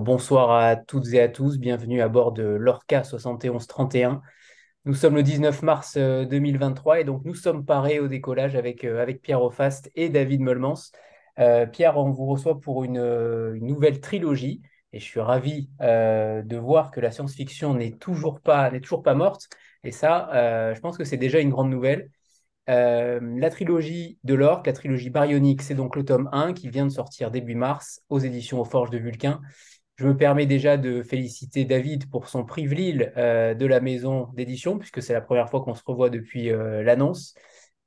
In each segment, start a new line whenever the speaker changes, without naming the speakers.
Bonsoir à toutes et à tous, bienvenue à bord de l'Orca 7131. Nous sommes le 19 mars 2023 euh, et donc nous sommes parés au décollage avec, euh, avec Pierre Aufast et David Molmans. Euh, Pierre, on vous reçoit pour une, nouvelle trilogie et je suis ravi de voir que la science-fiction n'est toujours pas, morte. Et ça, je pense que c'est déjà une grande nouvelle. la trilogie de l'Orque, la trilogie baryonique, c'est donc le tome 1 qui vient de sortir début mars aux éditions aux Forges de Vulcain. Je me permets déjà de féliciter David pour son prix Lille euh, de la maison d'édition, puisque c'est la première fois qu'on se revoit depuis euh, l'annonce.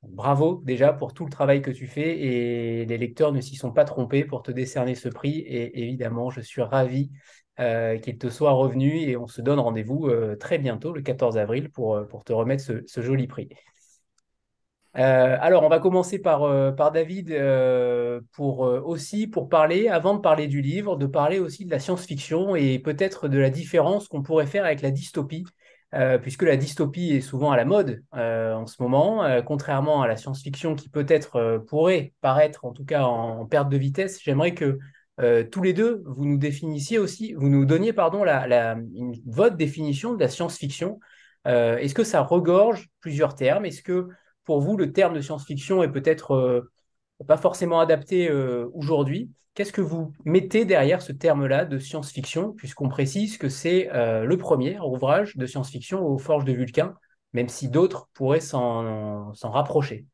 Bravo déjà pour tout le travail que tu fais et les lecteurs ne s'y sont pas trompés pour te décerner ce prix. Et évidemment, je suis ravi euh, qu'il te soit revenu et on se donne rendez-vous très bientôt, le 14 avril, pour te remettre ce joli prix. Euh, alors, on va commencer par, euh, David euh, pour aussi pour parler, avant de parler du livre, de parler aussi de la science-fiction et peut-être de la différence qu'on pourrait faire avec la dystopie, puisque la dystopie est souvent à la mode en ce moment, contrairement à la science-fiction qui peut-être pourrait paraître en tout cas en, perte de vitesse. J'aimerais que tous les deux vous nous définissiez aussi, vous nous donniez pardon la, votre définition de la science-fiction. Est-ce que ça regorge plusieurs termes? Est-ce que pour vous, le terme de science-fiction est peut-être euh, pas forcément adapté euh, aujourd'hui. Qu'est-ce que vous mettez derrière ce terme-là de science-fiction, puisqu'on précise que c'est euh, le premier ouvrage de science-fiction aux Forges de Vulcain, même si d'autres pourraient s'en rapprocher?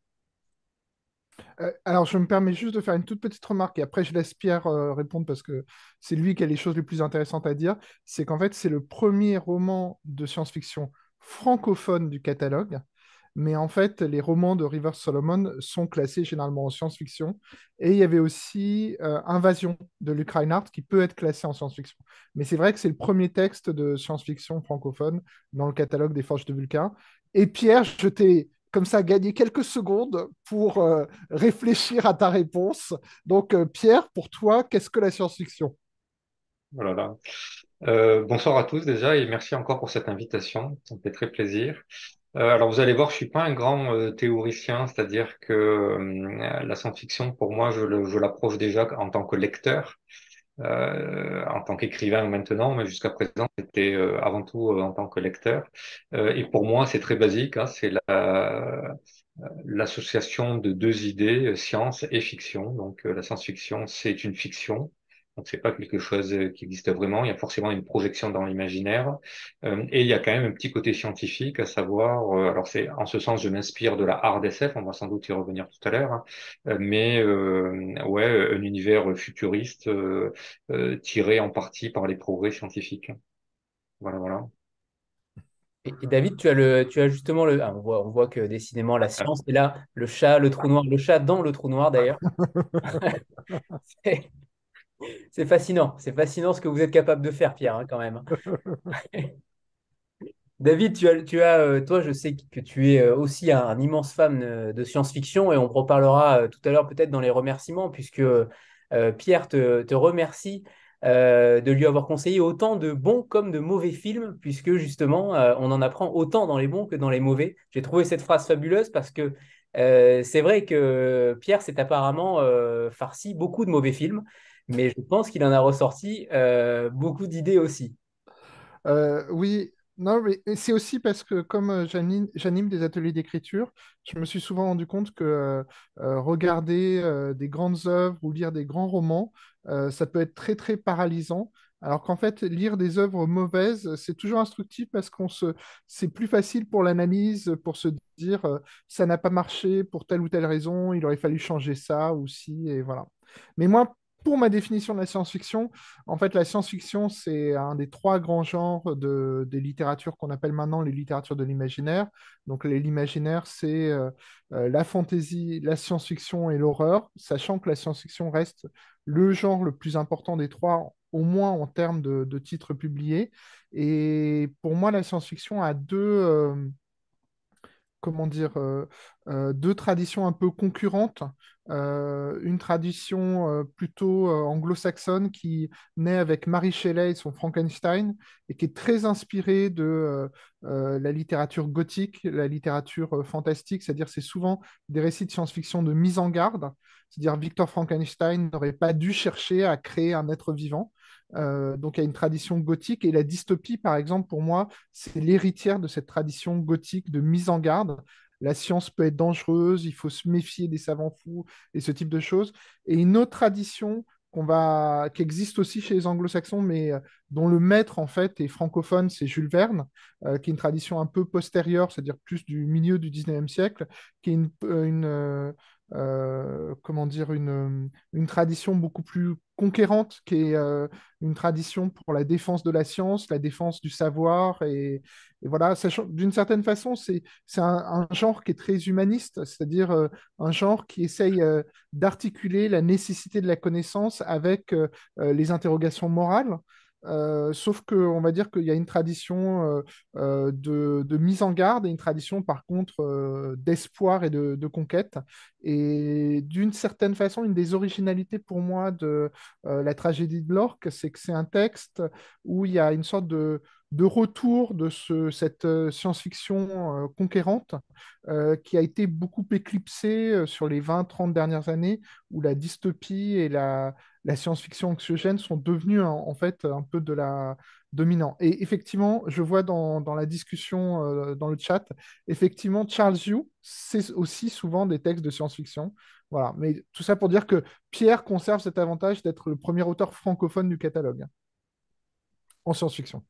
Alors, je me permets juste de faire une toute petite remarque et après je laisse Pierre répondre parce que c'est lui qui a les choses les plus intéressantes à dire. C'est qu'en fait, c'est le premier roman de science-fiction francophone du catalogue mais en fait, les romans de River Solomon sont classés généralement en science-fiction. Et il y avait aussi euh, Invasion de Luc Reinhardt qui peut être classé en science-fiction. Mais c'est vrai que c'est le premier texte de science-fiction francophone dans le catalogue des Forges de Vulcain. Et Pierre, je t'ai comme ça gagné quelques secondes pour euh, réfléchir à ta réponse. Donc, euh, Pierre, pour toi, qu'est-ce que la science-fiction?
Voilà. bonsoir à tous déjà et merci encore pour cette invitation. Ça me fait très plaisir. Euh, alors vous allez voir, je suis pas un grand euh, théoricien, c'est-à-dire que euh, la science-fiction, pour moi, je, l'approche déjà en tant que lecteur, en tant qu'écrivain maintenant, mais jusqu'à présent, c'était avant tout en tant que lecteur. et pour moi, c'est très basique, hein, c'est la, l'association de deux idées, science et fiction. Donc la science-fiction, c'est une fiction donc c'est pas quelque chose euh, qui existe vraiment. Il y a forcément une projection dans l'imaginaire euh, et il y a quand même un petit côté scientifique, à savoir. Euh, alors c'est en ce sens, je m'inspire de la hard SF. On va sans doute y revenir tout à l'heure, hein, mais ouais, un univers futuriste tiré en partie par les progrès scientifiques. Voilà, voilà.
Et, David, tu as, le, tu as justement le. Ah, on, voit, on voit que décidément la science est là, le chat, le trou noir, le chat dans le trou noir d'ailleurs. C'est fascinant, c'est fascinant ce que vous êtes capable de faire, Pierre, hein, quand même. David, tu as, tu as, euh, toi, je sais que tu es euh, aussi un, immense fan euh, de science-fiction et on reparlera tout à l'heure peut-être dans les remerciements, puisque Pierre te, remercie de lui avoir conseillé autant de bons comme de mauvais films, puisque justement, on en apprend autant dans les bons que dans les mauvais. J'ai trouvé cette phrase fabuleuse parce que c'est vrai que Pierre s'est apparemment farci beaucoup de mauvais films mais je pense qu'il en a ressorti euh, beaucoup d'idées aussi.
Euh, oui, non, mais c'est aussi parce que comme euh, j'anime des ateliers d'écriture, je me suis souvent rendu compte que regarder des grandes œuvres ou lire des grands romans, ça peut être très très paralysant. Alors qu'en fait, lire des œuvres mauvaises, c'est toujours instructif parce qu'on se, c'est plus facile pour l'analyse, pour se dire ça n'a pas marché pour telle ou telle raison, il aurait fallu changer ça aussi, et voilà. Mais moi, pour ma définition de la science-fiction, en fait, la science-fiction, c'est un des trois grands genres de, des littératures qu'on appelle maintenant les littératures de l'imaginaire. Donc, l'imaginaire, c'est euh, euh, la fantaisie, la science-fiction et l'horreur, sachant que la science-fiction reste le genre le plus important des trois, au moins en termes de, titres publiés. Et pour moi, la science-fiction a deux, euh, comment dire, euh, euh, deux traditions un peu concurrentes. Euh, une tradition plutôt anglo-saxonne qui naît avec Mary Shelley et son Frankenstein et qui est très inspirée de la littérature gothique, la littérature fantastique, c'est-à-dire c'est souvent des récits de science-fiction de mise en garde, c'est-à-dire Victor Frankenstein n'aurait pas dû chercher à créer un être vivant. Donc il y a une tradition gothique et la dystopie, par exemple, pour moi, c'est l'héritière de cette tradition gothique de mise en garde. La science peut être dangereuse, il faut se méfier des savants fous et ce type de choses. Et une autre tradition qu'on va, qui existe aussi chez les anglo-saxons, mais euh, dont le maître en fait est francophone, c'est Jules Verne, euh, qui est une tradition un peu postérieure, c'est-à-dire plus du milieu du 19e siècle, qui est une, euh, comment dire, une, une, tradition beaucoup plus conquérante, qui est une tradition pour la défense de la science, la défense du savoir, et, voilà, d'une certaine façon, c'est un, un, genre qui est très humaniste, c'est-à-dire euh, un genre qui essaye euh, d'articuler la nécessité de la connaissance avec euh, les interrogations morales. Sauf qu'on va dire qu'il y a une tradition de, de, mise en garde et une tradition, par contre, d'espoir et de, conquête. Et d'une certaine façon, une des originalités pour moi de la tragédie de l'orque, c'est que c'est un texte où il y a une sorte de retour de ce, cette euh, science-fiction euh, conquérante euh, qui a été beaucoup éclipsée sur les 20-30 dernières années, où la dystopie et la, la science-fiction anxiogène sont devenues en, fait un peu de la dominant. Et effectivement, je vois dans, dans la discussion dans le chat, effectivement, Charles Yu, c'est aussi souvent des textes de science-fiction. Voilà. Mais tout ça pour dire que Pierre conserve cet avantage d'être le premier auteur francophone du catalogue en science-fiction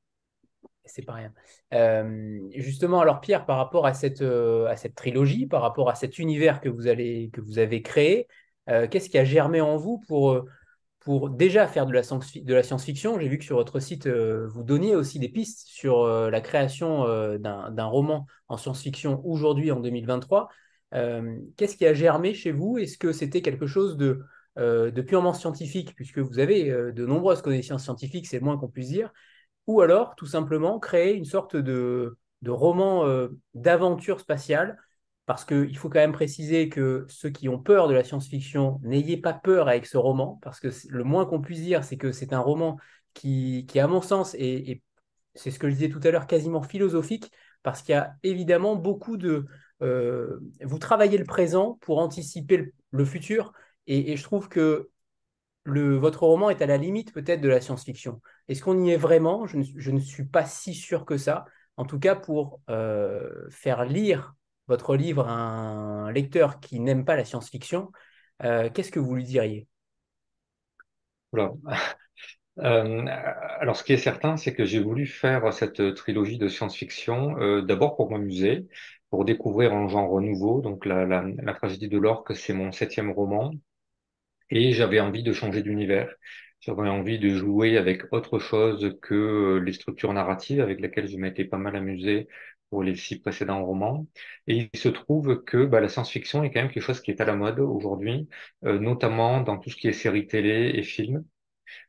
c'est pas rien. Euh, justement, alors Pierre, par rapport à cette, euh, à cette trilogie, par rapport à cet univers que vous, allez, que vous avez créé, euh, qu'est-ce qui a germé en vous pour, pour déjà faire de la, de science-fiction J'ai vu que sur votre site, vous donniez aussi des pistes sur la création d'un roman en science-fiction aujourd'hui, en 2023. qu'est-ce qui a germé chez vous? Est-ce que c'était quelque chose de, de purement scientifique, puisque vous avez de nombreuses connaissances scientifiques, c'est le moins qu'on puisse dire ou alors tout simplement créer une sorte de, roman euh, d'aventure spatiale, parce qu'il faut quand même préciser que ceux qui ont peur de la science-fiction, n'ayez pas peur avec ce roman, parce que le moins qu'on puisse dire, c'est que c'est un roman qui, qui, à mon sens, est, c'est ce que je disais tout à l'heure, quasiment philosophique, parce qu'il y a évidemment beaucoup de... Euh, vous travaillez le présent pour anticiper le, futur, et, je trouve que votre roman est à la limite peut-être de la science-fiction. Est-ce qu'on y est vraiment? Je ne, suis pas si sûr que ça. En tout cas, pour euh, faire lire votre livre à un lecteur qui n'aime pas la science-fiction, euh, qu'est-ce que vous lui diriez?
Euh, alors, ce qui est certain, c'est que j'ai voulu faire cette trilogie de science-fiction d'abord pour m'amuser, pour découvrir un genre nouveau. Donc, la, la tragédie de l'orque, c'est mon septième roman et j'avais envie de changer d'univers. J'avais envie de jouer avec autre chose que euh, les structures narratives avec lesquelles je m'étais pas mal amusé pour les six précédents romans. Et il se trouve que bah, la science-fiction est quand même quelque chose qui est à la mode aujourd'hui, euh, notamment dans tout ce qui est séries télé et films.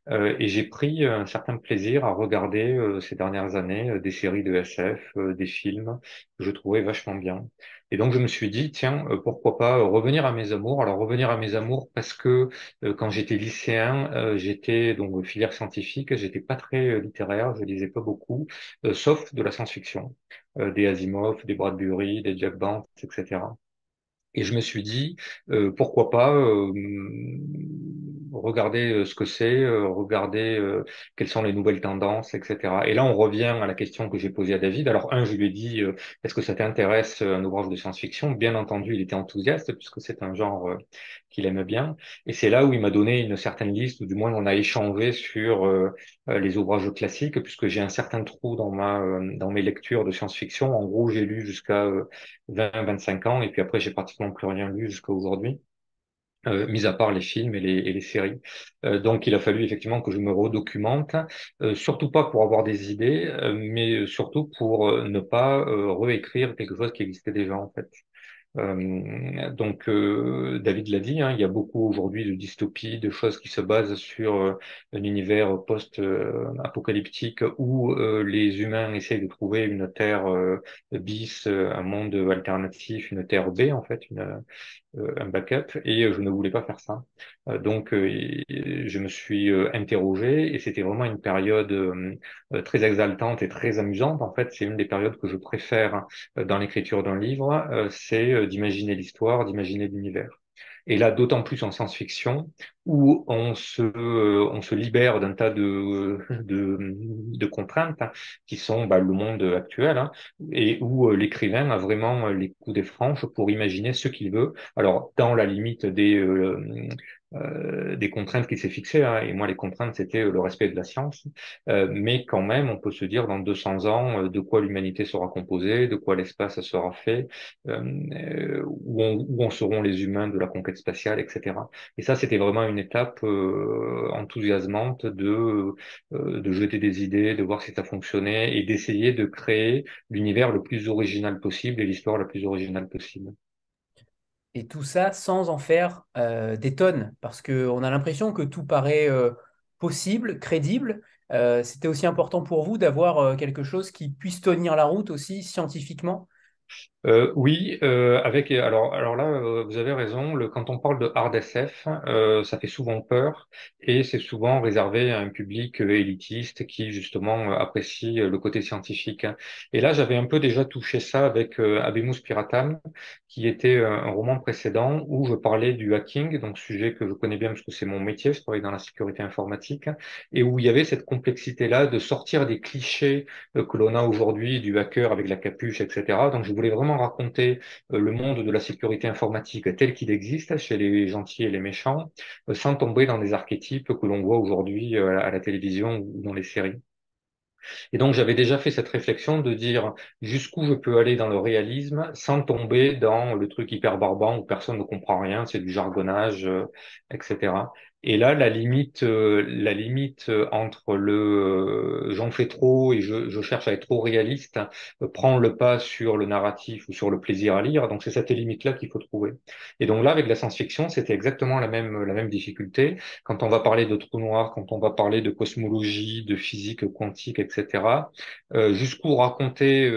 Euh, et j'ai pris un certain plaisir à regarder euh, ces dernières années euh, des séries de SF, des films que je trouvais vachement bien. Et donc je me suis dit, tiens, pourquoi pas revenir à mes amours. Alors revenir à mes amours parce que quand j'étais lycéen, j'étais donc filière scientifique, j'étais pas très littéraire, je lisais pas beaucoup, sauf de la science-fiction, des Asimov, des Bradbury, des Jack Vance, etc. Et je me suis dit, euh, pourquoi pas euh, regarder euh, ce que c'est, regarder quelles sont les nouvelles tendances, etc. Et là, on revient à la question que j'ai posée à David. Alors, un, je lui ai dit, est-ce que ça t'intéresse un ouvrage de science-fiction? Bien entendu, il était enthousiaste puisque c'est un genre qu'il aime bien. Et c'est là où il m'a donné une certaine liste, ou du moins on a échangé sur les ouvrages classiques, puisque j'ai un certain trou dans ma dans mes lectures de science-fiction. En gros, j'ai lu jusqu'à 20-25 ans, et puis après, j'ai pratiquement plus rien lu jusqu'à aujourd'hui. Euh, mis à part les films et les, et les séries. Euh, donc il a fallu effectivement que je me redocumente, euh, surtout pas pour avoir des idées, euh, mais surtout pour ne pas réécrire quelque chose qui existait déjà en fait. Euh, donc, euh, David l'a dit, hein, il y a beaucoup aujourd'hui de dystopies, de choses qui se basent sur euh, un univers post-apocalyptique où les humains essayent de trouver une terre bis, un monde alternatif, une terre B en fait, une, un backup, et je ne voulais pas faire ça. donc, je me suis interrogé, et c'était vraiment une période très exaltante et très amusante. En fait, c'est une des périodes que je préfère dans l'écriture d'un livre. c'est d'imaginer l'histoire, d'imaginer l'univers. Et là, d'autant plus en science-fiction, où on se, euh, on se libère d'un tas de, de, de contraintes hein, qui sont bah, le monde actuel, hein, et où euh, l'écrivain a vraiment les coups des franges pour imaginer ce qu'il veut. Alors, dans la limite des, euh, des contraintes qu'il s'est fixées. Hein, et moi, les contraintes, c'était le respect de la science. Euh, mais quand même, on peut se dire dans 200 ans euh, de quoi l'humanité sera composée, de quoi l'espace sera fait, euh, où, où, on, seront les humains de la conquête spatiale, etc. Et ça, c'était vraiment une étape enthousiasmante de, de jeter des idées, de voir si ça fonctionnait et d'essayer de créer l'univers le plus original possible et l'histoire la plus originale possible.
Et tout ça sans en faire euh, des tonnes, parce qu'on a l'impression que tout paraît euh, possible, crédible. Euh, c'était aussi important pour vous d'avoir quelque chose qui puisse tenir la route aussi scientifiquement
euh, oui, euh, avec alors alors là euh, vous avez raison. Le, quand on parle de hard SF, euh, ça fait souvent peur et c'est souvent réservé à un public élitiste qui justement apprécie le côté scientifique. Et là j'avais un peu déjà touché ça avec Abemus Piratam, qui était un roman précédent où je parlais du hacking, donc sujet que je connais bien parce que c'est mon métier, je travaille dans la sécurité informatique, et où il y avait cette complexité là de sortir des clichés que l'on a aujourd'hui du hacker avec la capuche, etc. Donc je voulais vraiment raconter euh, le monde de la sécurité informatique tel qu'il existe chez les gentils et les méchants, euh, sans tomber dans des archétypes que l'on voit aujourd'hui euh, à la télévision ou dans les séries. Et donc j'avais déjà fait cette réflexion de dire jusqu'où je peux aller dans le réalisme sans tomber dans le truc hyper barbant où personne ne comprend rien, c'est du jargonnage, etc. Et là, la limite, euh, la limite euh, entre le euh, j'en fais trop et je, je, cherche à être trop réaliste prend le pas sur le narratif ou sur le plaisir à lire. Donc c'est cette limite-là qu'il faut trouver. Et donc là, avec la science-fiction, c'était exactement la même la même difficulté. Quand on va parler de trous noirs, quand on va parler de cosmologie, de physique quantique, etc. Jusqu'où raconter,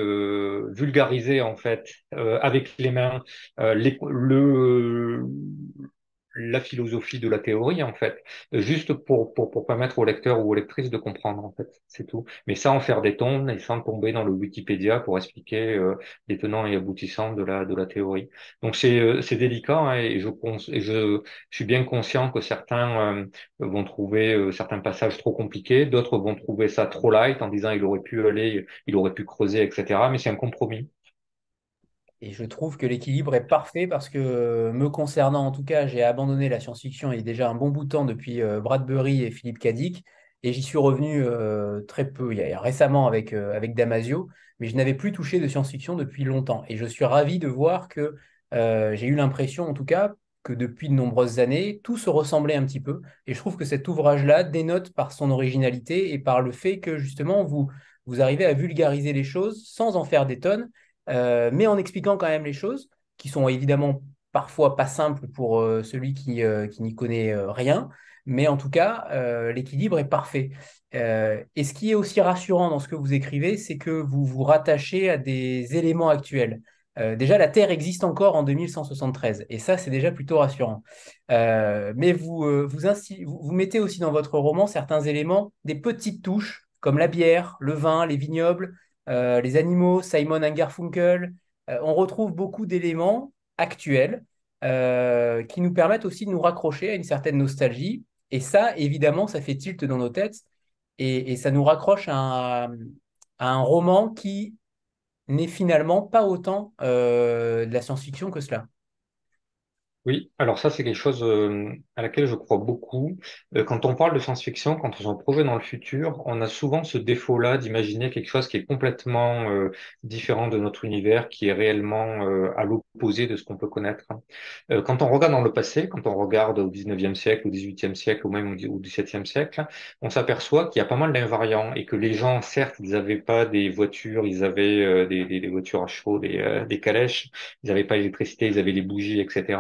vulgariser en fait avec les mains les, le la philosophie de la théorie, en fait, juste pour, pour, pour permettre au lecteur ou aux lectrices de comprendre, en fait, c'est tout. Mais sans faire des tonnes et sans tomber dans le Wikipédia pour expliquer euh, les tenants et aboutissants de la, de la théorie. Donc c'est euh, délicat hein, et, je, et je, je suis bien conscient que certains euh, vont trouver euh, certains passages trop compliqués, d'autres vont trouver ça trop light en disant il aurait pu aller, il aurait pu creuser, etc. Mais c'est un compromis.
Et je trouve que l'équilibre est parfait parce que, me concernant en tout cas, j'ai abandonné la science-fiction il y a déjà un bon bout de temps depuis euh, Bradbury et Philippe Cadic. Et j'y suis revenu euh, très peu, il y a, récemment avec, euh, avec Damasio, mais je n'avais plus touché de science-fiction depuis longtemps. Et je suis ravi de voir que j'ai eu l'impression, en tout cas, que depuis de nombreuses années, tout se ressemblait un petit peu. Et je trouve que cet ouvrage-là dénote par son originalité et par le fait que justement, vous, vous arrivez à vulgariser les choses sans en faire des tonnes euh, mais en expliquant quand même les choses, qui sont évidemment parfois pas simples pour euh, celui qui, euh, qui n'y connaît rien, mais en tout cas, l'équilibre est parfait. et ce qui est aussi rassurant dans ce que vous écrivez, c'est que vous vous rattachez à des éléments actuels. déjà, la Terre existe encore en 2173, et ça, c'est déjà plutôt rassurant. mais vous, vous, vous, mettez aussi dans votre roman certains éléments, des petites touches, comme la bière, le vin, les vignobles, euh, les animaux, Simon Garfunkel. Euh, on retrouve beaucoup d'éléments actuels euh, qui nous permettent aussi de nous raccrocher à une certaine nostalgie. Et ça, évidemment, ça fait tilt dans nos têtes et, ça nous raccroche à un, roman qui n'est finalement pas autant de la science-fiction que cela.
Oui, alors ça c'est quelque chose euh, à laquelle je crois beaucoup. Euh, quand on parle de science-fiction, quand on se projette dans le futur, on a souvent ce défaut-là d'imaginer quelque chose qui est complètement euh, différent de notre univers, qui est réellement à l'opposé de ce qu'on peut connaître. quand on regarde dans le passé, quand on regarde au 19e siècle, au 18e siècle ou même au 17e siècle, on s'aperçoit qu'il y a pas mal d'invariants et que les gens, certes, ils n'avaient pas des voitures, ils avaient des, des, des, voitures à chevaux, des, des calèches, ils n'avaient pas l'électricité, ils avaient les bougies, etc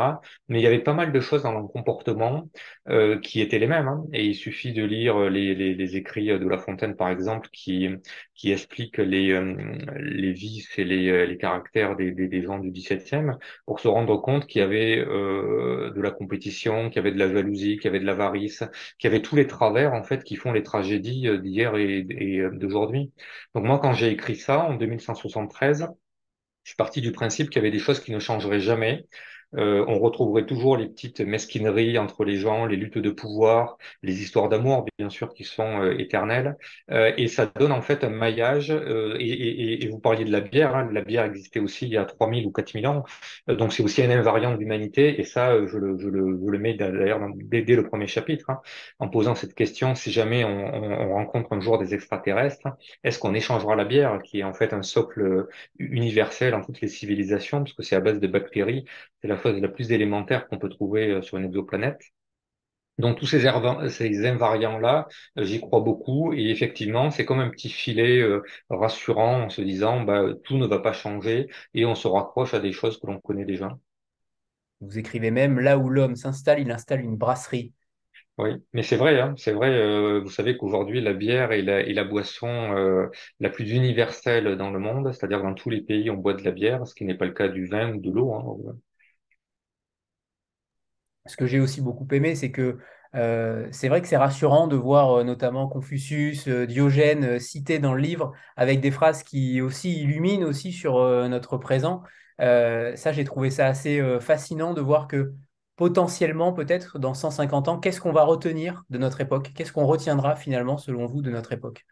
mais il y avait pas mal de choses dans leur comportement euh, qui étaient les mêmes. Hein. Et il suffit de lire les, les, les, écrits de La Fontaine, par exemple, qui, qui expliquent les, euh, les vices et les, les caractères des, des, des, gens du XVIIe pour se rendre compte qu'il y avait euh, de la compétition, qu'il y avait de la jalousie, qu'il y avait de l'avarice, qu'il y avait tous les travers en fait qui font les tragédies d'hier et, et d'aujourd'hui. Donc moi, quand j'ai écrit ça en 2173, je suis parti du principe qu'il y avait des choses qui ne changeraient jamais, euh, on retrouverait toujours les petites mesquineries entre les gens, les luttes de pouvoir, les histoires d'amour, bien sûr, qui sont euh, éternelles. Euh, et ça donne en fait un maillage. Et, et, et, vous parliez de la bière. Hein, la bière existait aussi il y a 3000 ou 4000 ans. donc c'est aussi un invariant de l'humanité. Et ça, je le, je le, je le mets d'ailleurs dès, dès, le premier chapitre, hein, en posant cette question si jamais on, on, on rencontre un jour des extraterrestres, est-ce qu'on échangera la bière, qui est en fait un socle universel en toutes les civilisations, parce que c'est à base de bactéries. C'est chose la plus élémentaire qu'on peut trouver euh, sur une exoplanète. Donc tous ces, ces invariants-là, euh, j'y crois beaucoup et effectivement, c'est comme un petit filet euh, rassurant en se disant bah, tout ne va pas changer et on se raccroche à des choses que l'on connaît déjà.
Vous écrivez même là où l'homme s'installe, il installe une brasserie.
Oui, mais c'est vrai, hein, c'est vrai. vous savez qu'aujourd'hui la bière est la, est la boisson la plus universelle dans le monde, c'est-à-dire dans tous les pays on boit de la bière, ce qui n'est pas le cas du vin ou de l'eau. Hein
ce que j'ai aussi beaucoup aimé, c'est que euh, c'est vrai que c'est rassurant de voir euh, notamment Confucius, euh, Diogène cités dans le livre avec des phrases qui aussi illuminent aussi sur notre présent. ça, j'ai trouvé ça assez fascinant de voir que potentiellement, peut-être dans 150 ans, qu'est-ce qu'on va retenir de notre époque? Qu'est-ce qu'on retiendra finalement, selon vous, de notre époque?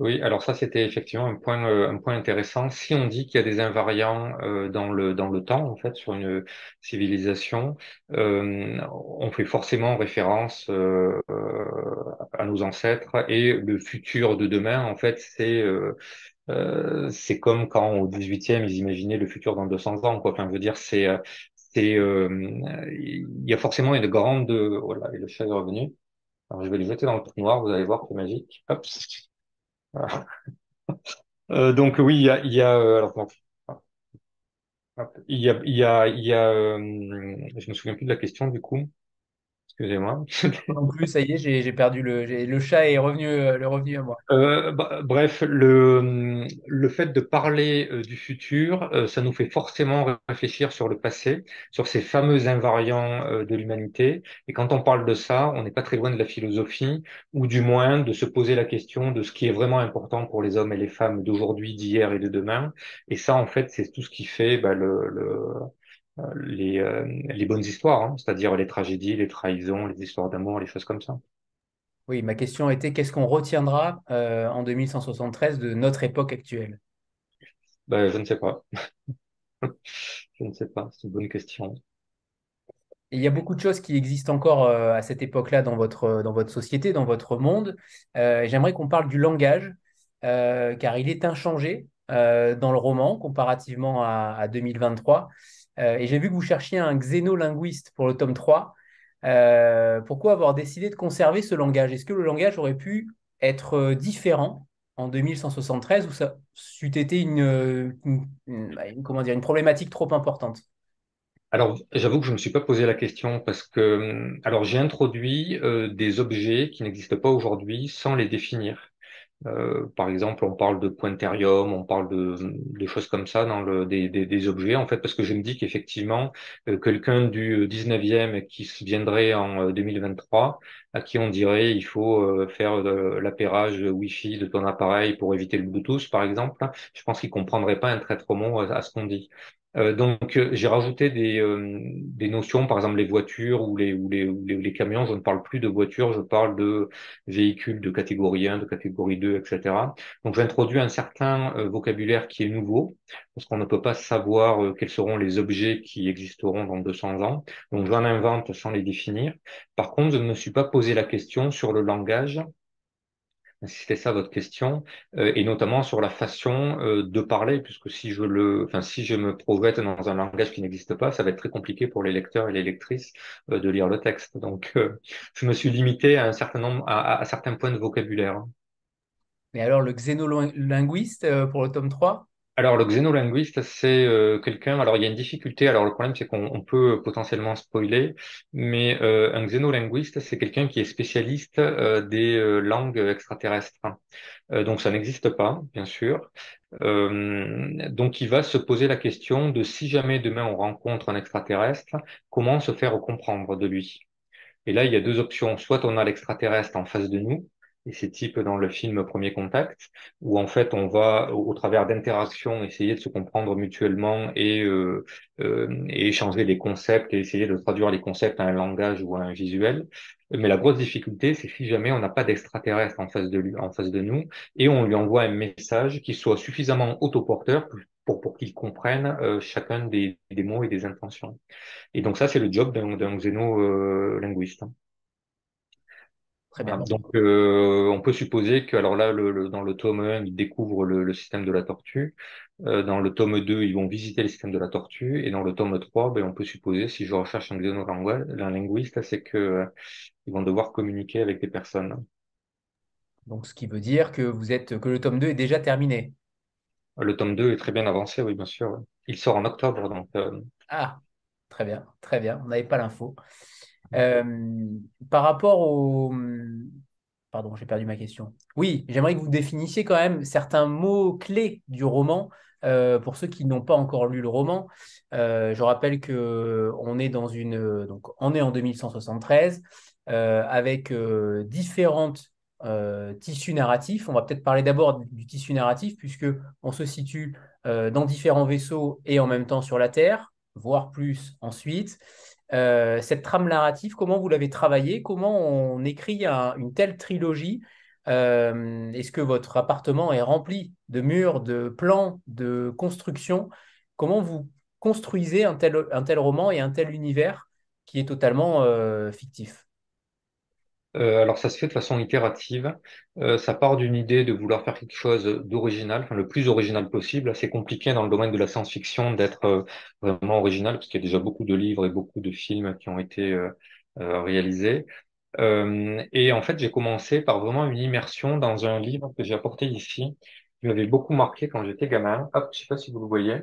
Oui, alors ça c'était effectivement un point euh, un point intéressant. Si on dit qu'il y a des invariants euh, dans le dans le temps en fait sur une civilisation, euh, on fait forcément référence à nos ancêtres et le futur de demain en fait c'est c'est comme quand au 18e ils imaginaient le futur dans 200 ans quoi. Enfin, je veux dire c'est c'est il y a forcément une grande voilà et le chat est revenu. Alors je vais le jeter dans le trou noir, vous allez voir c'est magique. Euh, donc oui, il y a, il y a euh, alors il y a, il y a, il y a euh, je me souviens plus de la question du coup. Excusez-moi.
Non plus, ça y est, j'ai perdu le, le chat est revenu, euh, le revenu à moi.
Euh, bah, bref, le, le fait de parler euh, du futur, euh, ça nous fait forcément réfléchir sur le passé, sur ces fameux invariants euh, de l'humanité. Et quand on parle de ça, on n'est pas très loin de la philosophie, ou du moins de se poser la question de ce qui est vraiment important pour les hommes et les femmes d'aujourd'hui, d'hier et de demain. Et ça, en fait, c'est tout ce qui fait bah, le, le les, euh, les bonnes histoires, hein, c'est-à-dire les tragédies, les trahisons, les histoires d'amour, les choses comme ça.
Oui, ma question était qu'est-ce qu'on retiendra euh, en 2173 de notre époque actuelle?
Ben, Je ne sais pas. je ne sais pas, c'est une bonne question.
il y a beaucoup de choses qui existent encore euh, à cette époque-là dans votre, dans votre société, dans votre monde. J'aimerais qu'on parle du langage, car il est inchangé dans le roman comparativement à, à 2023. Euh, et j'ai vu que vous cherchiez un xénolinguiste pour le tome 3. Euh, pourquoi avoir décidé de conserver ce langage? Est-ce que le langage aurait pu être euh, différent en 2173 ou ça eût été une, comment dire, une problématique trop importante?
Alors, j'avoue que je ne me suis pas posé la question parce que, alors, j'ai introduit des objets qui n'existent pas aujourd'hui sans les définir. Euh, par exemple, on parle de pointerium, on parle de, de choses comme ça dans le, des, objets, en fait, parce que je me dis qu'effectivement, euh, quelqu'un du 19e qui viendrait en 2023, euh, à qui on dirait il faut faire l'appairage Wi-Fi de ton appareil pour éviter le Bluetooth, par exemple, je pense qu'il comprendrait pas un traître mot à ce qu'on dit. Euh, donc euh, j'ai rajouté des, euh, des notions, par exemple les voitures ou les, ou les, ou les, camions. Je ne parle plus de voitures, je parle de véhicules de catégorie 1, de catégorie 2, etc. Donc j'ai introduit un certain vocabulaire qui est nouveau, parce qu'on ne peut pas savoir quels seront les objets qui existeront dans 200 ans. Donc j'en invente sans les définir. Par contre, je ne me suis pas posé la question sur le langage c'était ça votre question, euh, et notamment sur la façon euh, de parler, puisque si je le, enfin si je me projette dans un langage qui n'existe pas, ça va être très compliqué pour les lecteurs et les lectrices euh, de lire le texte. Donc, je me suis limité à un certain nombre, à, à, certains points de vocabulaire.
Mais alors le xénolinguiste pour le tome 3
alors, le xénolinguiste, c'est euh, quelqu'un. Alors, il y a une difficulté. Alors, le problème, c'est qu'on peut potentiellement spoiler, mais euh, un xénolinguiste, c'est quelqu'un qui est spécialiste euh, des langues extraterrestres. donc, ça n'existe pas, bien sûr. donc, il va se poser la question de si jamais demain on rencontre un extraterrestre, comment se faire comprendre de lui? Et là, il y a deux options. Soit on a l'extraterrestre en face de nous, et c'est type dans le film Premier Contact, où en fait on va, au, travers d'interactions, essayer de se comprendre mutuellement et, euh, euh, et échanger les concepts et essayer de traduire les concepts à un langage ou à un visuel. Mais la grosse difficulté, c'est si jamais on n'a pas d'extraterrestre en face de lui, en face de nous, et on lui envoie un message qui soit suffisamment autoporteur pour, pour qu'il comprenne euh, chacun des, des, mots et des intentions. Et donc ça, c'est le job d'un xéno-linguiste.
Très bien.
Donc, euh, on peut supposer que, alors là, le, dans le tome 1, ils découvrent le, le système de la tortue. Euh, dans le tome 2, ils vont visiter le système de la tortue. Et dans le tome 3, ben, on peut supposer, si je recherche un linguiste, c'est que euh, ils vont devoir communiquer avec des personnes.
Donc, ce qui veut dire que vous êtes, que le tome 2 est déjà terminé.
Le tome 2 est très bien avancé, oui, bien sûr. Il sort en octobre, donc.
Ah, très bien, très bien. On n'avait pas l'info. Euh, par rapport au... Pardon, j'ai perdu ma question. Oui, j'aimerais que vous définissiez quand même certains mots clés du roman euh, pour ceux qui n'ont pas encore lu le roman. Euh, je rappelle que on est dans une donc on est en 2173 avec différentes tissus narratifs. On va peut-être parler d'abord du tissu narratif puisque on se situe dans différents vaisseaux et en même temps sur la Terre, voire plus ensuite. Euh, cette trame narrative, comment vous l'avez travaillée? Comment on écrit une telle trilogie? Euh, Est-ce que votre appartement est rempli de murs, de plans, de constructions? Comment vous construisez un tel, roman et un tel univers qui est totalement euh, fictif?
Euh, alors ça se fait de façon itérative. Euh, ça part d'une idée de vouloir faire quelque chose d'original, enfin le plus original possible. C'est compliqué dans le domaine de la science-fiction d'être euh, vraiment original, parce qu'il y a déjà beaucoup de livres et beaucoup de films qui ont été réalisés. et en fait, j'ai commencé par vraiment une immersion dans un livre que j'ai apporté ici, qui m'avait beaucoup marqué quand j'étais gamin. Hop, je sais pas si vous le voyez.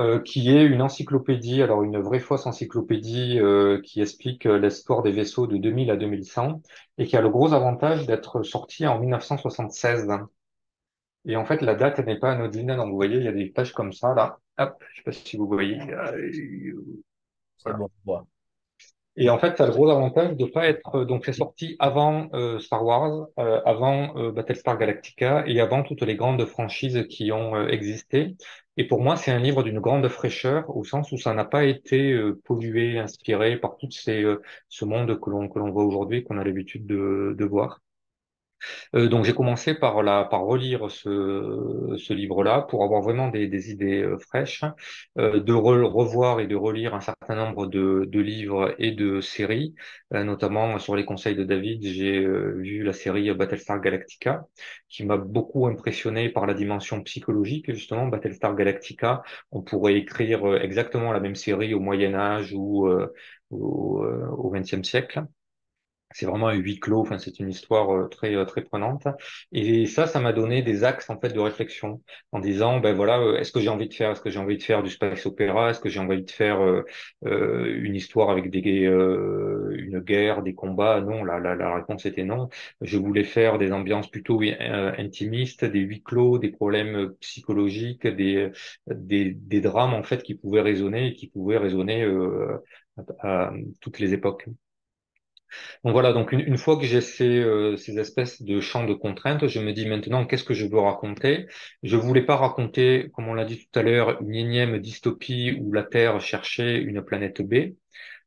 Euh, qui est une encyclopédie, alors une vraie fausse encyclopédie euh, qui explique euh, l'histoire des vaisseaux de 2000 à 2100 et qui a le gros avantage d'être sorti en 1976. Et en fait, la date n'est pas anodine. Donc, vous voyez, il y a des pages comme ça, là. Hop, je sais pas si vous voyez.
Bon,
et en fait, ça a le gros avantage de pas être donc c'est sorti avant euh, Star Wars, euh, avant euh, Battlestar Galactica et avant toutes les grandes franchises qui ont existé. Et pour moi, c'est un livre d'une grande fraîcheur au sens où ça n'a pas été pollué, inspiré par tout ces ce monde que l'on que l'on voit aujourd'hui, qu'on a l'habitude de, de voir. Euh, donc j'ai commencé par la, par relire ce, ce livre-là pour avoir vraiment des, des idées euh, fraîches, euh, de revoir et de relire un certain nombre de, de livres et de séries, notamment sur les conseils de David, j'ai vu la série Battlestar Galactica, qui m'a beaucoup impressionné par la dimension psychologique. Justement, Battlestar Galactica, on pourrait écrire exactement la même série au Moyen Âge ou au XXe siècle c'est vraiment un huis clos. Enfin, c'est une histoire euh, très euh, très prenante. Et ça, ça m'a donné des axes en fait de réflexion en disant, ben voilà, euh, est-ce que j'ai envie de faire, est-ce que j'ai envie de faire du space opéra, est-ce que j'ai envie de faire euh, une histoire avec des euh, une guerre, des combats? Non, la, la, réponse était non. Je voulais faire des ambiances plutôt intimistes, des huis clos, des problèmes psychologiques, des des, des drames en fait qui pouvaient résonner et qui pouvaient résonner à toutes les époques. Donc voilà, donc une, fois que j'ai ces, euh, ces espèces de champs de contraintes, je me dis maintenant qu'est-ce que je veux raconter? Je voulais pas raconter, comme on l'a dit tout à l'heure, une énième dystopie où la Terre cherchait une planète B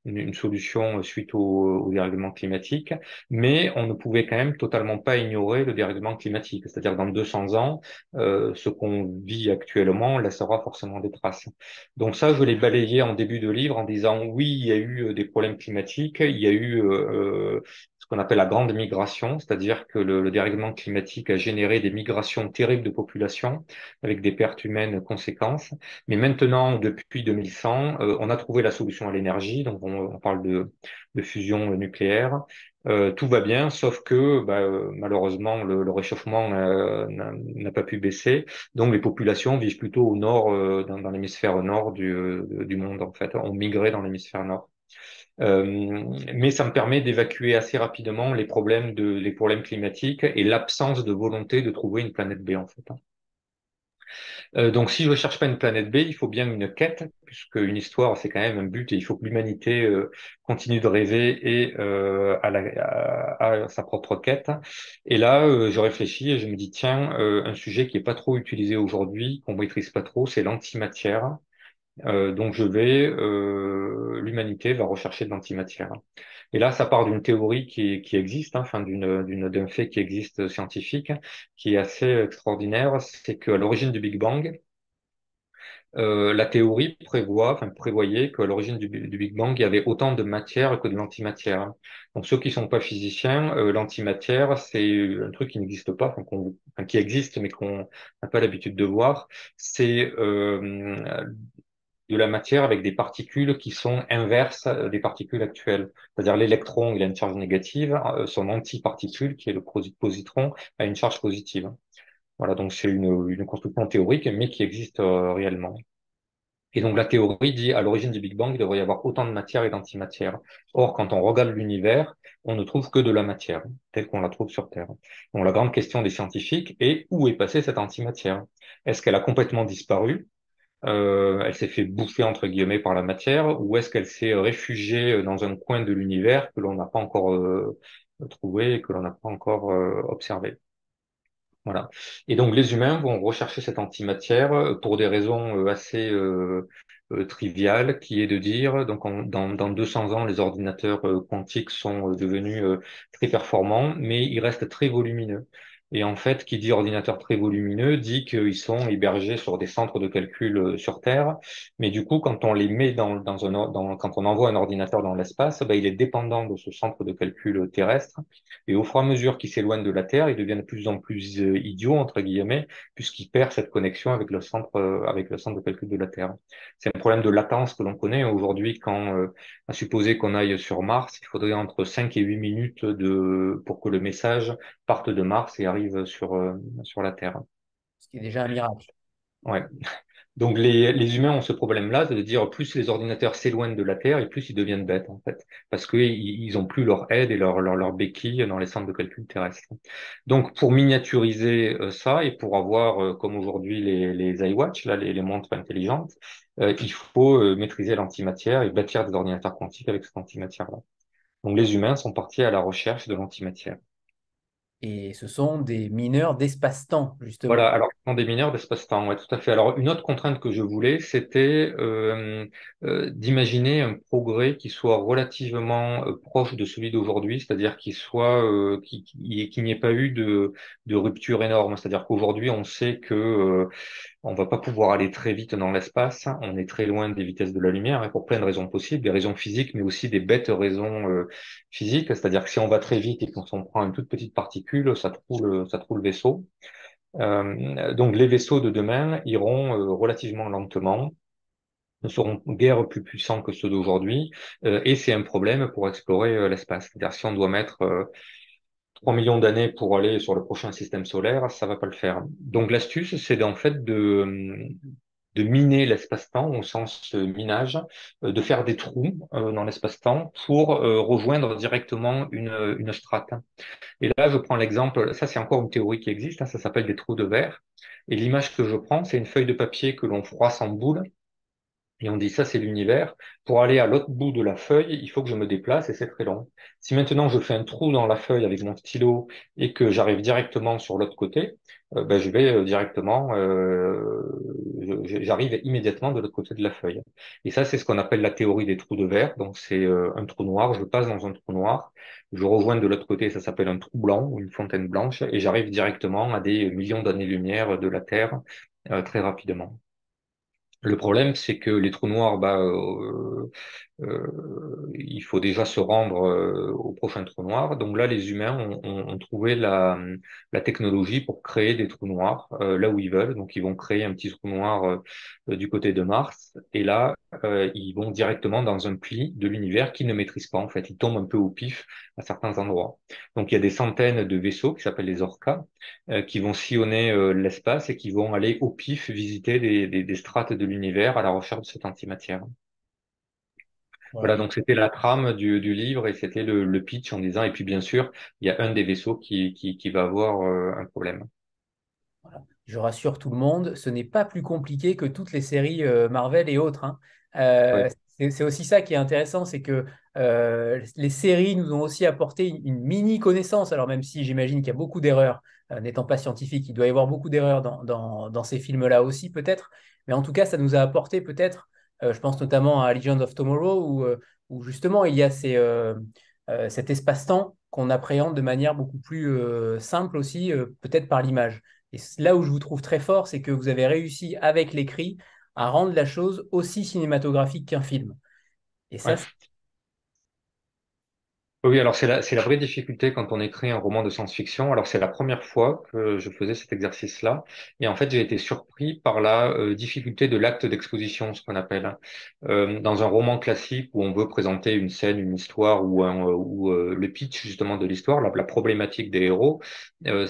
une, solution suite au, au, dérèglement climatique, mais on ne pouvait quand même totalement pas ignorer le dérèglement climatique. C'est-à-dire dans 200 ans, euh, ce qu'on vit actuellement laissera forcément des traces. Donc ça, je l'ai balayé en début de livre en disant oui, il y a eu euh, des problèmes climatiques, il y a eu euh, qu'on appelle la grande migration, c'est-à-dire que le, le, dérèglement climatique a généré des migrations terribles de population avec des pertes humaines conséquences. Mais maintenant, depuis 2100, euh, on a trouvé la solution à l'énergie, donc on, parle de, de, fusion nucléaire. Euh, tout va bien, sauf que bah, euh, malheureusement le, le réchauffement n'a pas pu baisser, donc les populations vivent plutôt au nord, euh, dans, dans l'hémisphère nord du, du monde en fait, ont migré dans l'hémisphère nord. Euh, mais ça me permet d'évacuer assez rapidement les problèmes de les problèmes climatiques et l'absence de volonté de trouver une planète B en fait. Hein. Euh, donc, si je ne cherche pas une planète B, il faut bien une quête, puisque une histoire, c'est quand même un but, et il faut que l'humanité euh, continue de rêver et euh, à, la, à, sa propre quête. Et là, euh, je réfléchis et je me dis, tiens, un sujet qui est pas trop utilisé aujourd'hui, qu'on maîtrise pas trop, c'est l'antimatière. Donc, je vais, l'humanité va rechercher de l'antimatière. Et là, ça part d'une théorie qui, qui existe, hein, enfin d'une, d'un fait qui existe scientifique, qui est assez extraordinaire, c'est qu'à l'origine du Big Bang, euh, la théorie prévoit, enfin, prévoyait qu'à l'origine du, Big Bang, il y avait autant de matière que de l'antimatière. Donc ceux qui sont pas physiciens, euh, l'antimatière, c'est un truc qui n'existe pas, enfin, qui existe mais qu'on n'a pas l'habitude de voir. C'est euh, de la matière avec des particules qui sont inverses des particules actuelles. C'est-à-dire l'électron, il a une charge négative, euh, son antiparticule, qui est le positron, a une charge positive. Voilà, donc c'est une, construction théorique, mais qui existe euh, réellement. Et donc la théorie dit, à l'origine du Big Bang, il devrait y avoir autant de matière et d'antimatière. Or, quand on regarde l'univers, on ne trouve que de la matière, telle qu'on la trouve sur Terre. Donc la grande question des scientifiques est, où est passée cette antimatière? Est-ce qu'elle a complètement disparu? Euh, elle s'est fait bouffer entre guillemets par la matière, ou est-ce qu'elle s'est réfugiée dans un coin de l'univers que l'on n'a pas encore euh, trouvé, que l'on n'a pas encore euh, observé? Voilà. Et donc les humains vont rechercher cette antimatière pour des raisons assez triviales, qui est de dire, donc dans, dans 200 ans, les ordinateurs quantiques sont devenus très performants, mais ils restent très volumineux. Et en fait, qui dit ordinateur très volumineux dit qu'ils sont hébergés sur des centres de calcul euh, sur Terre. Mais du coup, quand on les met dans, un, dans, quand on envoie un ordinateur dans l'espace, ben, il est dépendant de ce centre de calcul terrestre. Et au fur et à mesure qu'il s'éloigne de la Terre, il devient de plus en plus euh, idiot, entre guillemets, puisqu'il perd cette connexion avec le centre, euh, avec le centre de calcul de la Terre. C'est un problème de latence que l'on connaît aujourd'hui quand, à supposer qu'on aille sur Mars, il faudrait entre 5 et 8 minutes de, pour que le message parte de Mars et arrive sur, euh, sur la Terre.
Ce qui est déjà un miracle.
Ouais. Donc les, les humains ont ce problème-là, de dire plus les ordinateurs s'éloignent de la Terre et plus ils deviennent bêtes en fait, parce qu'ils ils ont plus leur aide et leur, leur, leur béquille dans les centres de calcul terrestres. Donc pour miniaturiser euh, ça et pour avoir euh, comme aujourd'hui les, les iWatch, là les, les montres intelligentes, il faut maîtriser l'antimatière et bâtir des ordinateurs quantiques avec cette antimatière-là. Donc les humains sont partis à la recherche de l'antimatière.
Et ce sont des mineurs d'espace-temps, justement.
Voilà, alors ce sont des mineurs d'espace-temps, ouais, tout à fait. Alors une autre contrainte que je voulais, c'était euh, euh, d'imaginer un progrès qui soit relativement euh, proche de celui d'aujourd'hui, c'est-à-dire qu'il soit, euh, qu'il n'y ait pas eu de, de rupture énorme. C'est-à-dire qu'aujourd'hui, on sait que euh, on va pas pouvoir aller très vite dans l'espace. On est très loin des vitesses de la lumière, et pour plein de raisons possibles, des raisons physiques, mais aussi des bêtes raisons euh, physiques. C'est-à-dire que si on va très vite et qu'on prend une toute petite particule, ça trouve ça trouve le vaisseau. Euh, donc les vaisseaux de demain iront euh, relativement lentement ne seront guère plus puissants que ceux d'aujourd'hui, et c'est un problème pour explorer l'espace. C'est-à-dire si on doit mettre 3 millions d'années pour aller sur le prochain système solaire, ça va pas le faire. Donc l'astuce, c'est en fait de, de miner l'espace-temps au sens euh, minage, euh, de faire des trous euh, dans l'espace-temps pour rejoindre directement une, une strate. Et là, je prends l'exemple, ça c'est encore une théorie qui existe, hein, ça s'appelle des trous de verre. Et l'image que je prends, c'est une feuille de papier que l'on froisse en boule et on dit ça, c'est l'univers. Pour aller à l'autre bout de la feuille, il faut que je me déplace et c'est très long. Si maintenant je fais un trou dans la feuille avec mon stylo et que j'arrive directement sur l'autre côté, euh, ben, je vais euh, directement, euh, j'arrive immédiatement de l'autre côté de la feuille. Et ça, c'est ce qu'on appelle la théorie des trous de verre. Donc c'est un trou noir, je passe dans un trou noir, je rejoins de l'autre côté, ça s'appelle un trou blanc ou une fontaine blanche, et j'arrive directement à des millions d'années-lumière de la Terre très rapidement. Le problème, c'est que les trous noirs, bah, euh, euh, il faut déjà se rendre euh, au prochain trou noir. Donc là, les humains ont, trouvé la, technologie pour créer des trous noirs là où ils veulent. Donc ils vont créer un petit trou noir du côté de Mars. Et là, ils vont directement dans un pli de l'univers qu'ils ne maîtrisent pas. En fait, ils tombent un peu au pif à certains endroits. Donc il y a des centaines de vaisseaux qui s'appellent les Orcas qui vont sillonner l'espace et qui vont aller au pif visiter des strates de l'univers à la recherche de cette antimatière. Voilà, donc c'était la trame du, du livre et c'était le, le, pitch en disant, et puis bien sûr, il y a un des vaisseaux qui, qui, qui va avoir euh, un problème.
Voilà. je rassure tout le monde, ce n'est pas plus compliqué que toutes les séries euh, Marvel et autres. hein. Euh, c'est aussi ça qui est intéressant, c'est que euh, les séries nous ont aussi apporté une, une mini connaissance. Alors même si j'imagine qu'il y a beaucoup d'erreurs, euh, n'étant pas scientifique, il doit y avoir beaucoup d'erreurs dans, dans, dans ces films-là aussi peut-être. Mais en tout cas, ça nous a apporté peut-être, je pense notamment à Legend of Tomorrow, où, euh, où justement il y a ces, euh, euh, cet espace-temps qu'on appréhende de manière beaucoup plus euh, simple aussi, euh, peut-être par l'image. Et là où je vous trouve très fort, c'est que vous avez réussi avec l'écrit à rendre la chose aussi cinématographique qu'un film. Et ça,
Ouais. Oui, alors c'est la, la vraie difficulté quand on écrit un roman de science-fiction. Alors c'est la première fois que je faisais cet exercice-là, et en fait j'ai été surpris par la euh, difficulté de l'acte d'exposition, ce qu'on appelle. Euh, dans un roman classique où on veut présenter une scène, une histoire ou, un, euh, euh, le pitch justement de l'histoire, la, la problématique des héros, euh,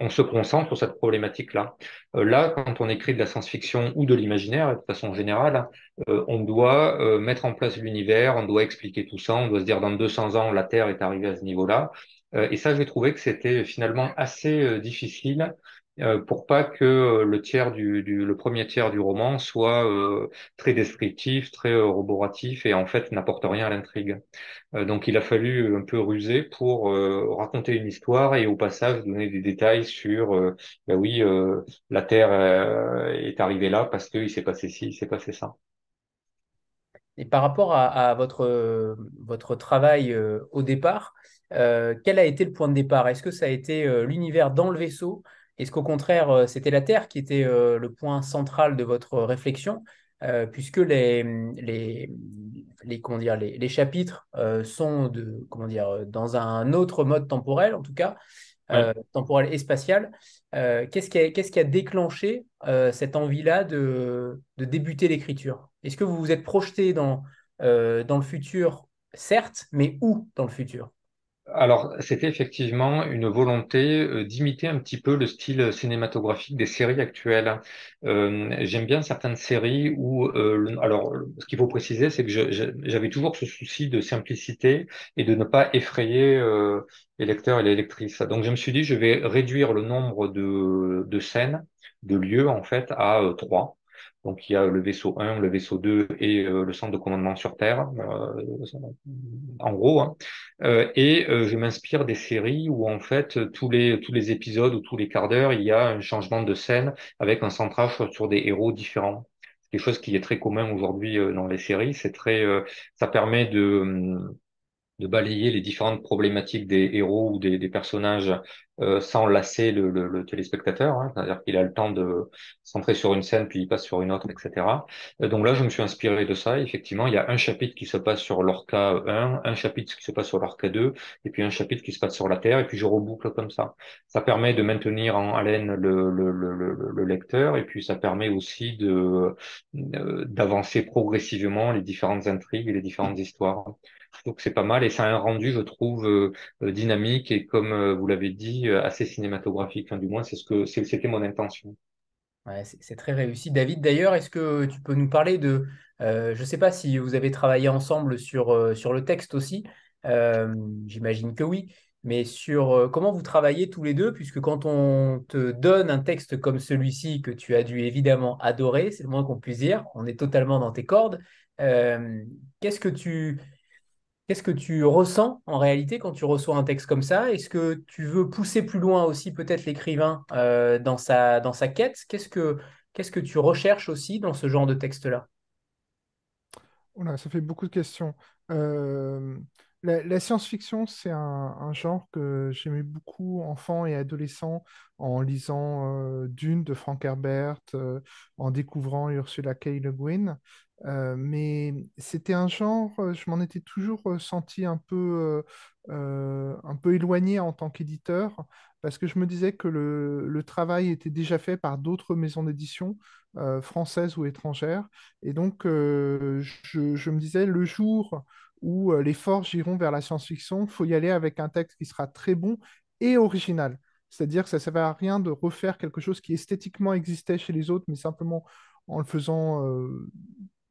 on se concentre sur cette problématique-là. Euh, là, quand on écrit de la science-fiction ou de l'imaginaire, de façon générale, euh, on doit euh, mettre en place l'univers, on doit expliquer tout ça, on doit se dire dans 200 ans, la Terre est arrivée à ce niveau-là. Euh, et ça, j'ai trouvé que c'était finalement assez euh, difficile pour pas que le tiers du, le premier tiers du roman soit très descriptif, très roboratif et en fait n'apporte rien à l'intrigue. Donc il a fallu un peu ruser pour raconter une histoire et au passage donner des détails sur, ben oui, la Terre est arrivée là parce qu'il s'est passé ci, il s'est passé ça.
Et par rapport à, à votre, euh, votre travail euh, au départ, euh, quel a été le point de départ? Est-ce que ça a été l'univers dans le vaisseau? Est-ce qu'au contraire, c'était la Terre qui était le point central de votre réflexion? Euh, puisque les, les, les, comment dire, les, les chapitres euh, sont de, comment dire, dans un autre mode temporel, en tout cas,
Ouais.
temporel et spatial. Qu'est-ce qui qui a déclenché cette envie-là de, de débuter l'écriture? Est-ce que vous vous êtes projeté dans, euh, dans le futur, certes, mais où dans le futur?
Alors, c'était effectivement une volonté euh, d'imiter un petit peu le style cinématographique des séries actuelles. Euh, j'aime bien certaines séries où, alors, ce qu'il faut préciser, c'est que j'avais toujours ce souci de simplicité et de ne pas effrayer les lecteurs et les lectrices. Donc, je me suis dit, je vais réduire le nombre de, de scènes, de lieux, en fait, à trois. Donc, il y a le vaisseau 1, le vaisseau 2 et euh, le centre de commandement sur Terre, euh, en gros. hein. Euh, et euh, je m'inspire des séries où en fait tous les tous les épisodes ou tous les quarts d'heure il y a un changement de scène avec un centrage sur, des héros différents. C'est quelque chose qui est très commun aujourd'hui euh, dans les séries. C'est très ça permet de hum, de balayer les différentes problématiques des héros ou des, personnages euh, sans lasser le, téléspectateur, hein. c'est-à-dire qu'il a le temps de centrer sur une scène puis il passe sur une autre, etc. Euh, donc là, je me suis inspiré de ça. Effectivement, il y a un chapitre qui se passe sur l'Orca 1, un chapitre qui se passe sur l'Orca 2, et puis un chapitre qui se passe sur la Terre, et puis je reboucle comme ça. Ça permet de maintenir en haleine le, le, le, le, le lecteur, et puis ça permet aussi euh, d'avancer progressivement les différentes intrigues et les différentes histoires. Donc c'est pas mal et ça a un rendu, je trouve, euh, dynamique et comme euh, vous l'avez dit, euh, assez cinématographique. Du moins, c'est ce que c'était mon intention.
C'est très réussi. David, d'ailleurs, est-ce que tu peux nous parler de... je ne sais pas si vous avez travaillé ensemble sur, sur le texte aussi. J'imagine que oui. Mais sur comment vous travaillez tous les deux, puisque quand on te donne un texte comme celui-ci, que tu as dû évidemment adorer, c'est le moins qu'on puisse dire, on est totalement dans tes cordes. Qu'est-ce que tu, Qu'est-ce que tu ressens en réalité quand tu reçois un texte comme ça? Est-ce que tu veux pousser plus loin aussi peut-être l'écrivain euh, dans sa, dans sa quête? Qu'est-ce que, que tu recherches aussi dans ce genre de texte-là?
Oula, ça fait beaucoup de questions. Euh, la, science-fiction, c'est un, genre que j'aimais beaucoup enfant et adolescent en lisant euh, Dune de Frank Herbert, euh, en découvrant Ursula K. Le Guin. Euh, mais c'était un genre, je m'en étais toujours senti un peu, un peu éloigné en tant qu'éditeur, parce que je me disais que le, le travail était déjà fait par d'autres maisons d'édition, françaises ou étrangères. Et donc, je me disais, le jour où euh, les forces iront vers la science-fiction, il faut y aller avec un texte qui sera très bon et original. C'est-à-dire que ça ne sert à rien de refaire quelque chose qui esthétiquement existait chez les autres, mais simplement en le faisant euh,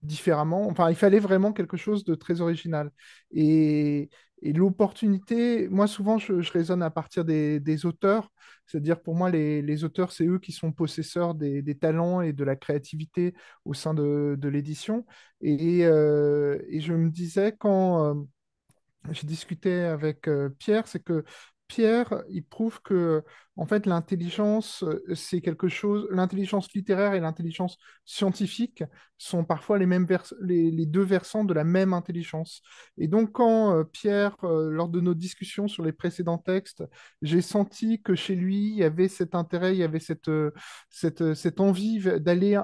différemment. Enfin, il fallait vraiment quelque chose de très original. Et, et l'opportunité, moi souvent je, raisonne à partir des, auteurs, c'est-à-dire pour moi les, auteurs c'est eux qui sont possesseurs des, talents et de la créativité au sein de, l'édition. Et, euh, et, je me disais quand euh, j'ai discuté avec euh, Pierre, c'est que Pierre, il prouve que en fait l'intelligence euh, c'est quelque chose, l'intelligence littéraire et l'intelligence scientifique sont parfois les mêmes les, les, deux versants de la même intelligence. Et donc quand euh, Pierre, euh, lors de nos discussions sur les précédents textes, j'ai senti que chez lui il y avait cet intérêt, il y avait cette cette, cette envie d'aller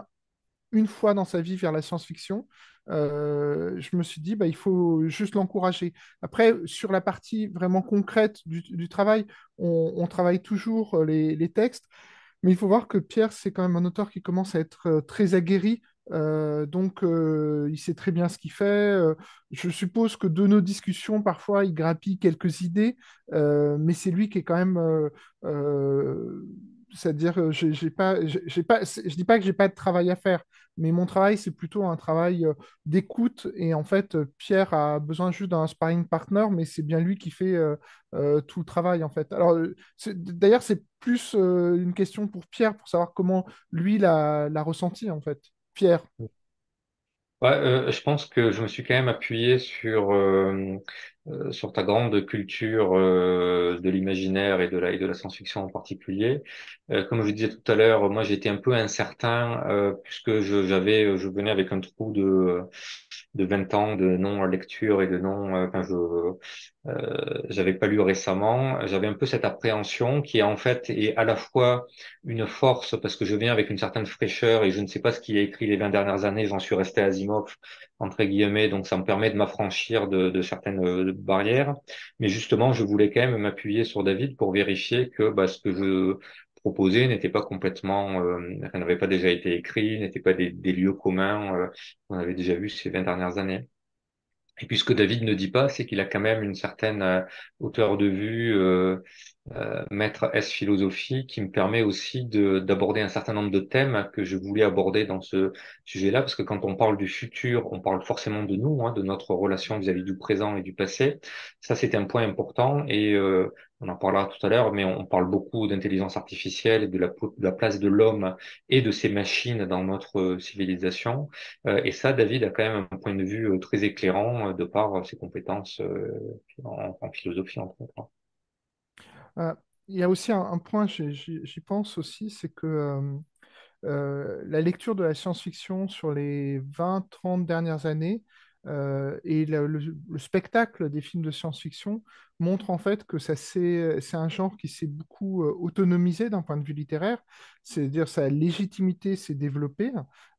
une fois dans sa vie vers la science-fiction, euh, je me suis dit, bah, il faut juste l'encourager. Après, sur la partie vraiment concrète du, travail, on, travaille toujours euh, les, textes, mais il faut voir que Pierre, c'est quand même un auteur qui commence à être euh, très aguerri. Donc, il sait très bien ce qu'il fait. je suppose que de nos discussions, parfois, il grappille quelques idées, mais c'est lui qui est quand même c'est-à-dire, j'ai pas, j'ai pas, je dis pas que j'ai pas de travail à faire, mais mon travail, c'est plutôt un travail euh, d'écoute. Et en fait, Pierre a besoin juste d'un sparring partner, mais c'est bien lui qui fait euh, euh, tout le travail, en fait. Alors, d'ailleurs, c'est plus une question pour Pierre, pour savoir comment lui l'a ressenti, en fait. Pierre.
Ouais, euh, je pense que je me suis quand même appuyé sur euh, euh, sur ta grande culture euh, de l'imaginaire et de la de la science-fiction en particulier. Euh, comme je disais tout à l'heure, moi j'étais un peu incertain euh, puisque je j'avais je venais avec un trou de de 20 ans de non lecture et de non enfin je euh, j'avais pas lu récemment, j'avais un peu cette appréhension qui est en fait est à la fois une force parce que je viens avec une certaine fraîcheur et je ne sais pas ce qui a écrit les 20 dernières années, j'en suis resté à Asimov entre guillemets, donc ça me permet de m'affranchir de, de, certaines euh, barrières. Mais justement, je voulais quand même m'appuyer sur David pour vérifier que bah, ce que je proposais n'était pas complètement, euh, n'avait pas déjà été écrit, n'était pas des, lieux communs euh, qu'on avait déjà vus ces 20 dernières années. Et puis ce que David ne dit pas, c'est qu'il a quand même une certaine euh, hauteur de vue, euh, maître S philosophie, qui me permet aussi d'aborder un certain nombre de thèmes que je voulais aborder dans ce sujet-là, parce que quand on parle du futur, on parle forcément de nous, hein, de notre relation vis-à-vis du présent et du passé. Ça, c'est un point important, et euh, on en parlera tout à l'heure, mais on parle beaucoup d'intelligence artificielle et de la, place de l'homme et de ces machines dans notre euh, civilisation. Euh, et ça, David a quand même un point de vue très éclairant de par ses compétences en, en, philosophie, entre autres.
Il y a aussi un, point, j'y pense aussi, c'est que euh, la lecture de la science-fiction sur les 20-30 dernières années euh, et le, le, le, spectacle des films de science-fiction montre en fait que ça c'est un genre qui s'est beaucoup euh, autonomisé d'un point de vue littéraire, c'est-à-dire sa légitimité s'est développée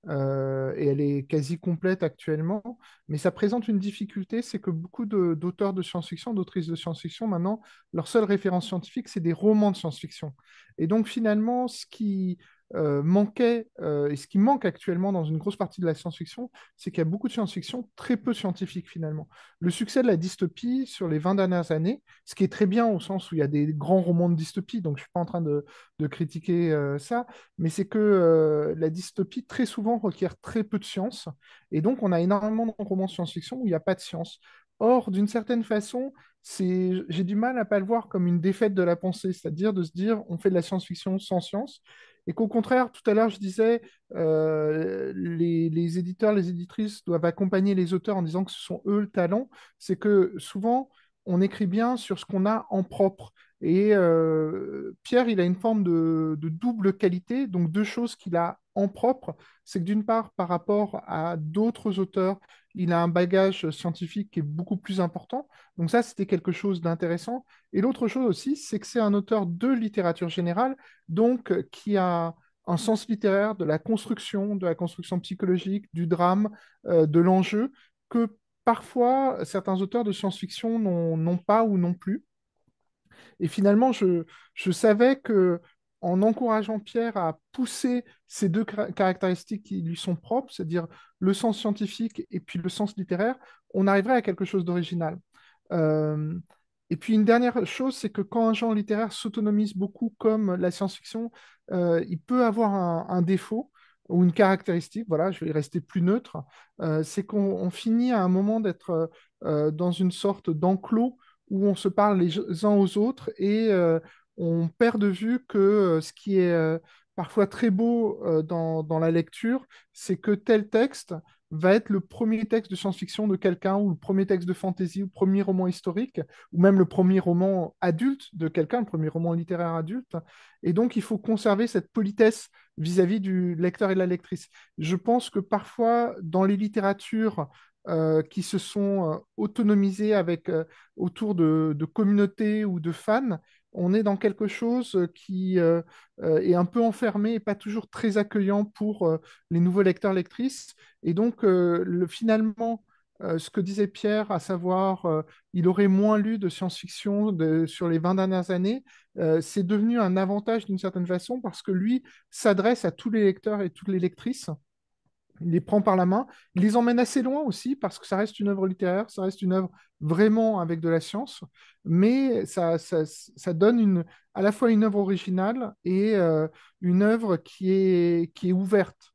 euh, et elle est quasi complète actuellement, mais ça présente une difficulté, c'est que beaucoup d'auteurs de science-fiction, d'autrices de science-fiction, maintenant, leur seule référence scientifique, c'est des romans de science-fiction. Et donc finalement, ce qui euh, manquait, euh, et ce qui manque actuellement dans une grosse partie de la science-fiction, c'est qu'il y a beaucoup de science-fiction, très peu scientifique finalement. Le succès de la dystopie sur les 20 dernières années, ce qui est très bien au sens où il y a des grands romans de dystopie, donc je ne suis pas en train de, de critiquer euh, ça, mais c'est que la dystopie très souvent requiert très peu de science, et donc on a énormément de romans de science-fiction où il n'y a pas de science. Or, d'une certaine façon, j'ai du mal à pas le voir comme une défaite de la pensée, c'est-à-dire de se dire on fait de la science-fiction sans science, et qu'au contraire, tout à l'heure, je disais, euh, les, les, éditeurs, les éditrices doivent accompagner les auteurs en disant que ce sont eux le talent. C'est que souvent, on écrit bien sur ce qu'on a en propre. Et euh, Pierre, il a une forme de, double qualité, donc deux choses qu'il a en propre. C'est que d'une part, par rapport à d'autres auteurs, il a un bagage scientifique qui est beaucoup plus important. Donc ça, c'était quelque chose d'intéressant. Et l'autre chose aussi, c'est que c'est un auteur de littérature générale, donc qui a un sens littéraire de la construction, de la construction psychologique, du drame, euh, de l'enjeu, que parfois certains auteurs de science-fiction n'ont pas ou non plus. Et finalement, je, je savais que en encourageant Pierre à pousser ces deux caractéristiques qui lui sont propres, c'est-à-dire le sens scientifique et puis le sens littéraire, on arriverait à quelque chose d'original. Euh, et puis une dernière chose, c'est que quand un genre littéraire s'autonomise beaucoup comme la science-fiction, euh, il peut avoir un, défaut ou une caractéristique, voilà, je vais rester plus neutre, euh, c'est qu'on finit à un moment d'être dans une sorte d'enclos où on se parle les uns aux autres et on perd de vue que ce qui est parfois très beau dans, dans, la lecture, c'est que tel texte va être le premier texte de science-fiction de quelqu'un, ou le premier texte de fantasy, ou le premier roman historique, ou même le premier roman adulte de quelqu'un, le premier roman littéraire adulte. Et donc, il faut conserver cette politesse vis-à-vis du lecteur et de la lectrice. Je pense que parfois, dans les littératures euh, qui se sont euh, autonomisées avec, euh, autour de, communautés ou de fans, on est dans quelque chose qui est un peu enfermé et pas toujours très accueillant pour les nouveaux lecteurs, lectrices. Et donc, le, finalement, ce que disait Pierre, à savoir, il aurait moins lu de science-fiction sur les 20 dernières années, c'est devenu un avantage d'une certaine façon parce que lui s'adresse à tous les lecteurs et toutes les lectrices il les prend par la main, il les emmène assez loin aussi, parce que ça reste une œuvre littéraire, ça reste une œuvre vraiment avec de la science, mais ça, donne à la fois une œuvre originale et euh, une œuvre qui est ouverte.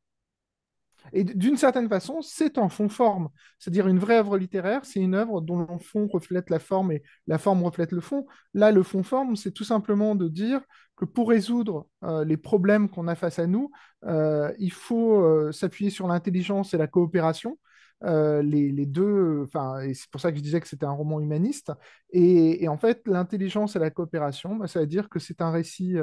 Et d'une certaine façon, c'est un fond-forme. C'est-à-dire une vraie œuvre littéraire, c'est une œuvre dont le fond reflète la forme et la forme reflète le fond. Là, le fond-forme, c'est tout simplement de dire que pour résoudre euh, les problèmes qu'on a face à nous, euh, il faut euh, s'appuyer sur l'intelligence et la coopération. Les, deux, enfin, et c'est pour ça que je disais que c'était un roman humaniste. Et, en fait, l'intelligence et la coopération, bah, ça veut dire que c'est un récit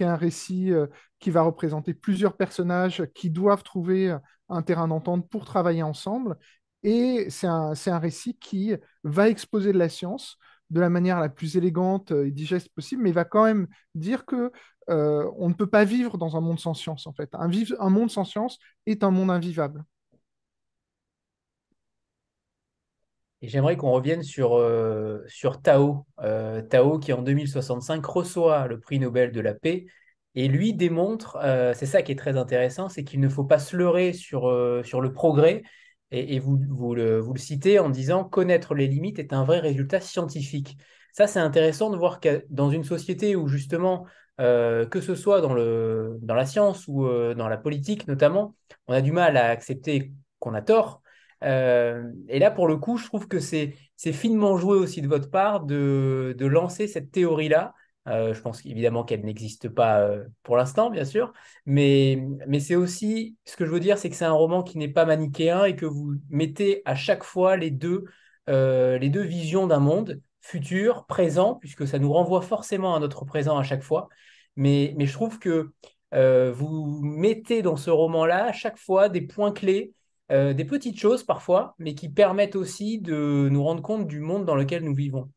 un récit qui va représenter plusieurs personnages qui doivent trouver un terrain d'entente pour travailler ensemble. Et c'est un, récit qui va exposer de la science de la manière la plus élégante et digeste possible, mais va quand même dire que euh, on ne peut pas vivre dans un monde sans science, en fait. Un monde sans science est un monde invivable.
Et j'aimerais qu'on revienne sur, euh, sur Tao. Euh, Tao qui en 2065 reçoit le prix Nobel de la paix et lui démontre, c'est ça qui est très intéressant, c'est qu'il ne faut pas se leurrer sur, sur le progrès, et, vous, vous, le, vous, le, citez en disant connaître les limites est un vrai résultat scientifique. Ça, c'est intéressant de voir que dans une société où justement, euh, que ce soit dans, le, dans la science ou euh, dans la politique notamment, on a du mal à accepter qu'on a tort. Euh, et là, pour le coup, je trouve que c'est finement joué aussi de votre part de, lancer cette théorie-là euh, je pense évidemment qu'elle n'existe pas euh, pour l'instant, bien sûr, mais, c'est aussi, ce que je veux dire, c'est que c'est un roman qui n'est pas manichéen et que vous mettez à chaque fois les deux, visions d'un monde, futur, présent, puisque ça nous renvoie forcément à notre présent à chaque fois. Mais je trouve que vous mettez dans ce roman-là à chaque fois des points clés, des petites choses parfois, mais qui permettent aussi de nous rendre compte du monde dans lequel nous vivons.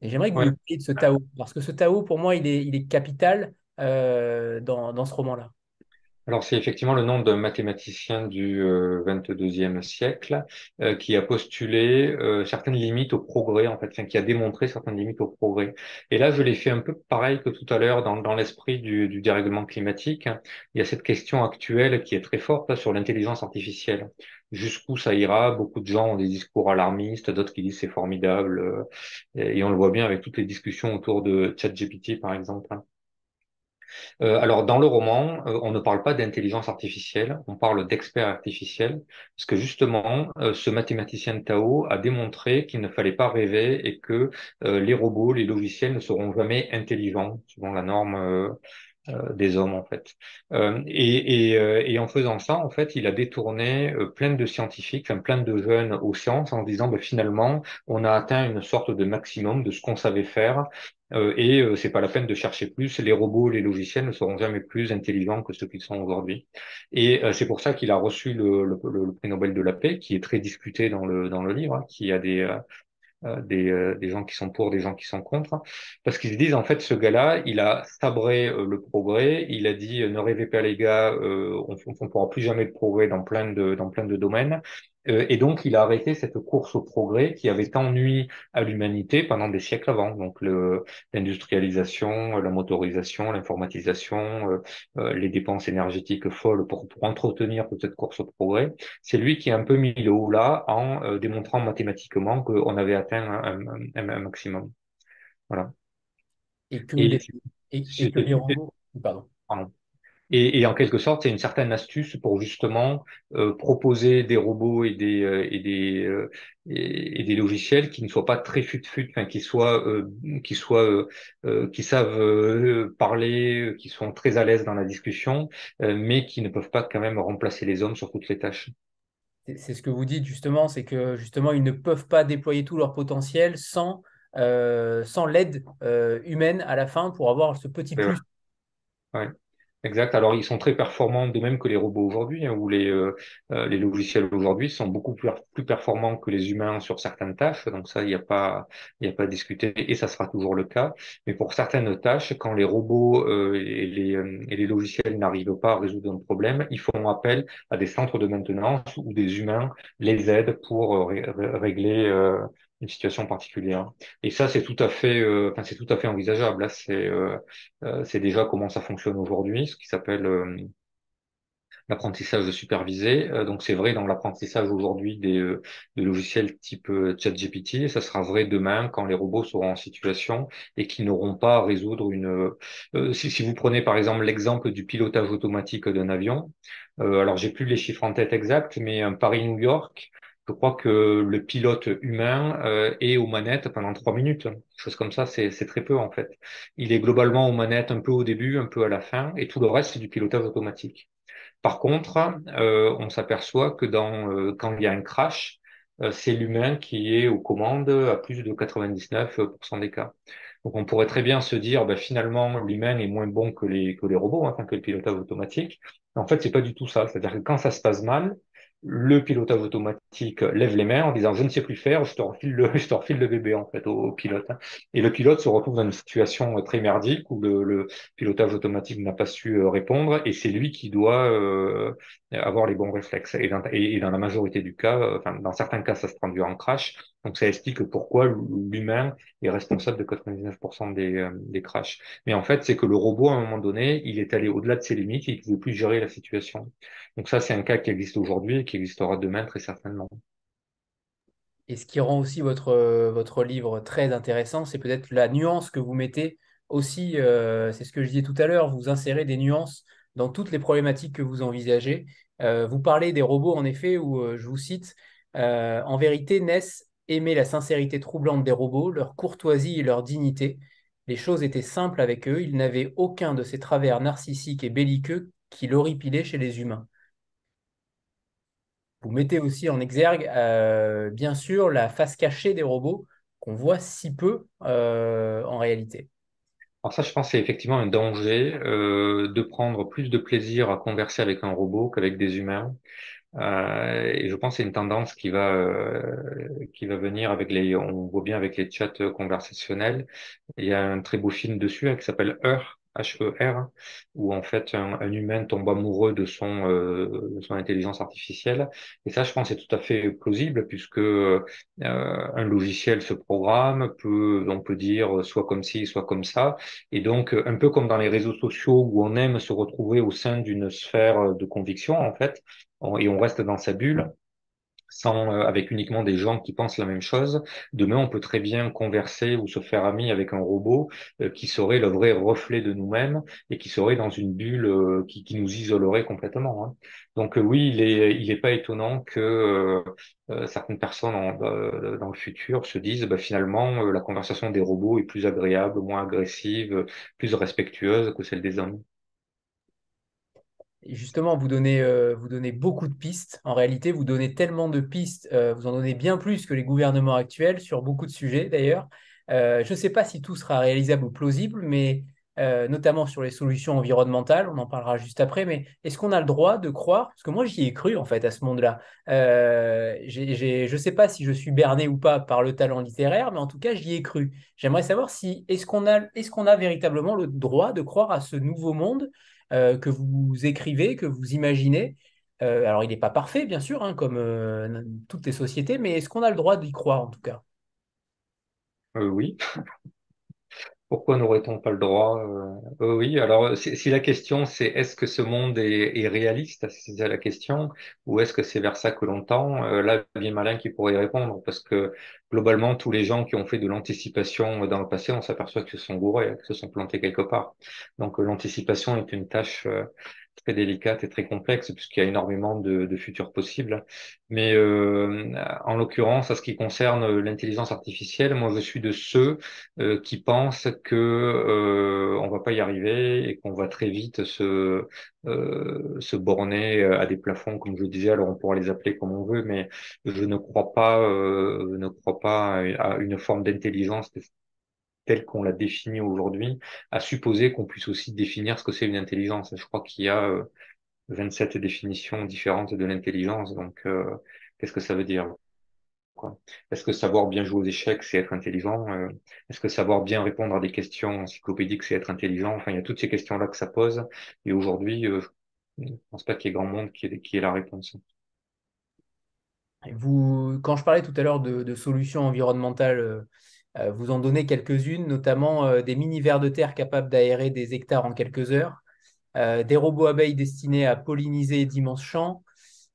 Et j'aimerais que vous parliez de ce Tao, parce que ce Tao, pour moi, il est, il est capital euh, dans, dans, ce roman-là.
Alors c'est effectivement le nom d'un mathématicien du euh, 22e siècle euh, qui a postulé euh, certaines limites au progrès, en fait, enfin, qui a démontré certaines limites au progrès. Et là, je l'ai fait un peu pareil que tout à l'heure dans, dans l'esprit du, du dérèglement climatique. Il y a cette question actuelle qui est très forte sur l'intelligence artificielle jusqu'où ça ira? Beaucoup de gens ont des discours alarmistes, d'autres qui disent c'est formidable. Euh, et on le voit bien avec toutes les discussions autour de ChatGPT, par exemple. Euh, alors, dans le roman, euh, on ne parle pas d'intelligence artificielle, on parle d'expert artificiel, parce que justement, ce mathématicien Tao a démontré qu'il ne fallait pas rêver et que les robots, les logiciels ne seront jamais intelligents, selon la norme euh, des hommes en fait. Euh, et, et, euh, et, en faisant ça, en fait, il a détourné plein de scientifiques, enfin, plein de jeunes aux sciences en disant bah, finalement, on a atteint une sorte de maximum de ce qu'on savait faire. Euh, et euh, c'est pas la peine de chercher plus. Les robots, les logiciels ne seront jamais plus intelligents que ceux qu'ils sont aujourd'hui. Et c'est pour ça qu'il a reçu le, le, le, prix Nobel de la paix, qui est très discuté dans le dans le livre, hein, qui a des euh, des, euh, des, gens qui sont pour, des gens qui sont contre, parce qu'ils se disent en fait ce gars-là, il a sabré euh, le progrès, il a dit ne rêvez pas les gars, on ne pourra plus jamais de progrès dans plein de dans plein de domaines, euh, et donc, il a arrêté cette course au progrès qui avait tant nui à l'humanité pendant des siècles avant. Donc, l'industrialisation, la motorisation, l'informatisation, euh, euh, les dépenses énergétiques folles pour, pour, entretenir toute cette course au progrès. C'est lui qui a un peu mis le haut là en démontrant mathématiquement qu'on avait atteint un, un, un, maximum. Voilà.
Et que, et, et, que les robots... Pardon.
Pardon. Et, et, en quelque sorte, c'est une certaine astuce pour justement euh, proposer des robots et des euh, et des euh, et, des logiciels qui ne soient pas très fut-fut, enfin qui soient qui soient qui savent parler, qui sont très à l'aise dans la discussion, mais qui ne peuvent pas quand même remplacer les hommes sur toutes les tâches.
C'est ce que vous dites justement, c'est que justement ils ne peuvent pas déployer tout leur potentiel sans sans l'aide humaine à la fin pour avoir ce petit plus.
Ouais. Exact. Alors, ils sont très performants, de même que les robots aujourd'hui, hein, ou les, euh, euh, les logiciels aujourd'hui sont beaucoup plus, performants que les humains sur certaines tâches. Donc ça, il n'y a pas, il y a pas à discuter, et ça sera toujours le cas. Mais pour certaines tâches, quand les robots euh, et, les, et les logiciels n'arrivent pas à résoudre un problème, ils font appel à des centres de maintenance où des humains les aident pour régler une situation particulière. Et ça, c'est tout à fait, euh, enfin, c'est tout à fait envisageable. Là, c'est, euh, euh, c'est déjà comment ça fonctionne aujourd'hui, ce qui s'appelle l'apprentissage supervisé. donc, c'est vrai dans l'apprentissage aujourd'hui des, des, logiciels type ChatGPT. Et ça sera vrai demain quand les robots seront en situation et qui n'auront pas à résoudre une. si, si vous prenez par exemple l'exemple du pilotage automatique d'un avion. alors, j'ai plus les chiffres en tête exacts, mais Paris-New York. Je crois que le pilote humain euh, est aux manettes pendant trois minutes. Chose comme ça, c'est très peu en fait. Il est globalement aux manettes un peu au début, un peu à la fin, et tout le reste, c'est du pilotage automatique. Par contre, euh, on s'aperçoit que dans, euh, quand il y a un crash, c'est l'humain qui est aux commandes à plus de 99% des cas. Donc on pourrait très bien se dire, bah, finalement, l'humain est moins bon que les, que les robots, hein, que le pilotage automatique. En fait, c'est pas du tout ça. C'est-à-dire que quand ça se passe mal, le pilotage automatique lève les mains en disant je ne sais plus faire, je te refile le, je te refile le bébé en fait au, pilote. Hein. Et le pilote se retrouve dans une situation très merdique où le, le pilotage automatique n'a pas su euh, répondre et c'est lui qui doit euh, avoir les bons réflexes. Et dans, et, dans, la majorité du cas, euh, enfin dans certains cas ça se traduit en crash. Donc ça explique pourquoi l'humain est responsable de 99% des, des crashs. Mais en fait c'est que le robot à un moment donné il est allé au-delà de ses limites, il ne pouvait plus gérer la situation. Donc ça, c'est un cas qui existe aujourd'hui et qui existera demain très certainement.
Et ce qui rend aussi votre, votre livre très intéressant, c'est peut-être la nuance que vous mettez aussi, euh, c'est ce que je disais tout à l'heure, vous insérez des nuances dans toutes les problématiques que vous envisagez. Euh, vous parlez des robots, en effet, où euh, je vous cite, en vérité, Ness aimait la sincérité troublante des robots, leur courtoisie et leur dignité. Les choses étaient simples avec eux, ils n'avaient aucun de ces travers narcissiques et belliqueux qui l'horripilaient chez les humains. Vous mettez aussi en exergue, euh, bien sûr, la face cachée des robots qu'on voit si peu euh, en réalité.
Alors ça, je pense, c'est effectivement un danger euh, de prendre plus de plaisir à converser avec un robot qu'avec des humains. et je pense que c'est une tendance qui va qui va venir avec les, on voit bien avec les chats conversationnels. Il y a un très beau film dessus hein, qui s'appelle Heure HER, où en fait un, humain tombe amoureux de son, euh, de son intelligence artificielle. Et ça, je pense, c'est tout à fait plausible puisque euh, un logiciel se programme, peut, on peut dire soit comme ci, soit comme ça. Et donc, un peu comme dans les réseaux sociaux où on aime se retrouver au sein d'une sphère de conviction, en fait, et on reste dans sa bulle sans, euh, avec uniquement des gens qui pensent la même chose. Demain, on peut très bien converser ou se faire ami avec un robot euh, qui serait le vrai reflet de nous-mêmes et qui serait dans une bulle euh, qui, nous isolerait complètement. Hein. Donc oui, il est, il est pas étonnant que certaines personnes dans le futur se disent bah, finalement la conversation des robots est plus agréable, moins agressive, plus respectueuse que celle des hommes
justement, vous donnez, euh, vous donnez beaucoup de pistes. En réalité, vous donnez tellement de pistes, euh, vous en donnez bien plus que les gouvernements actuels sur beaucoup de sujets d'ailleurs. Euh, je ne sais pas si tout sera réalisable ou plausible, mais notamment sur les solutions environnementales, on en parlera juste après, mais est-ce qu'on a le droit de croire, parce que moi j'y ai cru en fait à ce monde-là, je ne sais pas si je suis berné ou pas par le talent littéraire, mais en tout cas j'y ai cru. J'aimerais savoir si est-ce qu'on a, est-ce qu'on a véritablement le droit de croire à ce nouveau monde euh, que vous écrivez, que vous imaginez. Euh, alors, il n'est pas parfait, bien sûr, hein, comme euh, toutes les sociétés, mais est-ce qu'on a le droit d'y croire, en tout cas?
Oui. Pourquoi n'aurait-on pas le droit euh, Oui, alors si, la question c'est est-ce que ce monde est, réaliste, c'est la question, ou est-ce que c'est vers ça que l'on tend euh, Là, bien malin qui pourrait y répondre, parce que globalement, tous les gens qui ont fait de l'anticipation dans le passé, on s'aperçoit que se sont gourés, que se sont plantés quelque part. Donc l'anticipation est une tâche euh, très délicate et très complexe puisqu'il y a énormément de, de futurs possibles. Mais euh, en l'occurrence, à ce qui concerne l'intelligence artificielle, moi je suis de ceux euh, qui pensent que euh, on va pas y arriver et qu'on va très vite se euh, se borner à des plafonds, comme je disais. Alors on pourra les appeler comme on veut, mais je ne crois pas, euh, ne crois pas à une forme d'intelligence telle qu'on la définit aujourd'hui, à supposer qu'on puisse aussi définir ce que c'est une intelligence. Je crois qu'il y a 27 euh, définitions différentes de l'intelligence. Donc, euh, qu'est-ce que ça veut dire Est-ce que savoir bien jouer aux échecs, c'est être intelligent? Euh, Est-ce que savoir bien répondre à des questions encyclopédiques, c'est être intelligent? Enfin, il y a toutes ces questions-là que ça pose. Et aujourd'hui, je ne pense pas qu'il y ait grand monde qui ait, la réponse.
Vous, quand je parlais tout à l'heure de, solutions environnementales vous en donnez quelques-unes, notamment euh, des mini vers de terre capables d'aérer des hectares en quelques heures, euh, des robots abeilles destinés à polliniser d'immenses champs,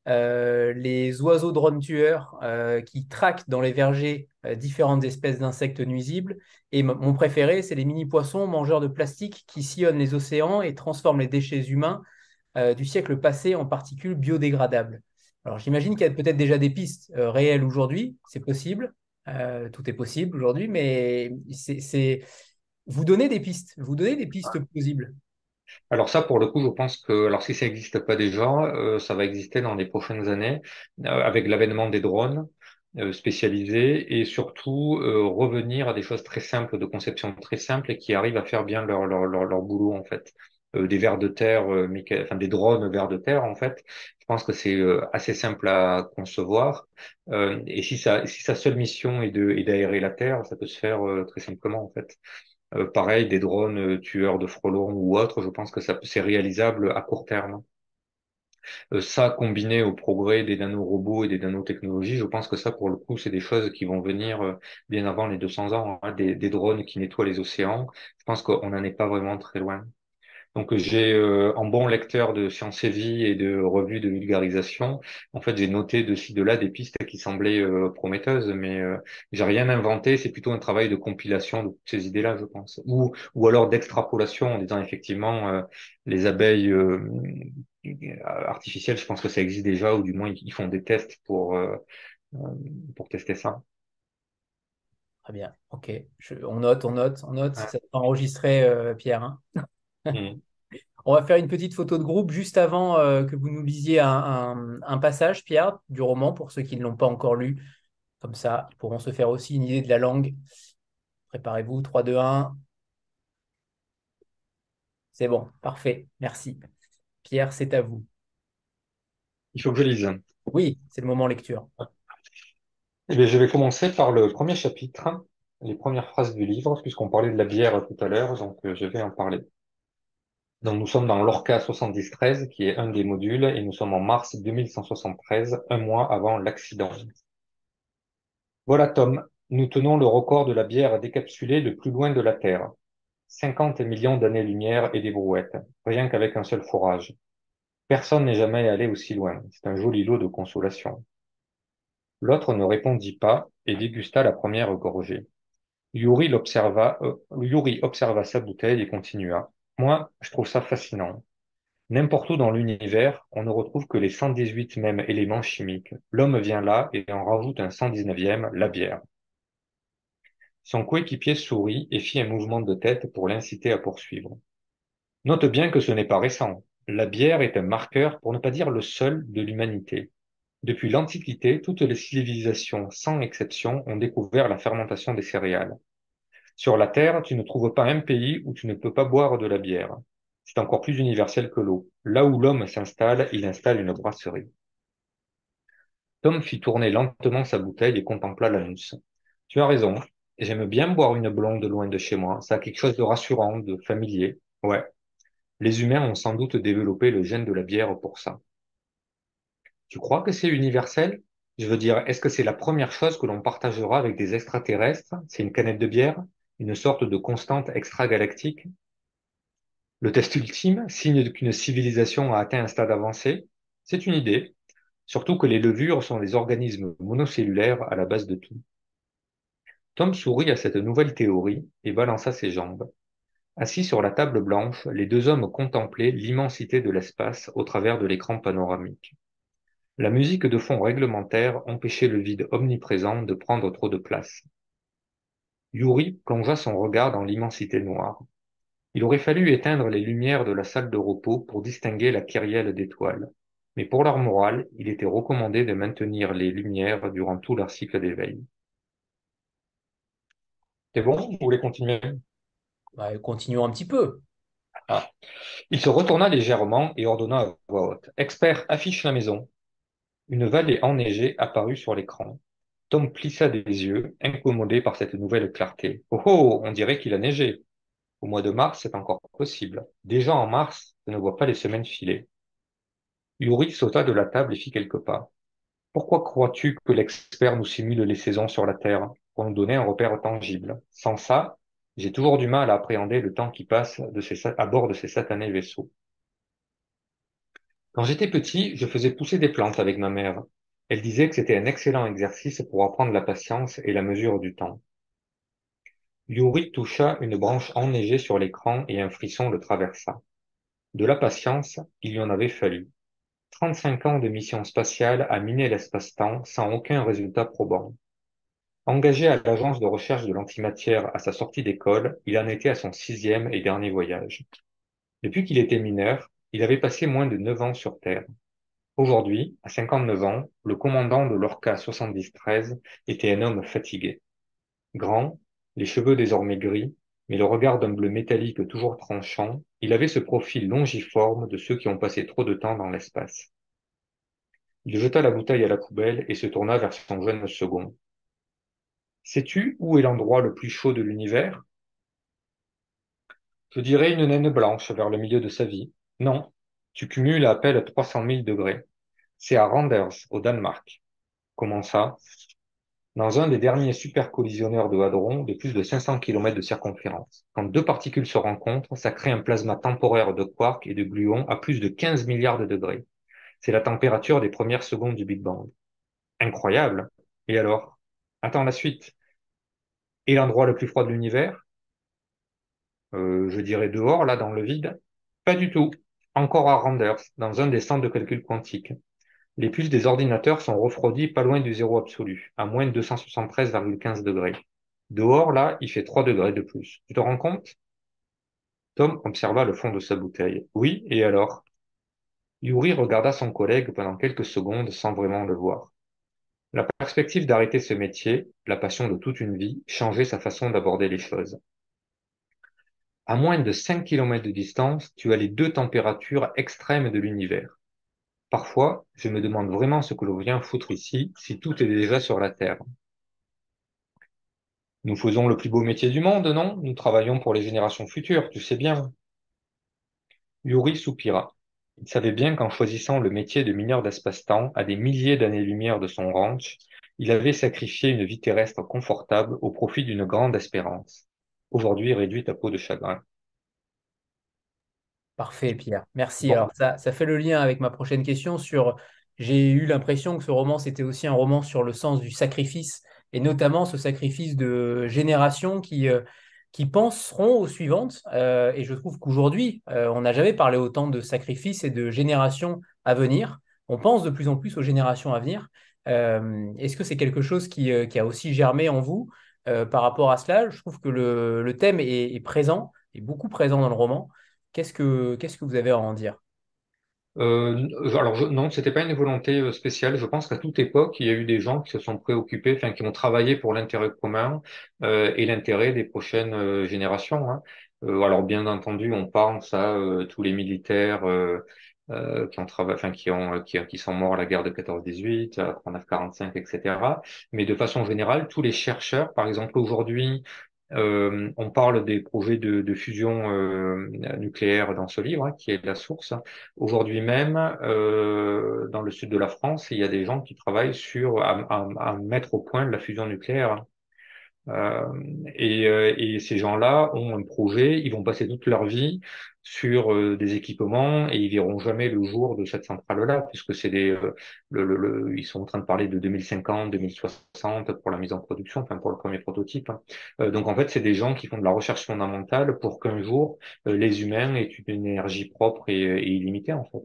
les oiseaux drones tueurs qui traquent dans les vergers différentes espèces d'insectes nuisibles. Et mon préféré, c'est les mini-poissons mangeurs de plastique qui sillonnent les océans et transforment les déchets humains du siècle passé en particules biodégradables. Alors j'imagine qu'il y a peut-être déjà des pistes réelles aujourd'hui, c'est possible. Euh, tout est possible aujourd'hui, mais c'est vous donnez des pistes, vous donnez des pistes plausibles.
Alors ça, pour le coup, je pense que, alors si ça n'existe pas déjà, euh, ça va exister dans les prochaines années euh, avec l'avènement des drones spécialisés et surtout revenir à des choses très simples, de conception très simples et qui arrivent à faire bien leur, leur, leur, leur boulot en fait. Des vers de terre, enfin des drones vers de terre en fait, je pense que c'est euh, assez simple à concevoir. Euh, et si, ça, si sa seule mission est d'aérer la Terre, ça peut se faire euh, très simplement en fait. pareil, des drones tueurs de frelons ou autres, je pense que ça c'est réalisable à court terme. ça, combiné au progrès des nanorobots et des nanotechnologies, je pense que ça, pour le coup, c'est des choses qui vont venir bien avant les 200 ans. Hein, des, des drones qui nettoient les océans, je pense qu'on n'en est pas vraiment très loin. Donc j'ai euh, en bon lecteur de Sciences et Vie et de revues de vulgarisation, en fait j'ai noté de ci de là des pistes qui semblaient euh, prometteuses, mais euh, j'ai rien inventé. C'est plutôt un travail de compilation de toutes ces idées-là, je pense, ou ou alors d'extrapolation en disant effectivement euh, les abeilles artificielles. Je pense que ça existe déjà, ou du moins ils font des tests pour pour tester ça.
Très bien, ok. on note, on note, on note. Ça sera enregistré, Pierre. Hein Mm. On va faire une petite photo de groupe juste avant euh, que vous nous lisiez un, passage, Pierre, du roman, pour ceux qui ne l'ont pas encore lu. Comme ça, ils pourront se faire aussi une idée de la langue. Préparez-vous, 3, 2, 1. C'est bon, parfait, merci. Pierre, c'est à vous.
Il faut que je lise.
Oui, c'est le moment lecture.
Eh je vais commencer par le premier chapitre, les premières phrases du livre, puisqu'on parlait de la bière tout à l'heure, donc euh, je vais en parler. Donc nous sommes dans l'Orca 7013, qui est un des modules, et nous sommes en mars 2173, un mois avant l'accident. Voilà Tom, nous tenons le record de la bière décapsulée le plus loin de la Terre. 50 millions d'années-lumière et des brouettes, rien qu'avec un seul forage. Personne n'est jamais allé aussi loin. C'est un joli lot de consolation. L'autre ne répondit pas et dégusta la première gorgée. Yuri, observa, euh, Yuri observa sa bouteille et continua. Moi, je trouve ça fascinant. N'importe où dans l'univers, on ne retrouve que les 118 mêmes éléments chimiques. L'homme vient là et en rajoute un 119e, la bière. Son coéquipier sourit et fit un mouvement de tête pour l'inciter à poursuivre. Note bien que ce n'est pas récent. La bière est un marqueur, pour ne pas dire le seul, de l'humanité. Depuis l'Antiquité, toutes les civilisations, sans exception, ont découvert la fermentation des céréales. Sur la Terre, tu ne trouves pas un pays où tu ne peux pas boire de la bière. C'est encore plus universel que l'eau. Là où l'homme s'installe, il installe une brasserie. Tom fit tourner lentement sa bouteille et contempla l'anus. Tu as raison. J'aime bien boire une blonde loin de chez moi. Ça a quelque chose de rassurant, de familier. Ouais. Les humains ont sans doute développé le gène de la bière pour ça. Tu crois que c'est universel? Je veux dire, est-ce que c'est la première chose que l'on partagera avec des extraterrestres? C'est une canette de bière? Une sorte de constante extragalactique Le test ultime, signe qu'une civilisation a atteint un stade avancé C'est une idée, surtout que les levures sont des organismes monocellulaires à la base de tout. Tom sourit à cette nouvelle théorie et balança ses jambes. Assis sur la table blanche, les deux hommes contemplaient l'immensité de l'espace au travers de l'écran panoramique. La musique de fond réglementaire empêchait le vide omniprésent de prendre trop de place. Yuri plongea son regard dans l'immensité noire. Il aurait fallu éteindre les lumières de la salle de repos pour distinguer la kyrielle d'étoiles. Mais pour leur morale, il était recommandé de maintenir les lumières durant tout leur cycle d'éveil. C'est bon? Vous voulez continuer?
Bah, Continuons un petit peu.
Ah. Il se retourna légèrement et ordonna à voix haute. Expert, affiche la maison. Une vallée enneigée apparut sur l'écran. Tom plissa des yeux, incommodé par cette nouvelle clarté. Oh oh, on dirait qu'il a neigé. Au mois de mars, c'est encore possible. Déjà en mars, je ne vois pas les semaines filer. Yuri sauta de la table et fit quelques pas. Pourquoi crois-tu que l'expert nous simule les saisons sur la Terre? Pour nous donner un repère tangible Sans ça, j'ai toujours du mal à appréhender le temps qui passe à bord de ces satanés vaisseaux. Quand j'étais petit, je faisais pousser des plantes avec ma mère. Elle disait que c'était un excellent exercice pour apprendre la patience et la mesure du temps. Yuri toucha une branche enneigée sur l'écran et un frisson le traversa. De la patience, il y en avait fallu. 35 ans de mission spatiale à miner l'espace-temps sans aucun résultat probant. Engagé à l'agence de recherche de l'antimatière à sa sortie d'école, il en était à son sixième et dernier voyage. Depuis qu'il était mineur, il avait passé moins de neuf ans sur Terre. Aujourd'hui, à 59 ans, le commandant de l'Orca 7013 était un homme fatigué. Grand, les cheveux désormais gris, mais le regard d'un bleu métallique toujours tranchant, il avait ce profil longiforme de ceux qui ont passé trop de temps dans l'espace. Il jeta la bouteille à la poubelle et se tourna vers son jeune second. Sais-tu où est l'endroit le plus chaud de l'univers? Je dirais une naine blanche vers le milieu de sa vie, non, tu cumules à peine 300 000 degrés. C'est à Randers, au Danemark. Comment ça? Dans un des derniers supercollisionneurs de hadrons de plus de 500 km de circonférence. Quand deux particules se rencontrent, ça crée un plasma temporaire de quarks et de gluons à plus de 15 milliards de degrés. C'est la température des premières secondes du Big Bang. Incroyable. Et alors? Attends la suite. Et l'endroit le plus froid de l'univers? Euh, Je dirais dehors, là, dans le vide? Pas du tout. Encore à Randers, dans un des centres de calcul quantique. Les puces des ordinateurs sont refroidies pas loin du zéro absolu, à moins de 273,15 degrés. Dehors, là, il fait 3 degrés de plus. Tu te rends compte? Tom observa le fond de sa bouteille. Oui, et alors? Yuri regarda son collègue pendant quelques secondes sans vraiment le voir. La perspective d'arrêter ce métier, la passion de toute une vie, changeait sa façon d'aborder les choses. À moins de 5 km de distance, tu as les deux températures extrêmes de l'univers. Parfois, je me demande vraiment ce que l'on vient foutre ici, si tout est déjà sur la Terre. Nous faisons le plus beau métier du monde, non? Nous travaillons pour les générations futures, tu sais bien. Yuri soupira. Il savait bien qu'en choisissant le métier de mineur d'espace-temps à des milliers d'années-lumière de son ranch, il avait sacrifié une vie terrestre confortable au profit d'une grande espérance aujourd'hui réduite à peau de chagrin.
Parfait, Pierre. Merci. Alors, ça, ça fait le lien avec ma prochaine question sur. J'ai eu l'impression que ce roman, c'était aussi un roman sur le sens du sacrifice, et notamment ce sacrifice de générations qui, euh, qui penseront aux suivantes. Euh, et je trouve qu'aujourd'hui, euh, on n'a jamais parlé autant de sacrifices et de générations à venir. On pense de plus en plus aux générations à venir. Est-ce que c'est quelque chose qui, qui, a aussi germé en vous? Euh, par rapport à cela. Je trouve que le, thème est, présent, est beaucoup présent dans le roman. Qu'est-ce que, vous avez à en dire?
Euh, alors je, non, c'était pas une volonté euh, spéciale. Je pense qu'à toute époque, il y a eu des gens qui se sont préoccupés, qui ont travaillé pour l'intérêt commun et l'intérêt des prochaines générations. Hein. alors bien entendu, on pense à tous les militaires euh, qui ont travaillé, enfin qui ont qui, qui, sont morts à la guerre de 14-18, à 39-45, etc. Mais de façon générale, tous les chercheurs, par exemple aujourd'hui, euh, on parle des projets de, de fusion euh, nucléaire dans ce livre, hein, qui est la source. Aujourd'hui même, euh, dans le sud de la France, il y a des gens qui travaillent sur à, à, à, mettre au point de la fusion nucléaire. Euh, et, euh, et, ces gens-là ont un projet, ils vont passer toute leur vie sur euh, des équipements et ils verront jamais le jour de cette centrale-là, puisque c'est des, le, le, le, ils sont en train de parler de 2050, 2060 pour la mise en production, enfin pour le premier prototype. Hein. donc en fait, c'est des gens qui font de la recherche fondamentale pour qu'un jour les humains aient une énergie propre et, et illimitée en fait.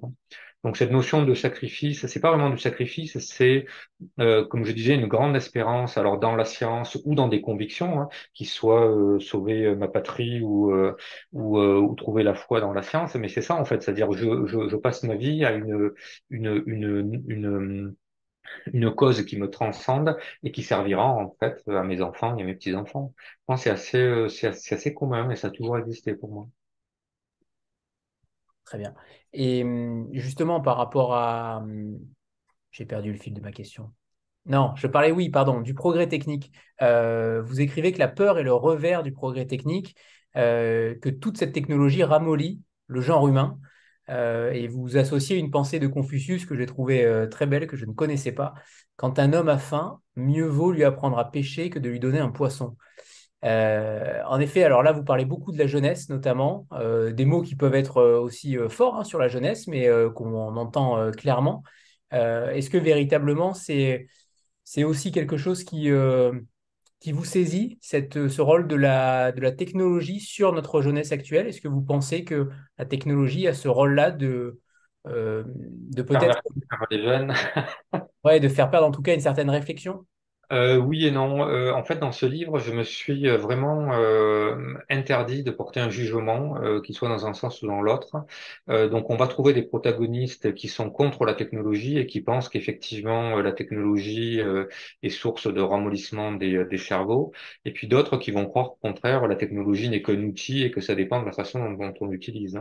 Donc cette notion de sacrifice, c'est pas vraiment du sacrifice, c'est, euh, comme je disais, une grande espérance, alors dans la science ou dans des convictions, hein, qui soit euh, sauver euh, ma patrie ou, ou, ou, trouver la foi dans la science, mais c'est ça en fait, c'est-à-dire je, je, je, passe ma vie à une, cause qui me transcende et qui servira en fait à mes enfants et à mes petits-enfants. Je pense c'est assez, c'est assez, assez commun et ça a toujours existé pour moi.
Très bien. Et hum, justement, par rapport à... Hum, j'ai perdu le fil de ma question. Non, je parlais, oui, pardon, du progrès technique. Euh, vous écrivez que la peur est le revers du progrès technique, euh, que toute cette technologie ramollit le genre humain. Euh, et vous associez une pensée de Confucius que j'ai trouvée très belle, que je ne connaissais pas. Quand un homme a faim, mieux vaut lui apprendre à pêcher que de lui donner un poisson. Euh, en effet, alors là, vous parlez beaucoup de la jeunesse, notamment, euh, des mots qui peuvent être euh, aussi forts hein, sur la jeunesse, mais qu'on entend clairement. Est-ce que véritablement, c'est c'est aussi quelque chose qui, qui vous saisit, cette, ce rôle de la, de la technologie sur notre jeunesse actuelle? Est-ce que vous pensez que la technologie a ce rôle-là de, de peut-être... ouais, de faire perdre en tout cas une certaine réflexion?
Euh, oui et non. Euh, en fait, dans ce livre, je me suis euh, vraiment euh, interdit de porter un jugement, euh, qui soit dans un sens ou dans l'autre. donc, on va trouver des protagonistes qui sont contre la technologie et qui pensent qu'effectivement la technologie est source de ramollissement des, des cerveaux, et puis d'autres qui vont croire qu'au contraire la technologie n'est qu'un outil et que ça dépend de la façon dont on l'utilise.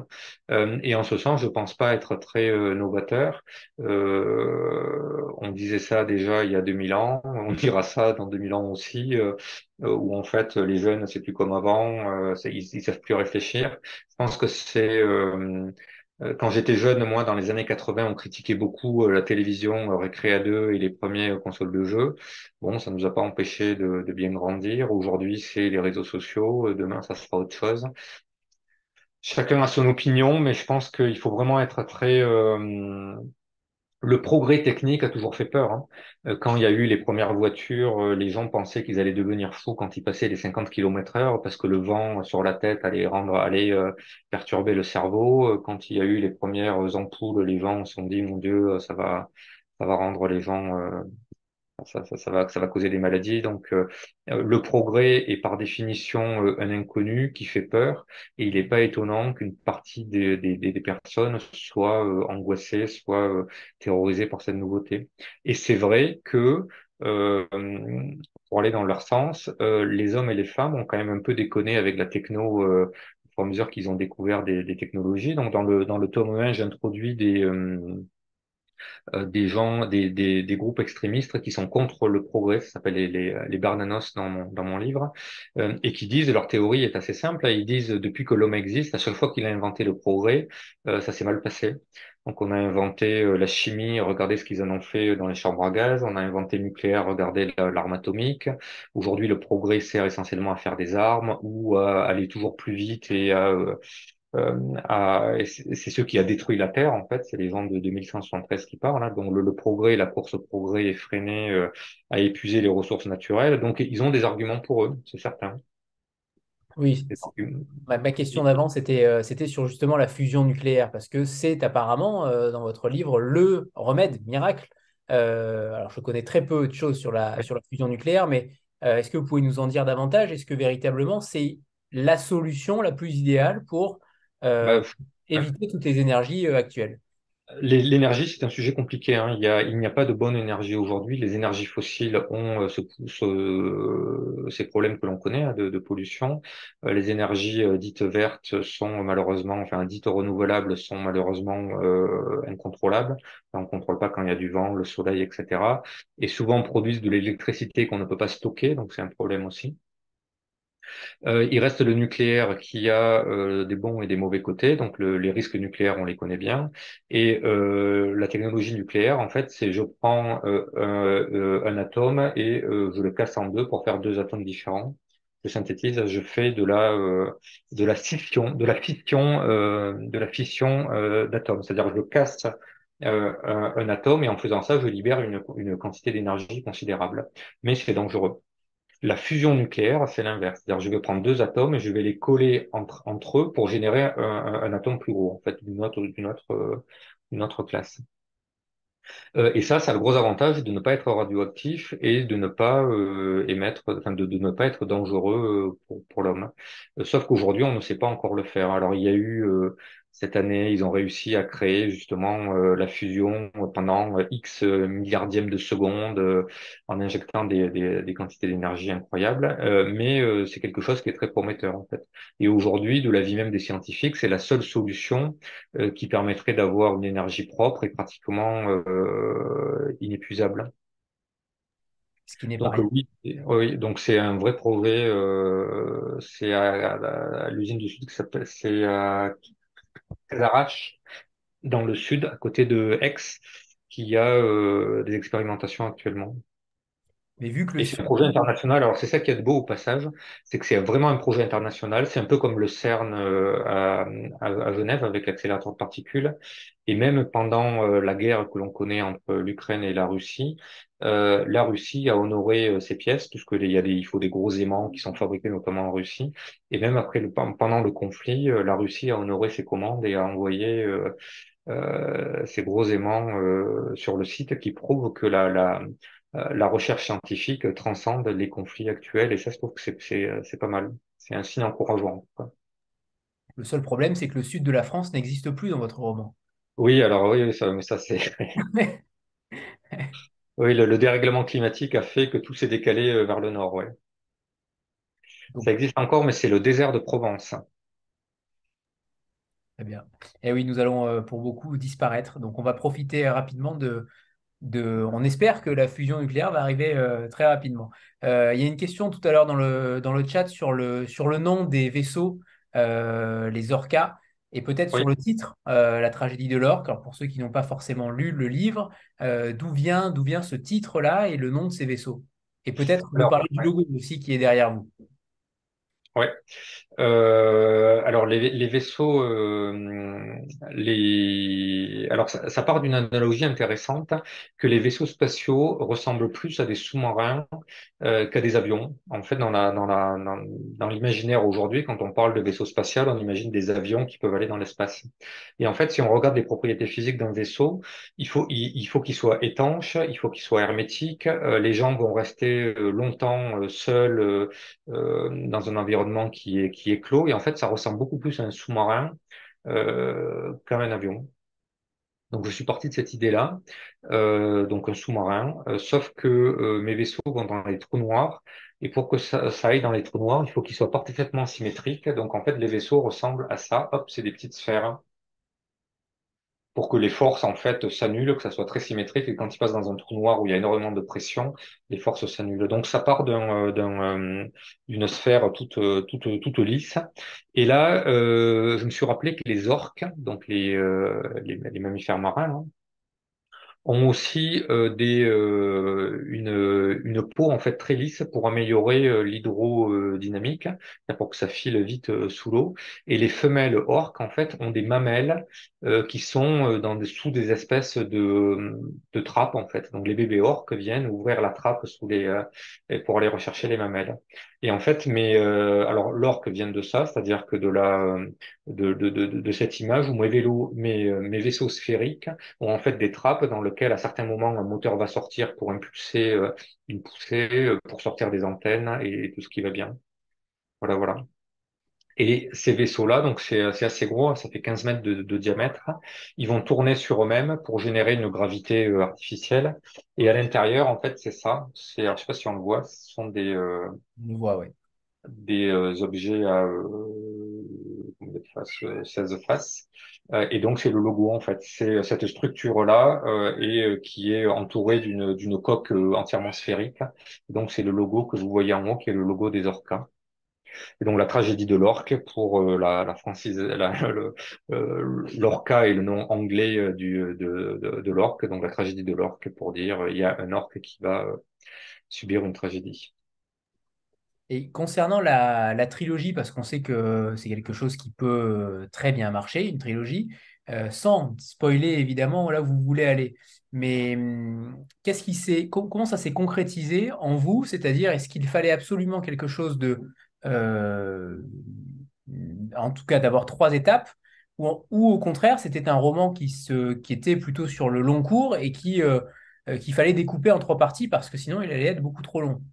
Hein. et en ce sens, je pense pas être très novateur. on disait ça déjà il y a 2000 ans. On dira ça dans 2000 ans aussi, euh, euh, où en fait les jeunes c'est plus comme avant, euh, ils, ils savent plus réfléchir. Je pense que c'est quand j'étais jeune, moi, dans les années 80, on critiquait beaucoup la télévision Récréa 2 et les premières consoles de jeux. Bon, ça nous a pas empêché de, de bien grandir. Aujourd'hui, c'est les réseaux sociaux. Demain, ça sera autre chose. Chacun a son opinion, mais je pense qu'il faut vraiment être très le progrès technique a toujours fait peur. Hein. Euh, quand il y a eu les premières voitures, euh, les gens pensaient qu'ils allaient devenir fous quand ils passaient les 50 km heure parce que le vent sur la tête allait rendre, allait euh, perturber le cerveau. Quand il y a eu les premières ampoules, les gens se sont dit, mon Dieu, ça va, ça va rendre les gens ça, ça, ça, va, ça va causer des maladies. Donc, euh, euh, le progrès est par définition euh, un inconnu qui fait peur, et il n'est pas étonnant qu'une partie des, des, des, personnes soit angoissée, soit terrorisée par cette nouveauté. Et c'est vrai que pour aller dans leur sens, les hommes et les femmes ont quand même un peu déconné avec la techno au à mesure qu'ils ont découvert des, des, technologies. Donc, dans le, dans le tome 1, j'introduis des euh, des gens, des, des, des, groupes extrémistes qui sont contre le progrès, ça s'appelle les, les, les, Barnanos dans mon, dans mon livre, euh, et qui disent, leur théorie est assez simple, ils disent depuis que l'homme existe, à chaque fois qu'il a inventé le progrès, euh, ça s'est mal passé. Donc on a inventé la chimie, regardez ce qu'ils en ont fait dans les chambres à gaz, on a inventé le nucléaire, regardez l'arme atomique. Aujourd'hui le progrès sert essentiellement à faire des armes ou à aller toujours plus vite et à euh, c'est ce qui a détruit la Terre, en fait, c'est les gens de 2173 qui parlent, hein. donc le, le, progrès, la course au progrès est freinée, euh, à épuiser les ressources naturelles, donc ils ont des arguments pour eux, c'est certain.
Oui, ma, ma, question d'avant, c'était euh, c'était sur justement la fusion nucléaire, parce que c'est apparemment, euh, dans votre livre, le remède miracle. Alors, je connais très peu de choses sur la, sur la fusion nucléaire, mais est-ce que vous pouvez nous en dire davantage? Est-ce que véritablement, c'est la solution la plus idéale pour bah, éviter toutes les énergies euh, actuelles
L'énergie, c'est un sujet compliqué. Hein. Il, y a, il n'y a pas de bonne énergie aujourd'hui. Les énergies fossiles ont euh, ce, ce, ces problèmes que l'on connaît hein, de, de, pollution. Euh, les énergies euh, dites vertes sont malheureusement, enfin dites renouvelables, sont malheureusement euh, incontrôlables. On ne contrôle pas quand il y a du vent, le soleil, etc. Et souvent produisent de l'électricité qu'on ne peut pas stocker, donc c'est un problème aussi. Euh, il reste le nucléaire qui a euh, des bons et des mauvais côtés. Donc les risques nucléaires, on les connaît bien. Et euh, la technologie nucléaire, en fait, c'est je prends un, atome et je le casse en deux pour faire deux atomes différents. Je synthétise, je fais de la de la fission, de la fission, de la fission d'atomes. C'est-à-dire je casse un, un, atome et en faisant ça, je libère une, une quantité d'énergie considérable. Mais c'est dangereux. La fusion nucléaire, c'est l'inverse. C'est-à-dire, je vais prendre deux atomes et je vais les coller entre, eux pour générer un, atome plus gros, en fait, d'une autre, euh, classe. Euh, et ça, ça a le gros avantage de ne pas être radioactif et de ne pas euh, émettre, enfin de, ne pas être dangereux pour, pour l'homme. sauf qu'aujourd'hui, on ne sait pas encore le faire. Alors, il y a eu cette année, ils ont réussi à créer justement euh, la fusion pendant euh, X milliardièmes de secondes euh, en injectant des, des, des quantités d'énergie incroyables. mais c'est quelque chose qui est très prometteur en fait. Et aujourd'hui, de l'avis même des scientifiques, c'est la seule solution qui permettrait d'avoir une énergie propre et pratiquement inépuisable.
Ce qui n'est pas
donc, oui, oui, donc c'est un vrai projet. c'est à, à l'usine du Sud qui s'appelle, c'est à Casarache, dans le sud, à côté de Aix, qui a euh, des expérimentations actuellement.
Mais vu que
le... Et c'est un projet international. Alors c'est ça qui est beau au passage, c'est que c'est vraiment un projet international. C'est un peu comme le CERN euh, à, Genève avec l'accélérateur de particules. Et même pendant euh, la guerre que l'on connaît entre l'Ukraine et la Russie, euh, la Russie a honoré ses pièces, puisque il y a des, il faut des gros aimants qui sont fabriqués notamment en Russie. Et même après le, pendant le conflit, la Russie a honoré ses commandes et a envoyé euh, ces gros aimants sur le site qui prouvent que la, la la recherche scientifique transcende les conflits actuels et ça, je trouve que c'est euh, pas mal. C'est un signe encourageant.
Le seul problème, c'est que le sud de la France n'existe plus dans votre roman.
Oui, alors oui, ça, mais ça c'est. oui, le, dérèglement climatique a fait que tout s'est décalé euh, vers le nord, ouais. Ça existe encore, mais c'est le désert de Provence.
Très bien. Et eh oui, nous allons pour beaucoup disparaître. Donc, on va profiter rapidement de, on espère que la fusion nucléaire va arriver euh, très rapidement. Euh, il y a une question tout à l'heure dans le, dans le chat sur le, sur le nom des vaisseaux, euh, les Orcas, et peut-être sur le titre, La tragédie de l'orque. Alors pour ceux qui n'ont pas forcément lu le livre, d'où vient, d'où vient ce titre-là et le nom de ces vaisseaux? Et peut-être vous parler du logo aussi qui est derrière vous.
Ouais. Euh, alors les, les vaisseaux, euh, les alors ça, ça part d'une analogie intéressante que les vaisseaux spatiaux ressemblent plus à des sous-marins euh, qu'à des avions. En fait, dans la dans la dans, l'imaginaire aujourd'hui, quand on parle de vaisseau spatial, on imagine des avions qui peuvent aller dans l'espace. Et en fait, si on regarde les propriétés physiques d'un vaisseau, il faut il, il faut qu'il soit étanche, il faut qu'il soit hermétique. Euh, les gens vont rester euh, longtemps seuls dans un environnement qui est qui est clos et en fait ça ressemble beaucoup plus à un sous-marin euh, qu'à un avion. Donc je suis parti de cette idée-là, euh, donc un sous-marin, euh, sauf que mes vaisseaux vont dans les trous noirs et pour que ça aille dans les trous noirs, il faut qu'ils soient parfaitement symétriques. Donc en fait les vaisseaux ressemblent à ça. Hop, c'est des petites sphères pour que les forces en fait s'annulent, que ça soit très symétrique et quand ils passent dans un trou noir où il y a énormément de pression, les forces s'annulent. Donc ça part d'un, euh, d'une sphère toute, toute, toute lisse. Et là, euh, je me suis rappelé que les orques, donc les, euh, les, mammifères marins, hein, ont aussi euh, des, euh, une, une peau en fait très lisse pour améliorer euh, l'hydrodynamique, pour que ça file vite sous l'eau. Et les femelles orques en fait ont des mamelles qui sont dans des, sous des espèces de, de trappes en fait. Donc les bébés orques viennent ouvrir la trappe sous les pour aller rechercher les mamelles. Et en fait, mais alors l'orque vient de ça, c'est-à-dire que de la de, de, de, de cette image où mes, vélos, mes, mes vaisseaux sphériques ont en fait des trappes dans le à certains moments, un moteur va sortir pour impulser euh, une poussée, euh, pour sortir des antennes et, tout ce qui va bien. Voilà, voilà. Et ces vaisseaux-là, donc c'est assez gros, ça fait 15 mètres de, diamètre, ils vont tourner sur eux-mêmes pour générer une gravité euh, artificielle. Et à l'intérieur, en fait, c'est ça. C'est, je sais pas si on le voit, ce sont des,
on voit, oui.
des objets à euh, 16 faces. Euh, et donc c'est le logo en fait, c'est cette structure-là euh, et euh, qui est entourée d'une d'une coque entièrement sphérique. Donc c'est le logo que vous voyez en haut, qui est le logo des orcas. Et donc la tragédie de l'orque pour la, la francise, l'orca est le nom anglais du, de, de, de l'orque, donc la tragédie de l'orque pour dire il y a un orque qui va subir une tragédie.
Et concernant la, trilogie, parce qu'on sait que c'est quelque chose qui peut très bien marcher, une trilogie, euh, sans spoiler évidemment là où vous voulez aller. Mais hum, qu'est-ce qui s'est, comment ça s'est concrétisé en vous? C'est-à-dire, est-ce qu'il fallait absolument quelque chose de, euh, en tout cas, d'avoir trois étapes, ou, au contraire, c'était un roman qui, était plutôt sur le long cours et qui, euh, qu'il fallait découper en trois parties parce que sinon il allait être beaucoup trop long?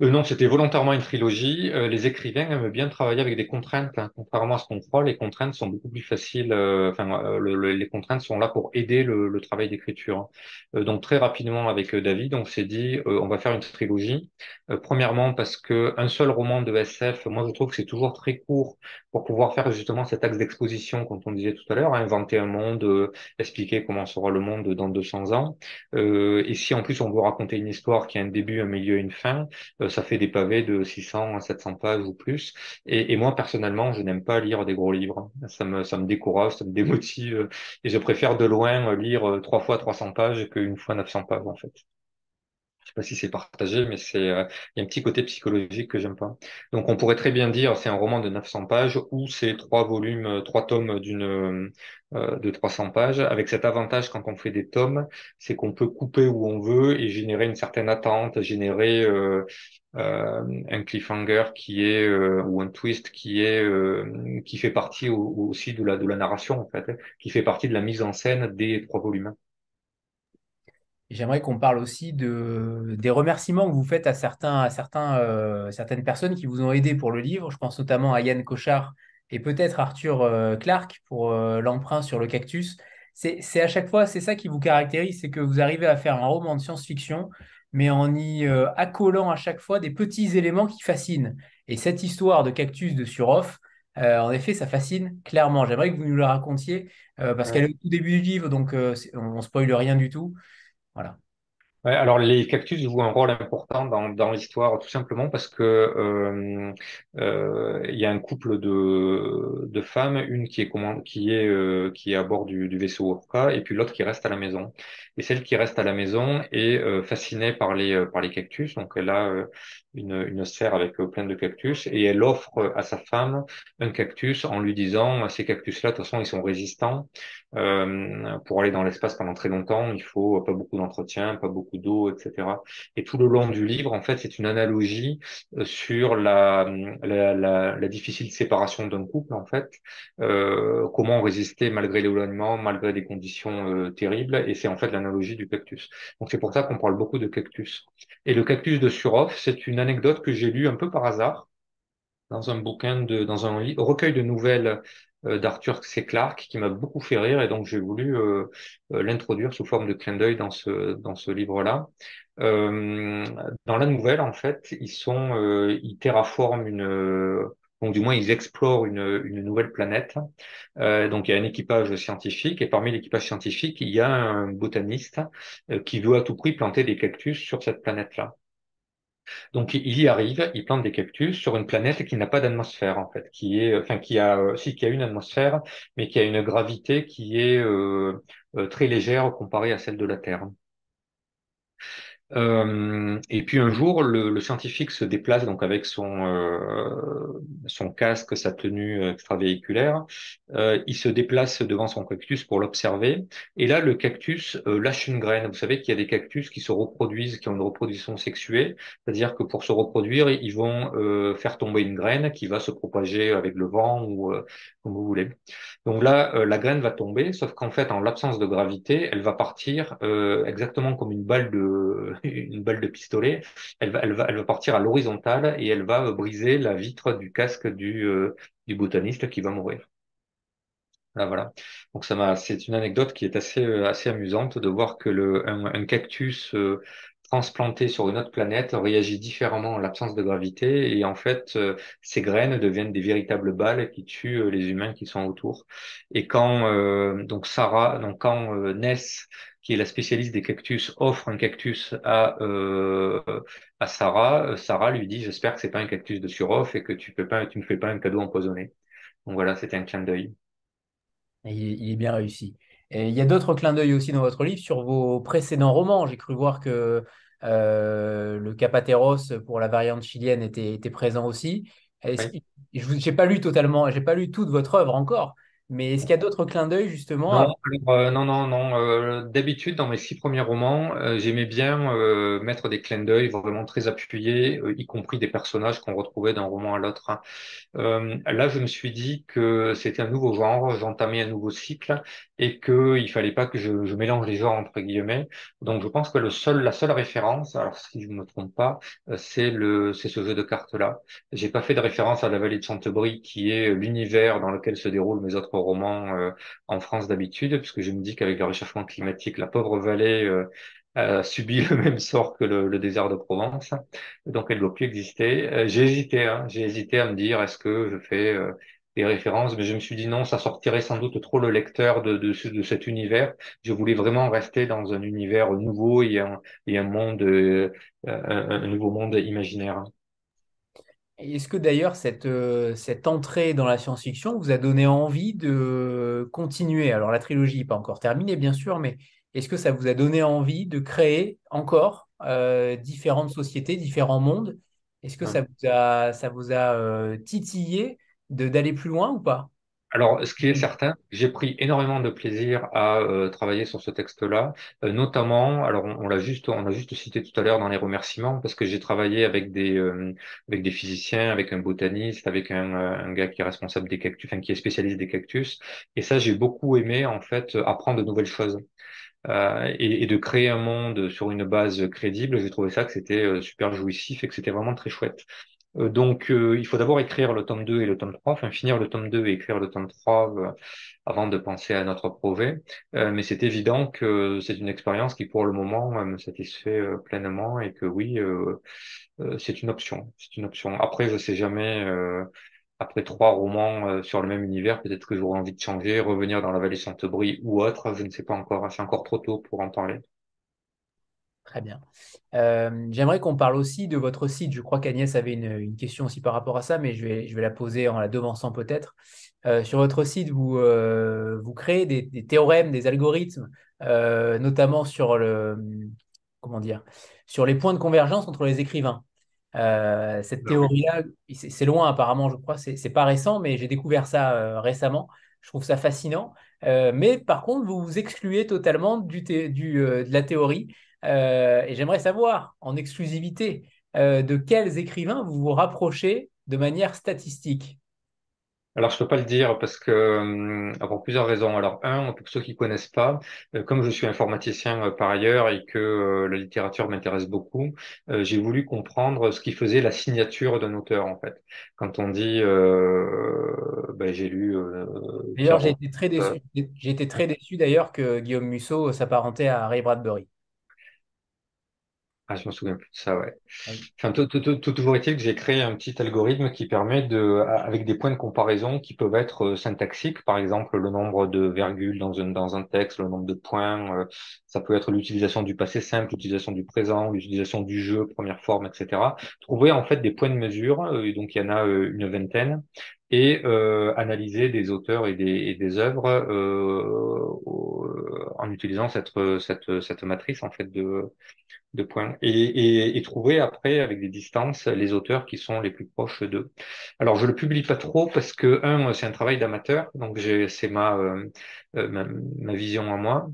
Euh, non, c'était volontairement une trilogie. Euh, les écrivains aiment bien travailler avec des contraintes. Hein. Contrairement à ce qu'on croit, les contraintes sont beaucoup plus faciles. Euh, enfin, les contraintes sont là pour aider le, travail d'écriture. donc très rapidement avec David, on s'est dit, on va faire une trilogie. premièrement parce que un seul roman de SF, moi je trouve que c'est toujours très court pour pouvoir faire justement cet axe d'exposition, quand on disait tout à l'heure, hein, inventer un monde, expliquer comment sera le monde dans 200 ans. et si en plus on veut raconter une histoire qui a un début, un milieu, une fin ça fait des pavés de 600 à 700 pages ou plus. Et, moi, personnellement, je n'aime pas lire des gros livres. Ça me, ça me décourage, ça me démotive. Et je préfère de loin lire trois fois 300 pages qu'une fois 900 pages, en fait. Je sais pas si c'est partagé, mais c'est euh, il y a un petit côté psychologique que j'aime pas. Donc on pourrait très bien dire c'est un roman de 900 pages ou c'est trois volumes, trois tomes d'une euh, de 300 pages. Avec cet avantage quand on fait des tomes, c'est qu'on peut couper où on veut et générer une certaine attente, générer euh, euh, un cliffhanger qui est euh, ou un twist qui est euh, qui fait partie aussi de la de la narration en fait, hein, qui fait partie de la mise en scène des trois volumes.
J'aimerais qu'on parle aussi de, des remerciements que vous faites à, certains, à certains, certaines personnes qui vous ont aidé pour le livre. Je pense notamment à Yann Cochard et peut-être Arthur Clark pour l'emprunt sur le cactus. C'est à chaque fois, c'est ça qui vous caractérise, c'est que vous arrivez à faire un roman de science-fiction mais en y euh, accolant à chaque fois des petits éléments qui fascinent. Et cette histoire de cactus de Suroff, euh, en effet, ça fascine clairement. J'aimerais que vous nous la racontiez, euh, parce qu'elle est au tout début du livre, donc on ne spoile rien du tout. Voilà
alors les cactus jouent un rôle important dans, dans l'histoire, tout simplement parce que euh, euh, il y a un couple de, de femmes, une qui est qui est euh, qui est à bord du, du vaisseau Orca, et puis l'autre qui reste à la maison. Et celle qui reste à la maison est euh, fascinée par les euh, par les cactus, donc elle a euh, une, une sphère avec plein de cactus, et elle offre à sa femme un cactus en lui disant ces cactus-là, de toute façon, ils sont résistants. pour aller dans l'espace pendant très longtemps, il faut pas beaucoup d'entretien, pas beaucoup d'eau, etc. Et tout le long du livre, en fait, c'est une analogie euh, sur la, la, la, la difficile séparation d'un couple, en fait. Euh, comment résister malgré l'éloignement, malgré des conditions euh, terribles. Et c'est en fait l'analogie du cactus. Donc c'est pour ça qu'on parle beaucoup de cactus. Et le cactus de Surov, c'est une anecdote que j'ai lue un peu par hasard dans un bouquin de, dans un recueil de nouvelles d'Arthur C. Clarke qui m'a beaucoup fait rire et donc j'ai voulu euh, euh, l'introduire sous forme de clin d'œil dans ce dans ce livre-là. dans la nouvelle, en fait, ils sont ils terraforment une du moins ils explorent une, une nouvelle planète. donc il y a un équipage scientifique et parmi l'équipage scientifique il y a un botaniste qui veut à tout prix planter des cactus sur cette planète-là. Donc il y arrive, il plante des cactus sur une planète qui n'a pas d'atmosphère en fait, qui est, enfin qui a, euh, si qui a une atmosphère, mais qui a une gravité qui est euh, euh, très légère comparée à celle de la Terre. Euh, et puis un jour, le, le, scientifique se déplace donc avec son euh, son casque, sa tenue extravéhiculaire. Euh, il se déplace devant son cactus pour l'observer. Et là, le cactus euh, lâche une graine. Vous savez qu'il y a des cactus qui se reproduisent, qui ont une reproduction sexuée, c'est-à-dire que pour se reproduire, ils vont euh, faire tomber une graine qui va se propager avec le vent ou comme vous voulez. Donc là, la graine va tomber, sauf qu'en fait, en l'absence de gravité, elle va partir exactement comme une balle de une balle de pistolet, elle va, elle va, elle va partir à l'horizontale et elle va briser la vitre du casque du, euh, du botaniste qui va mourir. Là, voilà. Donc ça m'a, c'est une anecdote qui est assez, euh, assez amusante de voir que le, un, cactus euh, transplanté sur une autre planète réagit différemment en l'absence de gravité et en fait ces graines deviennent des véritables balles qui tuent les humains qui sont autour. Et quand donc Sarah, donc quand Ness qui est la spécialiste des cactus, offre un cactus à euh, à Sarah, Sarah lui dit j'espère que c'est pas un cactus de suroff et que tu peux pas, tu me fais pas un cadeau empoisonné. Donc voilà, c'était un clin d'œil.
Il, est bien réussi. Et il y a d'autres clins d'œil aussi dans votre livre sur vos précédents romans. J'ai cru voir que euh, le Capateros pour la variante chilienne était, était présent aussi. Je n'ai pas lu totalement, j'ai pas lu toute votre œuvre encore, mais est-ce qu'il y a d'autres clins d'œil justement
Non, euh, non, non, non. Euh, d'habitude, dans mes six premiers romans, euh, j'aimais bien mettre des clins d'œil vraiment très appuyés, y compris des personnages qu'on retrouvait d'un roman à l'autre. Hein. là, je me suis dit que c'était un nouveau genre, j'entamais un nouveau cycle et qu'il fallait pas que je, je, mélange les genres entre guillemets. Donc, je pense que le seul, la seule référence, alors si je ne me trompe pas, c'est le, c'est ce jeu de cartes là. J'ai pas fait de référence à la vallée de Chantebrie, qui est l'univers dans lequel se déroulent mes autres romans euh, en France d'habitude, puisque je me dis qu'avec le réchauffement climatique, la pauvre vallée euh, a subi le même sort que le, désert de Provence, donc elle doit plus exister. Euh, j'ai hésité, hein, j'ai hésité à me dire est-ce que je fais des références, mais je me suis dit non, ça sortirait sans doute trop le lecteur de, de, cet univers. Je voulais vraiment rester dans un univers nouveau et un, et un monde, un nouveau monde imaginaire.
Est-ce que d'ailleurs cette, euh, cette entrée dans la science-fiction vous a donné envie de continuer? Alors la trilogie n'est pas encore terminée bien sûr, mais est-ce que ça vous a donné envie de créer encore euh, différentes sociétés, différents mondes? Est-ce que ça vous a, ça vous a euh, titillé d'aller plus loin ou pas?
Alors, ce qui est certain, j'ai pris énormément de plaisir à euh, travailler sur ce texte-là, euh, notamment, alors on, l'a juste, on a juste cité tout à l'heure dans les remerciements, parce que j'ai travaillé avec des, euh, avec des physiciens, avec un botaniste, avec un, un, gars qui est responsable des cactus, enfin qui est spécialiste des cactus, et ça, j'ai beaucoup aimé en fait apprendre de nouvelles choses. Et, et, de créer un monde sur une base crédible, j'ai trouvé ça que c'était super jouissif et que c'était vraiment très chouette. Euh, donc, euh, il faut d'abord écrire le tome 2 et le tome 3, enfin finir le tome 2 et écrire le tome 3 euh, avant de penser à notre projet. mais c'est évident que c'est une expérience qui, pour le moment, me satisfait pleinement et que oui, c'est une option. C'est une option. Après, je sais jamais. après trois romans sur le même univers, peut-être que j'aurai envie de changer, revenir dans la vallée Sainte-Brie ou autre. Je ne sais pas encore. C'est encore trop tôt pour en parler.
Très bien. Euh, j'aimerais qu'on parle aussi de votre site. Je crois qu'Agnès avait une, question aussi par rapport à ça, mais je vais, je vais la poser en la devançant peut-être. Euh, sur votre site, vous, euh, vous créez des, théorèmes, des algorithmes, notamment sur, le, comment dire, sur les points de convergence entre les écrivains. cette théorie-là, c'est loin apparemment, je crois, c'est pas récent, mais j'ai découvert ça récemment. Je trouve ça fascinant. mais par contre, vous vous excluez totalement du, du de la théorie. Euh, et j'aimerais savoir, en exclusivité, euh, de quels écrivains vous vous rapprochez de manière statistique?
Alors, je peux pas le dire parce que euh, pour plusieurs raisons. Alors, un, pour ceux qui connaissent pas, comme je suis informaticien par ailleurs et que la littérature m'intéresse beaucoup, j'ai voulu comprendre ce qui faisait la signature d'un auteur en fait. Quand on dit, ben, j'ai lu.
d'ailleurs, j'ai été très déçu. J'ai été très déçu d'ailleurs que Guillaume Musso s'apparentait à Ray Bradbury.
Ah, je me souviens plus de ça, ouais. Enfin, tout, tout, tout, toujours est-il que j'ai créé un petit algorithme qui permet de, avec des points de comparaison qui peuvent être euh, syntaxiques, par exemple le nombre de virgules dans, une, dans un texte, le nombre de points, euh, ça peut être l'utilisation du passé simple, l'utilisation du présent, l'utilisation du jeu, première forme, etc. Trouver en fait des points de mesure, euh, et donc il y en a une vingtaine, et euh, analyser des auteurs et des, et des œuvres euh, en utilisant cette, cette, cette matrice en fait de, de points et, et, et, trouver après avec des distances les auteurs qui sont les plus proches d'eux. Alors je le publie pas trop parce que un c'est un travail d'amateur donc c'est ma, euh, ma, ma vision à moi.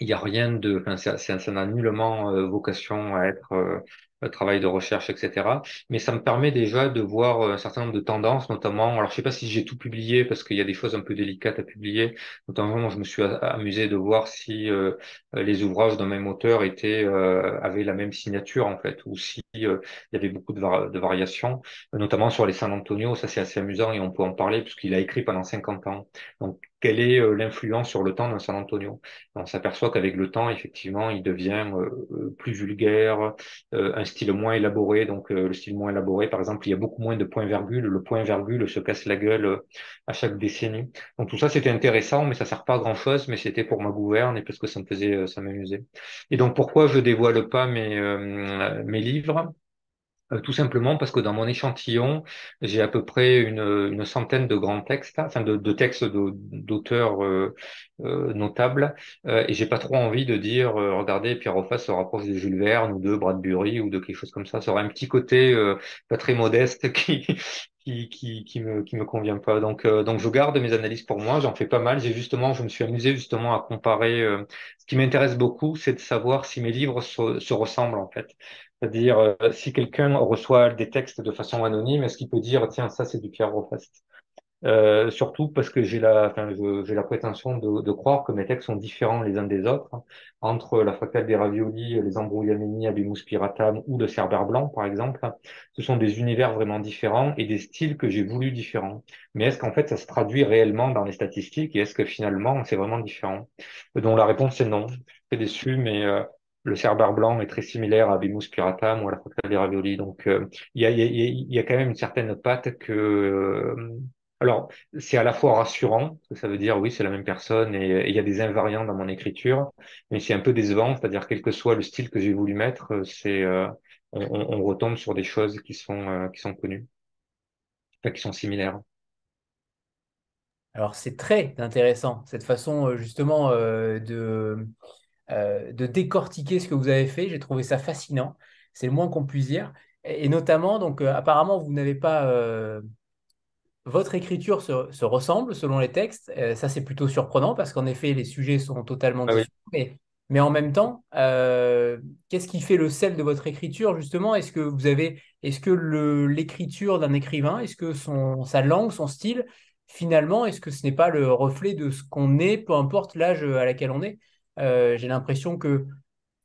Il n'y a rien de, enfin, ça, ça n'a nullement euh, vocation à être euh, travail de recherche, etc. Mais ça me permet déjà de voir euh, un certain nombre de tendances, notamment, alors je sais pas si j'ai tout publié parce qu'il y a des choses un peu délicates à publier, notamment je me suis amusé de voir si euh, les ouvrages d'un même auteur étaient euh, avaient la même signature en fait, ou si il y avait beaucoup de, variations, notamment sur les San Antonio, ça c'est assez amusant et on peut en parler puisqu'il a écrit pendant 50 ans. Donc quelle est l'influence sur le temps d'un San Antonio? On s'aperçoit qu'avec le temps, effectivement, il devient plus vulgaire, style moins élaboré. Donc le style moins élaboré, par exemple, il y a beaucoup moins de points-virgules. Le point-virgule se casse la gueule à chaque décennie. Donc tout ça, c'était intéressant, mais ça sert pas à grand-chose. Mais c'était pour ma gouverne et parce que ça me faisait, ça m'amusait. Et donc pourquoi je dévoile pas mes mes livres? Euh, tout simplement parce que dans mon échantillon, j'ai à peu près une, une, centaine de grands textes, enfin de, textes d'auteurs euh, euh, notables, et j'ai pas trop envie de dire, regardez, Pierre Roffa se rapproche de Jules Verne ou de Bradbury ou de quelque chose comme ça. Ça aurait un petit côté pas très modeste qui, qui, qui, qui, me, qui me convient pas. Donc, donc je garde mes analyses pour moi, j'en fais pas mal. J'ai justement, je me suis amusé justement à comparer. ce qui m'intéresse beaucoup, c'est de savoir si mes livres se, se ressemblent en fait. C'est-à-dire, euh, si quelqu'un reçoit des textes de façon anonyme, est-ce qu'il peut dire, tiens, ça c'est du Pierre Rofast euh, surtout parce que j'ai la, j'ai la prétention de, de, croire que mes textes sont différents les uns des autres, hein. entre la fractale des raviolis, les embrouillameni, abimus piratam ou le cerbère blanc, par exemple. Ce sont des univers vraiment différents et des styles que j'ai voulu différents. Mais est-ce qu'en fait, ça se traduit réellement dans les statistiques et est-ce que finalement, c'est vraiment différent? Donc la réponse est non. Je suis déçu, mais euh, le cerbère blanc est très similaire à Bimus piratam ou à la fractale des raviolis. Donc, euh, il y, a, quand même une certaine patte que... Euh, alors, c'est à la fois rassurant, que ça veut dire oui, c'est la même personne et il y a des invariants dans mon écriture, mais c'est un peu décevant, c'est-à-dire quel que soit le style que j'ai voulu mettre, c'est euh, on, on, retombe sur des choses qui sont qui sont connues, enfin, qui sont similaires.
Alors, c'est très intéressant cette façon justement de euh, de décortiquer ce que vous avez fait. J'ai trouvé ça fascinant. C'est le moins qu'on puisse dire. Et, notamment, donc, euh, apparemment, vous n'avez pas. Euh, votre écriture se, ressemble selon les textes. ça, c'est plutôt surprenant parce qu'en effet, les sujets sont totalement ah différents. Mais, en même temps, qu'est-ce qui fait le sel de votre écriture, justement? Est-ce que vous avez. Est-ce que l'écriture d'un écrivain, est-ce que son, sa langue, son style, finalement, est-ce que ce n'est pas le reflet de ce qu'on est, peu importe l'âge à laquelle on est? Euh, j'ai l'impression que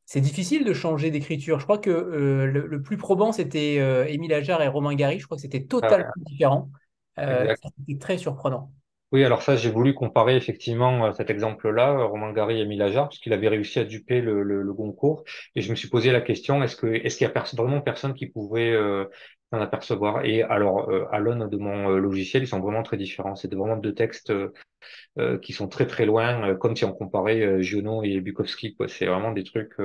c'est difficile de changer d'écriture. Je crois que euh, le, plus probant, c'était euh, Émile Ajar et Romain Gary. Je crois que c'était totalement ah différent. c'était très surprenant.
Oui, alors ça, j'ai voulu comparer effectivement cet exemple-là, Romain Gary et Émile Ajar, parce qu'il avait réussi à duper le, le, Goncourt. Et je me suis posé la question, est-ce que est-ce qu'il y a vraiment personne qui pouvait s'en apercevoir Et alors, à l'aune de mon logiciel, ils sont vraiment très différents. C'est vraiment deux textes euh, qui sont très très loin, euh, comme si on comparait euh, Giono et Bukowski. C'est vraiment des trucs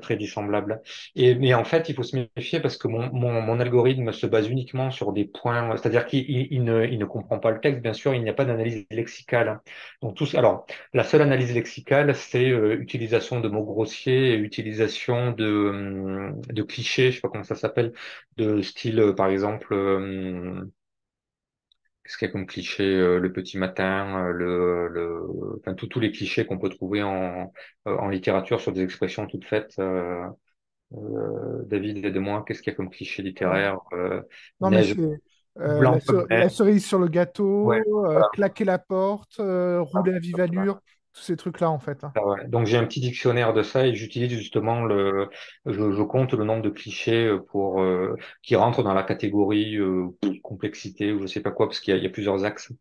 très dissemblables. Et mais en fait, il faut se méfier parce que mon, mon, mon algorithme se base uniquement sur des points, c'est-à-dire qu'il il, ne, il ne comprend pas le texte. Bien sûr, il n'y a pas d'analyse lexicale. Donc tout, alors la seule analyse lexicale, c'est utilisation de mots grossiers, utilisation de, de clichés, je sais pas comment ça s'appelle, de style par exemple Qu'est-ce qu'il y a comme cliché euh, Le petit matin, euh, le, le, enfin tous les clichés qu'on peut trouver en, euh, en littérature sur des expressions toutes faites. Euh, David, aide-moi. Qu'est-ce qu'il y a comme cliché littéraire
Non mais la, cerise sur le gâteau, claquer la porte, rouler à vive allure tous ces trucs-là, en fait. Hein.
Ah Donc, j'ai un petit dictionnaire de ça et j'utilise justement le, je, compte le nombre de clichés euh, pour, euh, qui rentrent dans la catégorie euh, complexité ou je sais pas quoi, parce qu'il y, y, a plusieurs axes.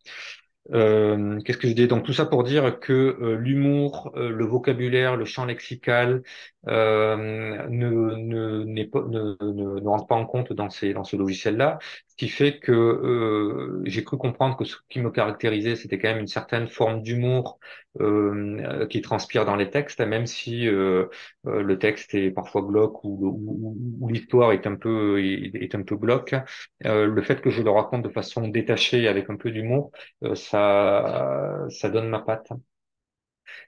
Euh, Qu'est-ce que je dis? Donc tout ça pour dire que euh, l'humour, euh, le vocabulaire, le champ lexical euh, ne, ne, pas, ne, ne, rentre pas en compte dans, ces, dans ce logiciel-là, ce qui fait que euh, j'ai cru comprendre que ce qui me caractérisait, c'était quand même une certaine forme d'humour qui transpire dans les textes, même si le texte est parfois glauque ou, l'histoire est un peu est, un peu glauque. le fait que je le raconte de façon détachée avec un peu d'humour, ça, ça donne ma patte.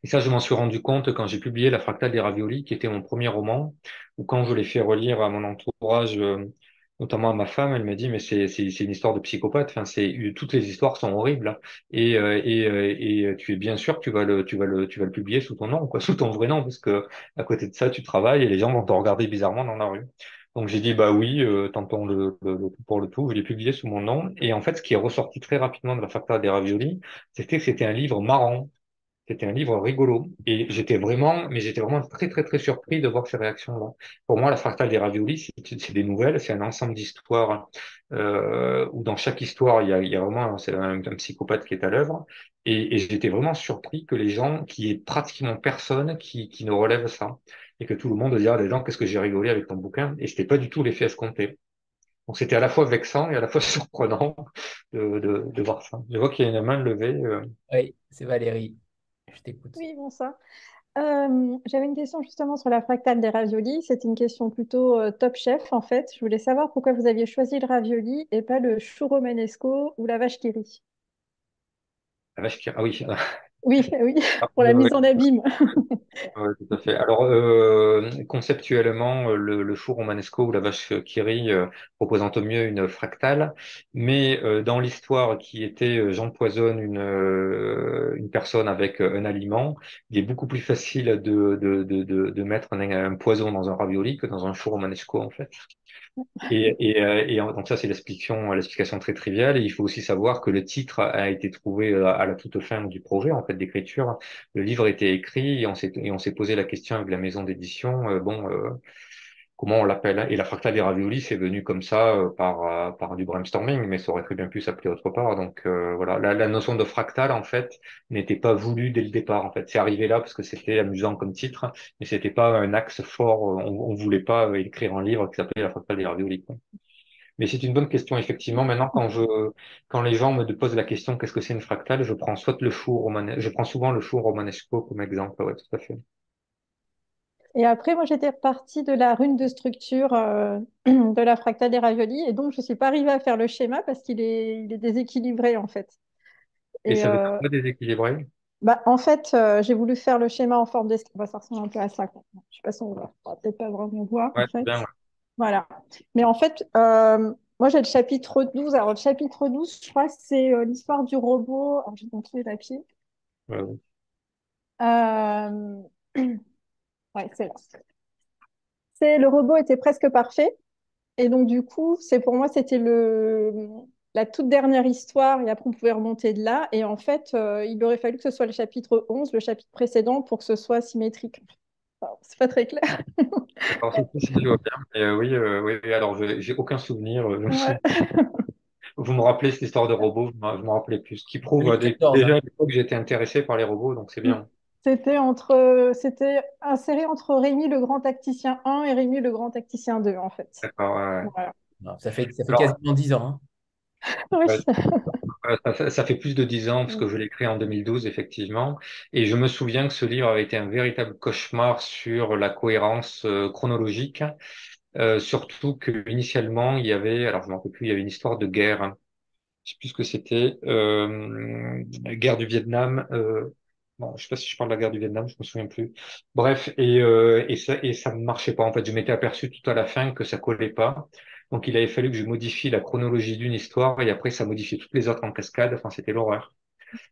Et ça, je m'en suis rendu compte quand j'ai publié La Fractale des Raviolis, qui était mon premier roman, ou quand je l'ai fait relire à mon entourage, euh, notamment à ma femme, elle m'a dit, mais c'est, une histoire de psychopathe, enfin, c'est, toutes les histoires sont horribles, et, euh, et, euh, tu es bien sûr que tu vas le, tu vas le, tu vas le publier sous ton nom, quoi, sous ton vrai nom, parce que à côté de ça, tu travailles et les gens vont te regarder bizarrement dans la rue. Donc j'ai dit bah oui, euh, tentons le, le, le, pour le tout. Je l'ai publié sous mon nom. Et en fait, ce qui est ressorti très rapidement de la facture des raviolis, c'était que c'était un livre marrant. C'était un livre rigolo. Et j'étais vraiment, mais j'étais vraiment très, très, très surpris de voir ces réactions-là. Pour moi, la fractale des raviolis, c'est des nouvelles, c'est un ensemble d'histoires euh, où dans chaque histoire, il y a, vraiment un, psychopathe qui est à l'œuvre. Et, j'étais vraiment surpris que les gens, qui est pratiquement personne qui, qui ne relève ça. Et que tout le monde dise, ah, les gens, qu'est-ce que j'ai rigolé avec ton bouquin? Et c'était pas du tout l'effet escompté. Donc c'était à la fois vexant et à la fois surprenant de voir ça. Je vois qu'il y a une main levée. Euh.
Oui, c'est Valérie. Je t'écoute.
Oui, bonsoir. Euh, J'avais une question justement sur la fractale des raviolis. C'est une question plutôt euh, top chef en fait. Je voulais savoir pourquoi vous aviez choisi le ravioli et pas le chou romanesco ou la vache qui rit.
La vache qui ah oui,
oui, oui, ah, pour la mise en abîme.
Oui, tout à fait. Alors, euh, conceptuellement, le, le four romanesco ou la vache qui rit euh, représentent au mieux une fractale, mais euh, dans l'histoire qui était euh, j'empoisonne une, une personne avec un aliment, il est beaucoup plus facile de, de, de, de, de mettre un, un, poison dans un ravioli que dans un four romanesco, en fait. Et, et, euh, et, donc ça, c'est l'explication, l'explication très triviale. Et il faut aussi savoir que le titre a été trouvé euh, à la toute fin du projet, en fait, d'écriture. Le livre était écrit et on s'est, et on s'est posé la question avec la maison d'édition. Euh, bon, comment on l'appelle. Et la fractale des raviolis, c'est venu comme ça euh, par, euh, par du brainstorming, mais ça aurait très bien pu s'appeler autre part. Donc euh, voilà, la, la, notion de fractale, en fait, n'était pas voulue dès le départ. En fait, c'est arrivé là parce que c'était amusant comme titre, mais c'était pas un axe fort. On, on voulait pas écrire un livre qui s'appelait la fractale des raviolis. Quoi. Mais c'est une bonne question, effectivement. Maintenant, quand je, quand les gens me posent la question, qu'est-ce que c'est une fractale, je prends soit le four romanesco, je prends souvent le four romanesco comme exemple. Ouais, tout à fait.
Et après, moi, j'étais repartie de la rune de structure euh, de la fractale des raviolis. Et donc, je ne suis pas arrivée à faire le schéma parce qu'il est, il est déséquilibré, en fait.
Et, et ça veut dire euh, déséquilibré?
bah, En fait, euh, j'ai voulu faire le schéma en forme d'escalier. Ça ressemble un peu à ça. Quoi. Je ne sais pas si on va, peut-être pas vraiment voir.
Ouais,
en fait.
bien, ouais.
Voilà. Mais en fait, euh, moi, j'ai le chapitre 12. Alors, le chapitre 12, je crois c'est l'histoire du robot. Alors, je vais montrer les papiers.
Ouais, ouais.
C'est là. C'est le robot était presque parfait. Et donc, du coup, c'est pour moi, c'était le, la toute dernière histoire. Et après, on pouvait remonter de là. Et en fait, euh, il aurait fallu que ce soit le chapitre 11, le chapitre précédent, pour que ce soit symétrique. Enfin, c'est pas très clair.
Alors, c'est si je vois bien. Mais, euh, oui, euh, oui, alors, j'ai aucun souvenir. euh, je
Ouais.
Vous me rappelez cette histoire de robot, je me je me rappelais plus. Ce qui prouve euh, dé-
2014,
déjà
hein.
à l'époque que j'étais intéressé par les robots, donc c'est bien.
C'était entre, c'était inséré entre Rémi le grand tacticien 1 et Rémi le grand tacticien 2, en fait.
D'accord, ouais, ouais.
Voilà.
Non, ça fait, ça fait
Alors,
quasiment 10 ans. hein.
Oui.
Ça, fait ça fait plus de dix ans parce que je l'ai écrit en 2012, effectivement. Et je me souviens que ce livre avait été un véritable cauchemar sur la cohérence euh, chronologique. Euh, surtout que initialement, il y avait, alors je ne me rappelle plus, il y avait une histoire de guerre. hein. Je sais plus ce que c'était. Euh, la guerre du Vietnam. Euh, bon, je sais pas si je parle de la guerre du Vietnam, je me souviens plus. Bref, et, euh, et ça et ça ne marchait pas. En fait, je m'étais aperçu tout à la fin que ça collait pas. Donc, il avait fallu que je modifie la chronologie d'une histoire et après, ça modifiait toutes les autres en cascade. Enfin, c'était l'horreur.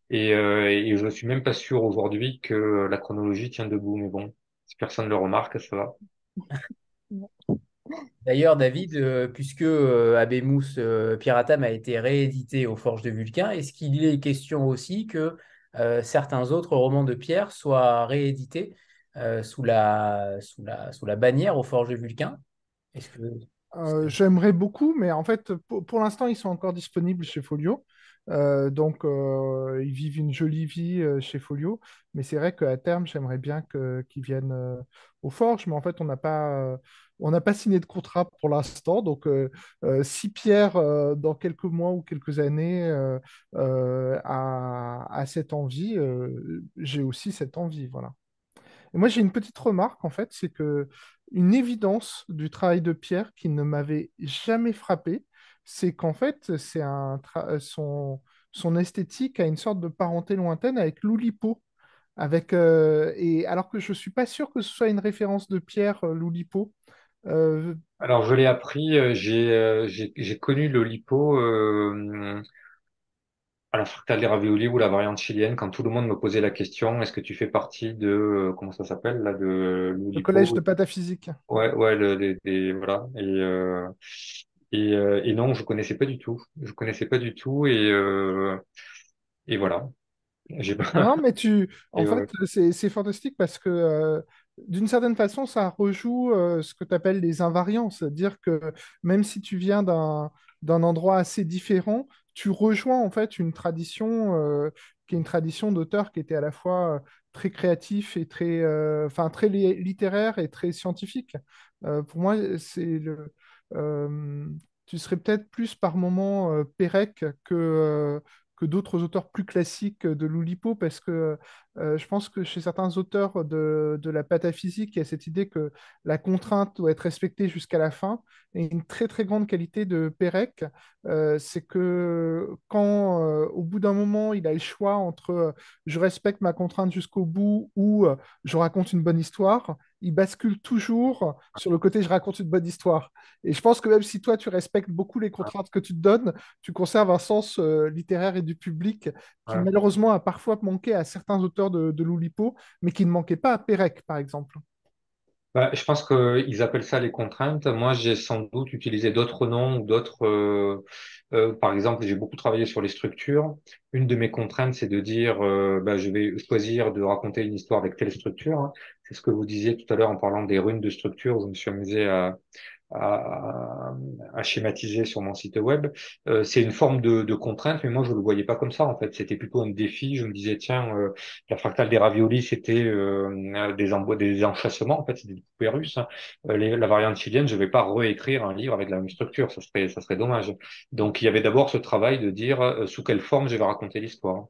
Et, euh, et je suis même pas sûr aujourd'hui que la chronologie tient debout. Mais bon, si personne ne le remarque, ça va.
D'ailleurs, David, euh, puisque euh, Abemus Piratam a été réédité aux Forges de Vulcain, est-ce qu'il est question aussi que certains autres romans de Pierre soient réédités euh, sous la, sous la, sous la bannière aux Forges de Vulcain? Est-ce que
Euh, j'aimerais beaucoup, mais en fait, pour, pour l'instant, ils sont encore disponibles chez Folio. Euh, donc, euh, ils vivent une jolie vie euh, chez Folio. Mais c'est vrai qu'à terme, j'aimerais bien qu'ils viennent aux Forges. Mais en fait, on n'a pas, on pas signé de contrat pour l'instant. Donc, si Pierre, dans quelques mois ou quelques années, a, a cette envie, j'ai aussi cette envie. Voilà. Et moi, j'ai une petite remarque, en fait, c'est que une évidence du travail de Pierre qui ne m'avait jamais frappé, c'est qu'en fait, c'est un tra- son, son esthétique a une sorte de parenté lointaine avec l'Oulipo. Avec, euh, et alors que je ne suis pas sûr que ce soit une référence de Pierre, euh, l'Oulipo. Euh,
Alors, je l'ai appris. euh, J'ai euh, connu le lipo. Euh, à la fractale des raviolis ou la variante chilienne, quand tout le monde me posait la question, est-ce que tu fais partie de, euh, comment ça s'appelle, là, de
le collège
l'Oulipo?
de pataphysique.
Ouais, ouais, le, voilà. Et, euh, et, euh, et non, je connaissais pas du tout. Je connaissais pas du tout et, euh, et voilà. Pas...
Non, mais tu, en
Et
fait,
ouais.
c'est fantastique parce que euh, d'une certaine façon, ça rejoue ce que tu appelles les invariants, c'est-à-dire que même si tu viens d'un endroit assez différent, tu rejoins en fait une tradition qui est une tradition d'auteur qui était à la fois très créatif et très, enfin très li- littéraire et très scientifique. Pour moi, c'est le, tu serais peut-être plus par moment euh, Pérec que euh, que d'autres auteurs plus classiques de l'Oulipo, parce que euh, je pense que chez certains auteurs de, de la pataphysique, il y a cette idée que la contrainte doit être respectée jusqu'à la fin. Et une très très grande qualité de Pérec, euh, c'est que quand euh, au bout d'un moment, il a le choix entre je respecte ma contrainte jusqu'au bout ou je raconte une bonne histoire, il bascule toujours sur le côté je raconte une bonne histoire. Et je pense que même si toi, tu respectes beaucoup les contraintes que tu te donnes, tu conserves un sens littéraire et du public qui
Ouais.
malheureusement a parfois manqué à certains auteurs de, l'Oulipo, mais qui ne manquait pas à Pérec, par exemple.
Bah, je pense qu'ils appellent ça les contraintes. Moi, j'ai sans doute utilisé d'autres noms ou d'autres. euh, euh, par exemple, j'ai beaucoup travaillé sur les structures. Une de mes contraintes, c'est de dire, euh, bah, je vais choisir de raconter une histoire avec telle structure. C'est ce que vous disiez tout à l'heure en parlant des runes de structure. Je me suis amusé à, à, à schématiser sur mon site web. Euh, c'est une forme de, de contrainte, mais moi, je le voyais pas comme ça. En fait, c'était plutôt un défi. Je me disais, tiens, euh, la fractale des raviolis, c'était euh, des, des enchâssements. En fait, c'était des poupées russes. hein. Euh, les- la variante chilienne, je vais pas réécrire un livre avec la même structure. Ça serait, ça serait dommage. Donc, il y avait d'abord ce travail de dire euh, sous quelle forme je vais raconter l'histoire.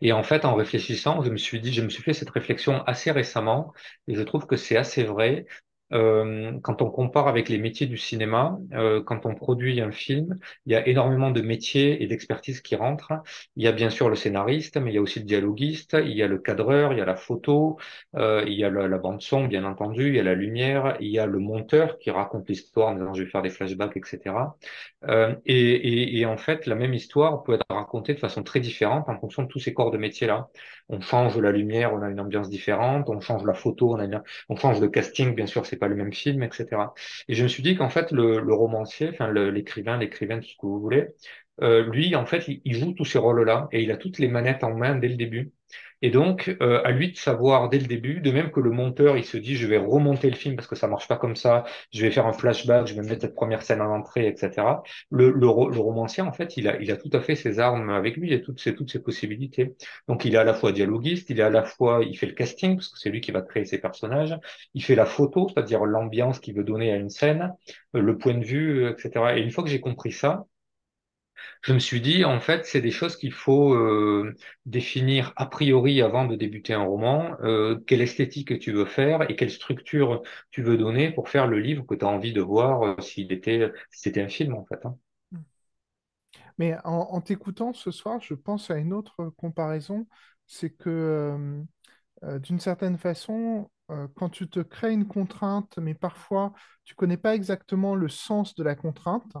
Et en fait, en réfléchissant, je me suis dit, je me suis fait cette réflexion assez récemment, et je trouve que c'est assez vrai. Euh, quand on compare avec les métiers du cinéma, euh, quand on produit un film, il y a énormément de métiers et d'expertise qui rentrent. Il y a bien sûr le scénariste, mais il y a aussi le dialoguiste, il y a le cadreur, il y a la photo, euh, il y a la, bande son, bien entendu, il y a la lumière, il y a le monteur qui raconte l'histoire en disant je vais faire des flashbacks, etc. Euh, et, et, et en fait, la même histoire peut être racontée de façon très différente en fonction de tous ces corps de métier-là. On change la lumière, on a une ambiance différente. On change la photo, on a une, on change de casting, bien sûr, pas le même film, etc. Et je me suis dit qu'en fait, le, romancier, enfin l'écrivain, l'écrivaine, tout ce que vous voulez, euh, lui, en fait, il, il joue tous ces rôles-là et il a toutes les manettes en main dès le début. Et donc, euh, à lui de savoir dès le début, de même que le monteur, il se dit, je vais remonter le film parce que ça marche pas comme ça, je vais faire un flashback, je vais mettre cette première scène en entrée, etc. Le, le, le romancier, en fait, il a, il a tout à fait ses armes avec lui et toutes ses, toutes ses possibilités. Donc, il est à la fois dialoguiste, il est à la fois, il fait le casting parce que c'est lui qui va créer ses personnages, il fait la photo, c'est-à-dire l'ambiance qu'il veut donner à une scène, euh, le point de vue, euh, etc. Et une fois que j'ai compris ça, je me suis dit, en fait, c'est des choses qu'il faut euh, définir a priori avant de débuter un roman, euh, quelle esthétique tu veux faire et quelle structure tu veux donner pour faire le livre que tu as envie de voir euh, s'il était, c'était un film, en fait. hein.
Mais en, t'écoutant ce soir, je pense à une autre comparaison, c'est que d'une certaine façon, euh, quand tu te crées une contrainte, mais parfois tu connais pas exactement le sens de la contrainte,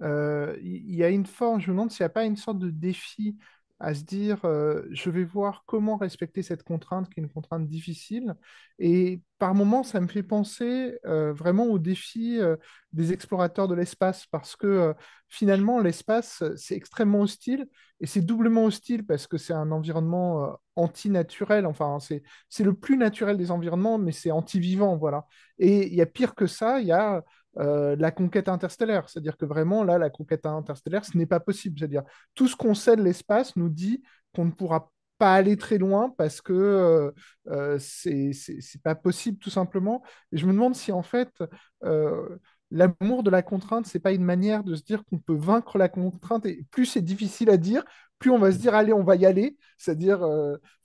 euh, il y, a une forme, je me demande s'il n'y a pas une sorte de défi à se dire, euh, je vais voir comment respecter cette contrainte, qui est une contrainte difficile. Et par moments, ça me fait penser euh, vraiment au défi euh, des explorateurs de l'espace, parce que finalement, l'espace, c'est extrêmement hostile, et c'est doublement hostile parce que c'est un environnement antinaturel, enfin, c'est c'est le plus naturel des environnements, mais c'est anti-vivant, voilà. Et il y a pire que ça, il y a euh, la conquête interstellaire. C'est-à-dire que vraiment, là, la conquête interstellaire, ce n'est pas possible. C'est-à-dire, tout ce qu'on sait de l'espace nous dit qu'on ne pourra pas aller très loin parce que euh, euh, c'est pas possible, tout simplement. Et je me demande si, en fait, euh, l'amour de la contrainte, c'est pas une manière de se dire qu'on peut vaincre la contrainte. Et plus c'est difficile à dire, plus on va se dire, allez, on va y aller. C'est-à-dire,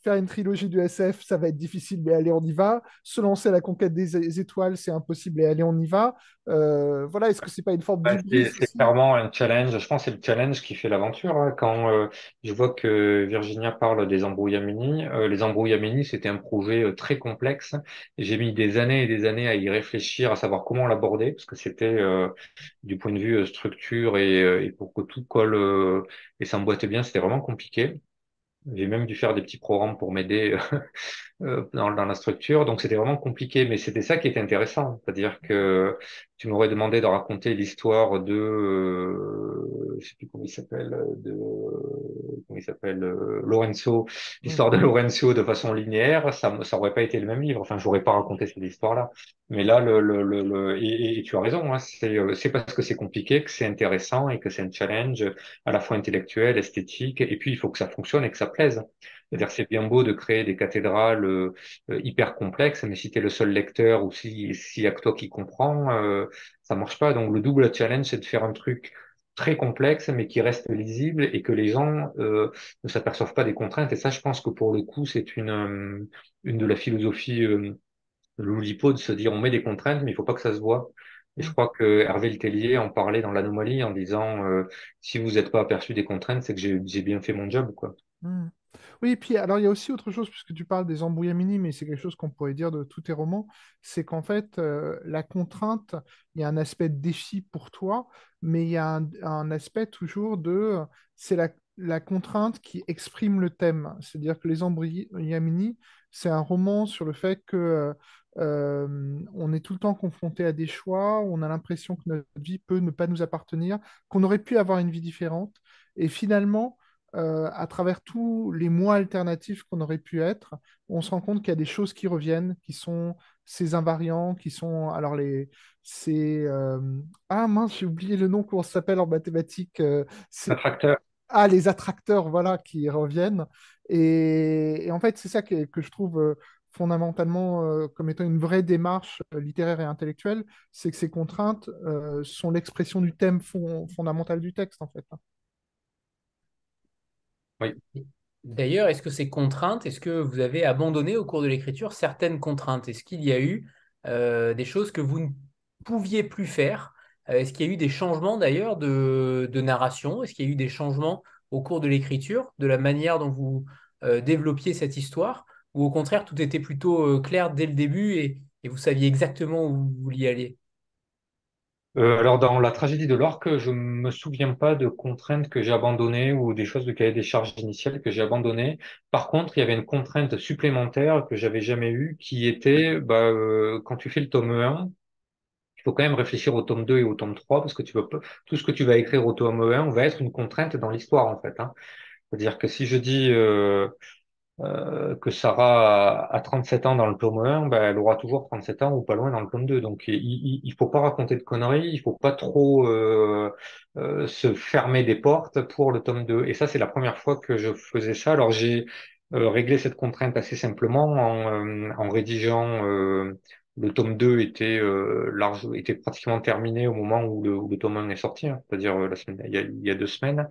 faire une trilogie du SF, ça va être difficile, mais allez, on y va. Se lancer à la conquête des étoiles, c'est impossible, et allez, on y va. Euh, voilà, est-ce que c'est pas une forme d'hubris
c'est clairement un challenge. Je pense que c'est le challenge qui fait l'aventure. hein. Quand euh, je vois que Virginia parle des embrouillamini, euh, les embrouillamini, c'était un projet très complexe. J'ai mis des années et des années à y réfléchir, à savoir comment l'aborder, parce que c'était du point de vue structure et, et pour que tout colle et s'emboîte bien, c'était vraiment compliqué. J'ai même dû faire des petits programmes pour m'aider euh, dans, dans, la structure. Donc c'était vraiment compliqué, mais c'était ça qui était intéressant. C'est-à-dire que tu m'aurais demandé de raconter l'histoire de, euh, je sais plus comment il s'appelle, de, comment il s'appelle, euh, Lorenzo, l'histoire de Lorenzo de façon linéaire, ça, ça aurait pas été le même livre. Enfin, j'aurais pas raconté cette histoire-là. Mais là, le, le, le, et, et, tu as raison, hein, c'est, euh, c'est parce que c'est compliqué que c'est intéressant et que c'est un challenge à la fois intellectuel, esthétique, et puis il faut que ça fonctionne et que ça plaise. C'est-à-dire c'est bien beau de créer des cathédrales euh, hyper complexes, mais si tu es le seul lecteur ou si s'il y a que toi qui comprends, euh, ça marche pas. Donc le double challenge, c'est de faire un truc très complexe, mais qui reste lisible et que les gens euh, ne s'aperçoivent pas des contraintes. Et ça, je pense que pour le coup, c'est une, euh, une de la philosophie euh, de l'Oulipo de se dire on met des contraintes, mais il faut pas que ça se voit. Et je crois que Hervé Letellier en parlait dans l'anomalie en disant euh, si vous n'êtes pas aperçu des contraintes, c'est que j'ai bien fait mon job, quoi.
Mmh. Oui, et puis alors il y a aussi autre chose, puisque tu parles des embrouillamini, mais c'est quelque chose qu'on pourrait dire de tous tes romans, c'est qu'en fait, euh, la contrainte, il y a un aspect de défi pour toi, mais il y a un, aspect toujours de, c'est la, la, contrainte qui exprime le thème. C'est-à-dire que les embrouillamini, c'est un roman sur le fait que euh, on est tout le temps confronté à des choix, on a l'impression que notre vie peut ne pas nous appartenir, qu'on aurait pu avoir une vie différente, et finalement euh, à travers tous les mois alternatifs qu'on aurait pu être, on se rend compte qu'il y a des choses qui reviennent, qui sont ces invariants, qui sont alors les c'est euh, ah mince j'ai oublié le nom comment ça s'appelle en mathématiques. Euh,
attracteurs.
Ah les attracteurs voilà qui reviennent et, en fait c'est ça que, je trouve fondamentalement comme étant une vraie démarche littéraire et intellectuelle, c'est que ces contraintes sont l'expression du thème fondamental du texte en fait.
D'ailleurs, est-ce que ces contraintes, est-ce que vous avez abandonné au cours de l'écriture certaines contraintes? Est-ce qu'il y a eu euh, des choses que vous ne pouviez plus faire? Euh, Est-ce qu'il y a eu des changements d'ailleurs de, narration? Est-ce qu'il y a eu des changements au cours de l'écriture, de la manière dont vous euh, développiez cette histoire? Ou au contraire, tout était plutôt clair dès le début et, et vous saviez exactement où vous vouliez aller?
Euh, alors dans la tragédie de l'orque, je me souviens pas de contraintes que j'ai abandonnées ou des choses de cahier des charges initiales que j'ai abandonnées. Par contre, il y avait une contrainte supplémentaire que j'avais jamais eue, qui était bah, euh, quand tu fais le tome 1, il faut quand même réfléchir au tome 2 et au tome 3 parce que tu veux tout ce que tu vas écrire au tome 1 va être une contrainte dans l'histoire en fait. Hein. C'est-à-dire que si je dis euh, euh, que Sarah a, 37 ans dans le tome 1, ben, elle aura toujours 37 ans ou pas loin dans le tome 2. Donc il, il, faut pas raconter de conneries, il faut pas trop euh, euh, se fermer des portes pour le tome 2. Et ça, c'est la première fois que je faisais ça. Alors j'ai euh, réglé cette contrainte assez simplement en, euh, en rédigeant le tome 2 était euh, large, était pratiquement terminé au moment où le, où le tome 1 est sorti, hein, c'est-à-dire euh, la semaine, il y a, il y a deux semaines,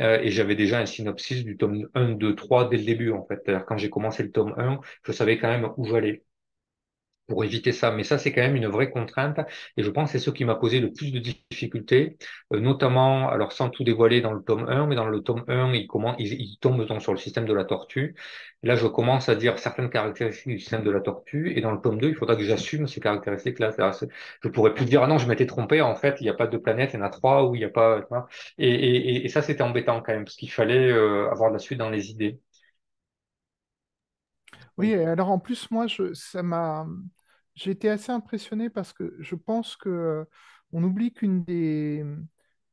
euh, et j'avais déjà un synopsis du tome 1, 2, 3 dès le début en fait. C'est-à-dire quand j'ai commencé le tome 1, je savais quand même où j'allais pour éviter ça. Mais ça, c'est quand même une vraie contrainte. Et je pense que c'est ce qui m'a posé le plus de difficultés, euh, notamment, alors sans tout dévoiler dans le tome 1, mais dans le tome 1, il, commence, il, tombe donc sur le système de la tortue. là, je commence à dire certaines caractéristiques du système de la tortue. Et dans le tome 2, il faudra que j'assume ces caractéristiques-là. Je pourrais plus dire, ah non, je m'étais trompé. En fait, il n'y a pas de planète, il y en a trois, ou il n'y a pas... Et, et, et, ça, c'était embêtant quand même, parce qu'il fallait euh, avoir de la suite dans les idées.
Oui, alors en plus, moi, je, ça m'a, j'ai été assez impressionné parce que je pense que euh, on oublie qu'une des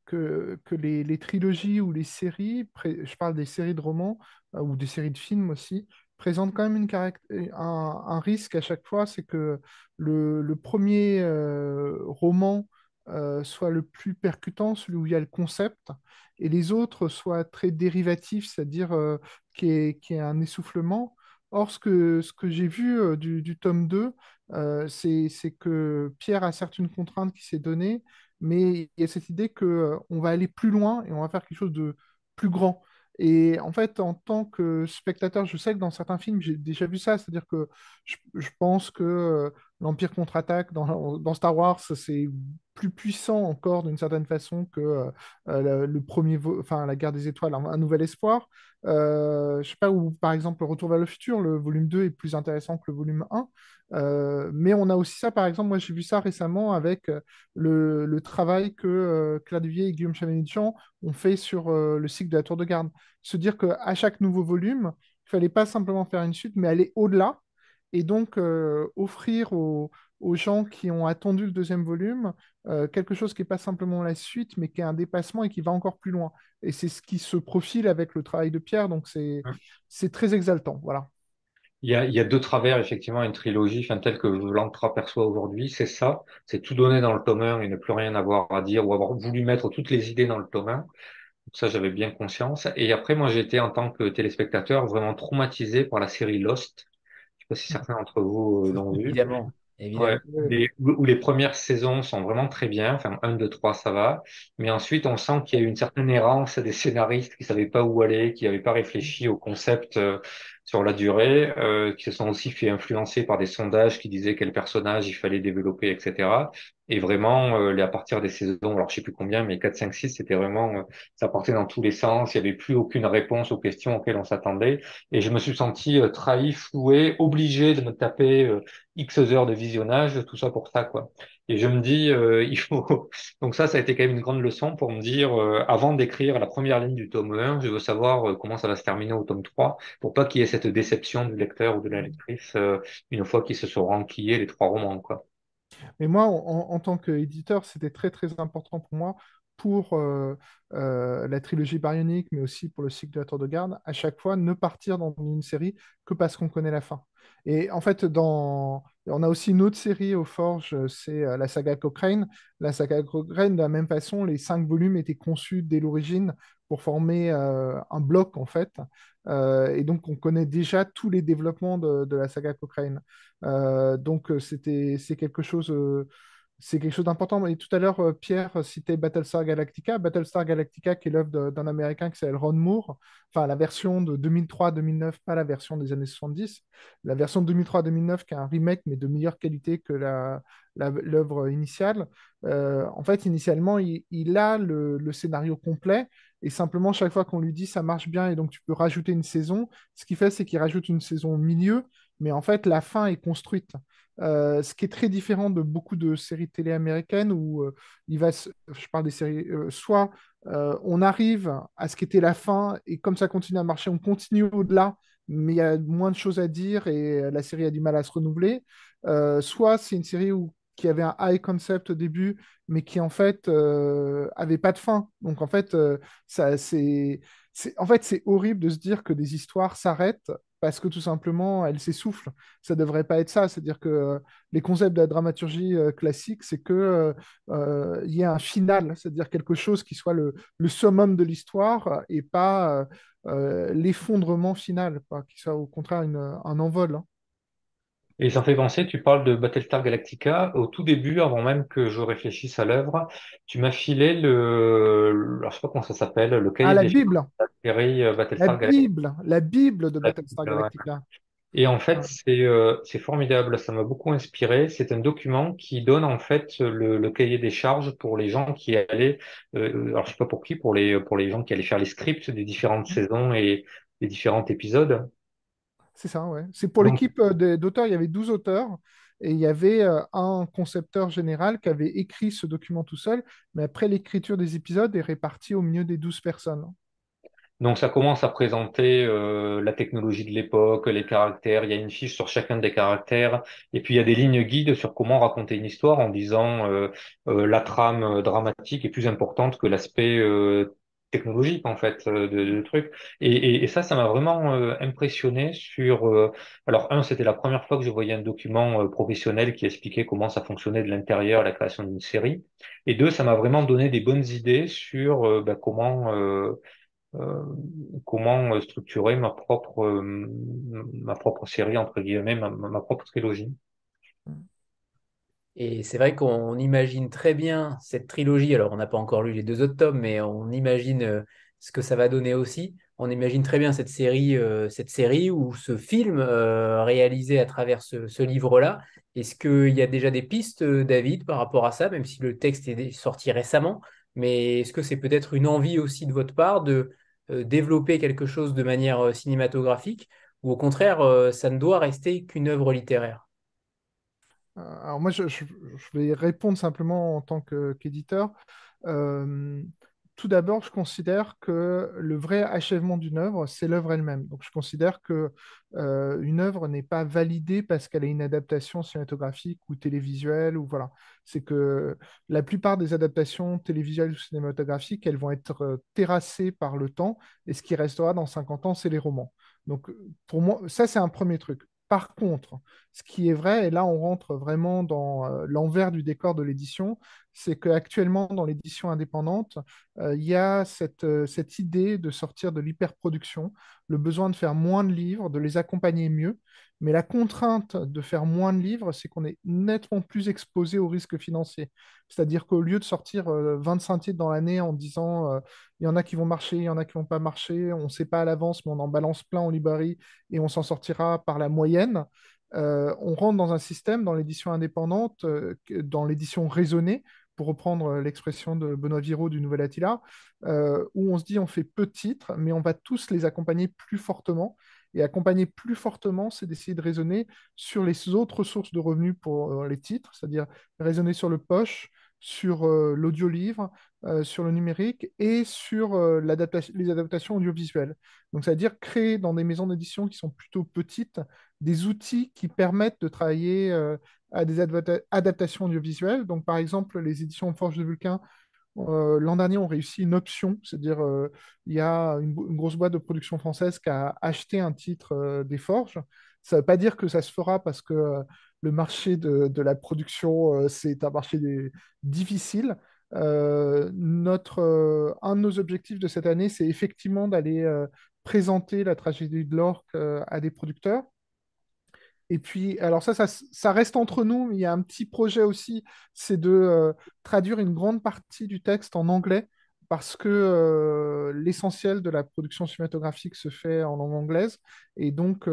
que, les, trilogies ou les séries, je parle des séries de romans euh, ou des séries de films aussi, présentent quand même une un, un, risque à chaque fois, c'est que le, premier euh, roman soit le plus percutant, celui où il y a le concept, et les autres soient très dérivatifs, c'est-à-dire qu'il y, ait un essoufflement. Or, ce que, ce que j'ai vu du, du, tome 2, euh, c'est que Pierre a certes une contrainte qui s'est donnée, mais il y a cette idée qu'on euh, va aller plus loin et on va faire quelque chose de plus grand. Et en fait, en tant que spectateur, je sais que dans certains films, j'ai déjà vu ça, c'est-à-dire que je, pense que l'Empire contre-attaque dans, dans, Star Wars, c'est plus puissant encore d'une certaine façon que euh, le premier, enfin la guerre des étoiles, un, nouvel espoir. Euh, je sais pas où, par exemple, le Retour vers le futur, le volume 2 est plus intéressant que le volume 1. Euh, mais on a aussi ça, par exemple, moi j'ai vu ça récemment avec le, travail que euh, Claude et Guillaume Chavanitian ont fait sur le cycle de la Tour de Garde. Se dire qu'à chaque nouveau volume, il fallait pas simplement faire une suite, mais aller au-delà et donc offrir aux, aux gens qui ont attendu le deuxième volume euh, quelque chose qui n'est pas simplement la suite, mais qui est un dépassement et qui va encore plus loin. Et c'est ce qui se profile avec le travail de Pierre, donc c'est c'est très exaltant. Voilà.
Il y, a, il y a deux travers, effectivement, une trilogie, enfin, telle que je l'entreaperçois aujourd'hui, c'est ça, c'est tout donner dans le tome 1 et ne plus rien avoir à dire ou avoir voulu mettre toutes les idées dans le tome 1. Ça, j'avais bien conscience. Et après, moi, j'étais, en tant que téléspectateur, vraiment traumatisé par la série Lost. Je sais pas si certains d'entre vous euh, l'ont vu.
Évidemment.
Ouais, les, où les premières saisons sont vraiment très bien, enfin un, deux, trois, ça va, mais ensuite on sent qu'il y a eu une certaine errance des scénaristes qui savaient pas où aller, qui n'avaient pas réfléchi au concept euh, sur la durée, euh, qui se sont aussi fait influencer par des sondages qui disaient quel personnage il fallait développer, etc. Et vraiment, euh, à partir des saisons, alors je sais plus combien, mais 4, 5, 6, c'était vraiment, euh, ça partait dans tous les sens, il y avait plus aucune réponse aux questions auxquelles on s'attendait. Et je me suis senti euh, trahi, floué, obligé de me taper euh, X heures de visionnage, tout ça pour ça, quoi. Et je me dis, il faut... Donc ça, ça a été quand même une grande leçon pour me dire, avant d'écrire la première ligne du tome 1, je veux savoir comment ça va se terminer au tome 3, pour pas qu'il y ait cette déception du lecteur ou de la lectrice une fois qu'ils se seront enquillés les trois romans, quoi.
Mais moi, en, tant qu'éditeur, c'était très très important pour moi pour euh, euh, la trilogie baryonique, mais aussi pour le cycle de la Tour de Garde, à chaque fois ne partir dans une série que parce qu'on connaît la fin. Et en fait, dans... on a aussi une autre série aux Forges, c'est euh, la saga Cochrane. La saga Cochrane, de la même façon, les cinq volumes étaient conçus dès l'origine pour former un bloc, en fait. et donc, on connaît déjà tous les développements de, la saga Cochrane. donc, c'est quelque chose c'est quelque chose d'important. Et tout à l'heure, euh, Pierre citait Battlestar Galactica. Battlestar Galactica, qui est l'œuvre d'un Américain qui s'appelle Ron Moore, enfin la version de 2003-2009, pas la version des années 70. La version de 2003-2009, qui est un remake, mais de meilleure qualité que l'œuvre initiale. Euh, en fait, initialement, il, a le, le, scénario complet. Et simplement, chaque fois qu'on lui dit ça marche bien et donc tu peux rajouter une saison, ce qu'il fait, c'est qu'il rajoute une saison au milieu, mais en fait, la fin est construite. Euh, ce qui est très différent de beaucoup de séries télé américaines où euh, il va, je parle des séries, euh, soit on arrive à ce qu'était la fin et comme ça continue à marcher, on continue au-delà, mais il y a moins de choses à dire et la série a du mal à se renouveler. soit c'est une série où, qui avait un high concept au début, mais qui en fait avait pas de fin. Donc en fait, c'est en fait, c'est horrible de se dire que des histoires s'arrêtent parce que tout simplement, elles s'essoufflent. Ça ne devrait pas être ça. C'est-à-dire que euh, les concepts de la dramaturgie euh, classique, c'est qu'il euh, y ait un final, c'est-à-dire quelque chose qui soit le, summum de l'histoire et pas l'effondrement final, qui soit au contraire un envol. Hein.
Et ça fait penser, tu parles de Battlestar Galactica. Au tout début, avant même que je réfléchisse à l'œuvre, tu m'as filé le, alors je sais pas comment ça s'appelle, le
cahier ah, la Bible.
Euh,
la Bible, la Bible de Battlestar Galactica.
Et en fait, c'est euh, formidable. Ça m'a beaucoup inspiré. C'est un document qui donne en fait le, le, cahier des charges pour les gens qui allaient, euh, alors je sais pas pour qui, pour les pour les gens qui allaient faire les scripts des différentes mmh. saisons et des différents épisodes.
C'est ça, ouais. C'est pour l'équipe euh, d'auteurs, il y avait 12 auteurs et il y avait euh, un concepteur général qui avait écrit ce document tout seul, mais après l'écriture des épisodes est réparti au milieu des 12 personnes.
Donc ça commence à présenter euh, la technologie de l'époque, les caractères, il y a une fiche sur chacun des caractères, et puis il y a des lignes guides sur comment raconter une histoire en disant la trame dramatique est plus importante que l'aspect technologique en fait euh, de, trucs. Et, et, ça ça m'a vraiment euh, impressionné sur euh, alors un c'était la première fois que je voyais un document professionnel qui expliquait comment ça fonctionnait de l'intérieur la création d'une série. Et deux ça m'a vraiment donné des bonnes idées sur bah, comment comment structurer ma propre ma propre série entre guillemets ma, ma propre trilogie
et c'est vrai qu'on imagine très bien cette trilogie. Alors, on n'a pas encore lu les deux autres tomes, mais on imagine euh, ce que ça va donner aussi. on imagine très bien cette série, cette série ou ce film réalisé à travers ce, ce livre-là. Est-ce qu'il y a déjà des pistes, David, par rapport à ça, même si le texte est sorti récemment? Mais est-ce que c'est peut-être une envie aussi de votre part de développer quelque chose de manière cinématographique? Ou au contraire, ça ne doit rester qu'une œuvre littéraire?
Alors moi, je, vais répondre simplement en tant qu'éditeur tout d'abord, je considère que le vrai achèvement d'une œuvre, c'est l'œuvre elle-même. Donc, je considère que euh, une œuvre n'est pas validée parce qu'elle a une adaptation cinématographique ou télévisuelle ou voilà. C'est que la plupart des adaptations télévisuelles ou cinématographiques, elles vont être euh, terrassées par le temps et ce qui restera dans 50 ans, c'est les romans. Donc, pour moi, ça, c'est un premier truc. Par contre, ce qui est vrai, et là on rentre vraiment dans euh, l'envers du décor de l'édition, c'est qu'actuellement dans l'édition indépendante, euh, il y a cette, euh, cette idée de sortir de l'hyperproduction, le besoin de faire moins de livres, de les accompagner mieux. Mais la contrainte de faire moins de livres, c'est qu'on est nettement plus exposé aux risques financiers. C'est-à-dire qu'au lieu de sortir 25 titres dans l'année en disant il y en a qui vont marcher, il y en a qui vont pas marcher, on ne sait pas à l'avance, mais on en balance plein en librairie et on s'en sortira par la moyenne, on rentre dans un système dans l'édition indépendante, dans l'édition raisonnée, pour reprendre l'expression de Benoît Viraud du Nouvel Attila, où on se dit on fait peu de titres, mais on va tous les accompagner plus fortement. Et accompagner plus fortement, c'est d'essayer de raisonner sur les autres sources de revenus pour les titres, c'est-à-dire raisonner sur le poche, sur euh, l'audio-livre, euh, sur le numérique et sur euh, les adaptations audiovisuelles. Donc, c'est-à-dire créer dans des maisons d'édition qui sont plutôt petites des outils qui permettent de travailler à des adaptations audiovisuelles. Donc, par exemple, les éditions Forge de Vulcain L'an dernier, on réussi une option, c'est-à-dire il y a une, grosse boîte de production française qui a acheté un titre des Forges. Ça ne veut pas dire que ça se fera parce que le marché de, la production, euh, c'est un marché difficile. Euh, euh, un de nos objectifs de cette année, c'est effectivement d'aller présenter la tragédie de l'orque à des producteurs. Et puis, alors ça, ça, reste entre nous, mais il y a un petit projet aussi, c'est de traduire une grande partie du texte en anglais, parce que l'essentiel de la production cinématographique se fait en langue anglaise, et donc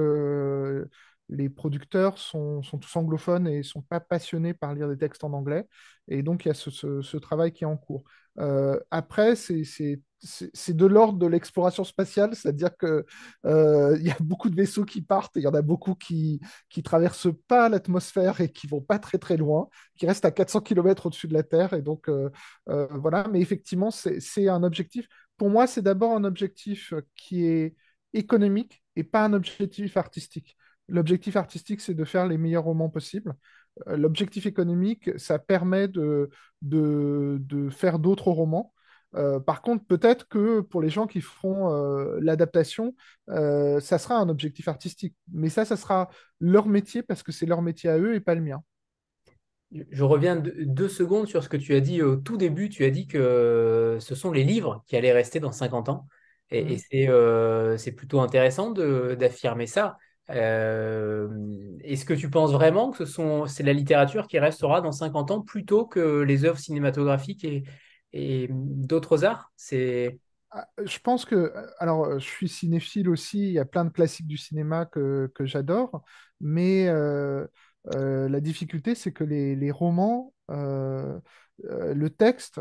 les producteurs sont, tous anglophones et sont pas passionnés par lire des textes en anglais. Et donc, il y a ce, travail qui est en cours. Euh, après, c'est de l'ordre de l'exploration spatiale, c'est-à-dire qu'il euh, y a beaucoup de vaisseaux qui partent, il y en a beaucoup qui ne traversent pas l'atmosphère et qui vont pas très très loin, qui restent à 400 km au-dessus de la Terre. Et donc, euh, voilà, mais effectivement, c'est un objectif. Pour moi, c'est d'abord un objectif qui est économique et pas un objectif artistique. L'objectif artistique, c'est de faire les meilleurs romans possibles. Euh, l'objectif économique, ça permet de, de, faire d'autres romans. Euh, par contre, peut-être que pour les gens qui feront euh, l'adaptation, ça sera un objectif artistique. Mais ça, ça sera leur métier parce que c'est leur métier à eux et pas le mien.
Je reviens deux secondes sur ce que tu as dit au tout début. Tu as dit que ce sont les livres qui allaient rester dans 50 ans. Et, mmh. c'est plutôt intéressant d'affirmer ça. Euh, est-ce que tu penses vraiment que ce c'est la littérature qui restera dans 50 ans plutôt que les œuvres cinématographiques et, d'autres arts?
Ah, je pense que, alors, je suis cinéphile aussi, il y a plein de classiques du cinéma que, j'adore, mais euh, euh, la difficulté, c'est que les, romans, le texte,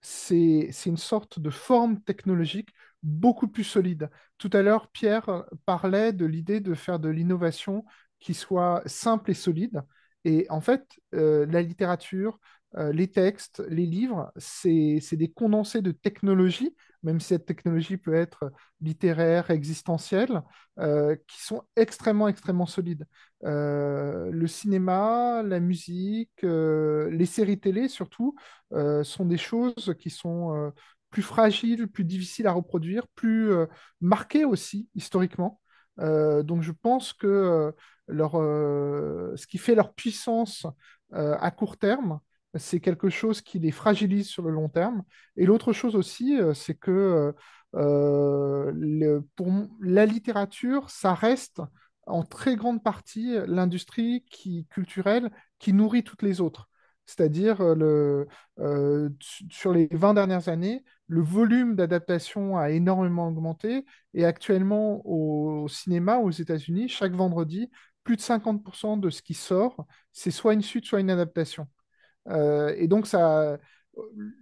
c'est une sorte de forme technologique beaucoup plus solide. Tout à l'heure, Pierre parlait de l'idée de faire de l'innovation qui soit simple et solide. Et en fait, euh, la littérature, euh, les textes, les livres, c'est des condensés de technologie, même si cette technologie peut être littéraire, existentielle, euh, qui sont extrêmement, extrêmement solides. le cinéma, la musique, les séries télé surtout, sont des choses qui sont plus fragile, plus difficile à reproduire, plus euh, marqué aussi historiquement. Euh, donc je pense que euh, leur, ce qui fait leur puissance à court terme, c'est quelque chose qui les fragilise sur le long terme. Et l'autre chose aussi, c'est que pour la littérature, ça reste en très grande partie l'industrie qui, culturelle qui nourrit toutes les autres. C'est-à-dire, le, sur les 20 dernières années, le volume d'adaptation a énormément augmenté. Et actuellement, au, cinéma, aux États-Unis, chaque vendredi, plus de 50% de ce qui sort, c'est soit une suite, soit une adaptation. Euh, et donc, ça,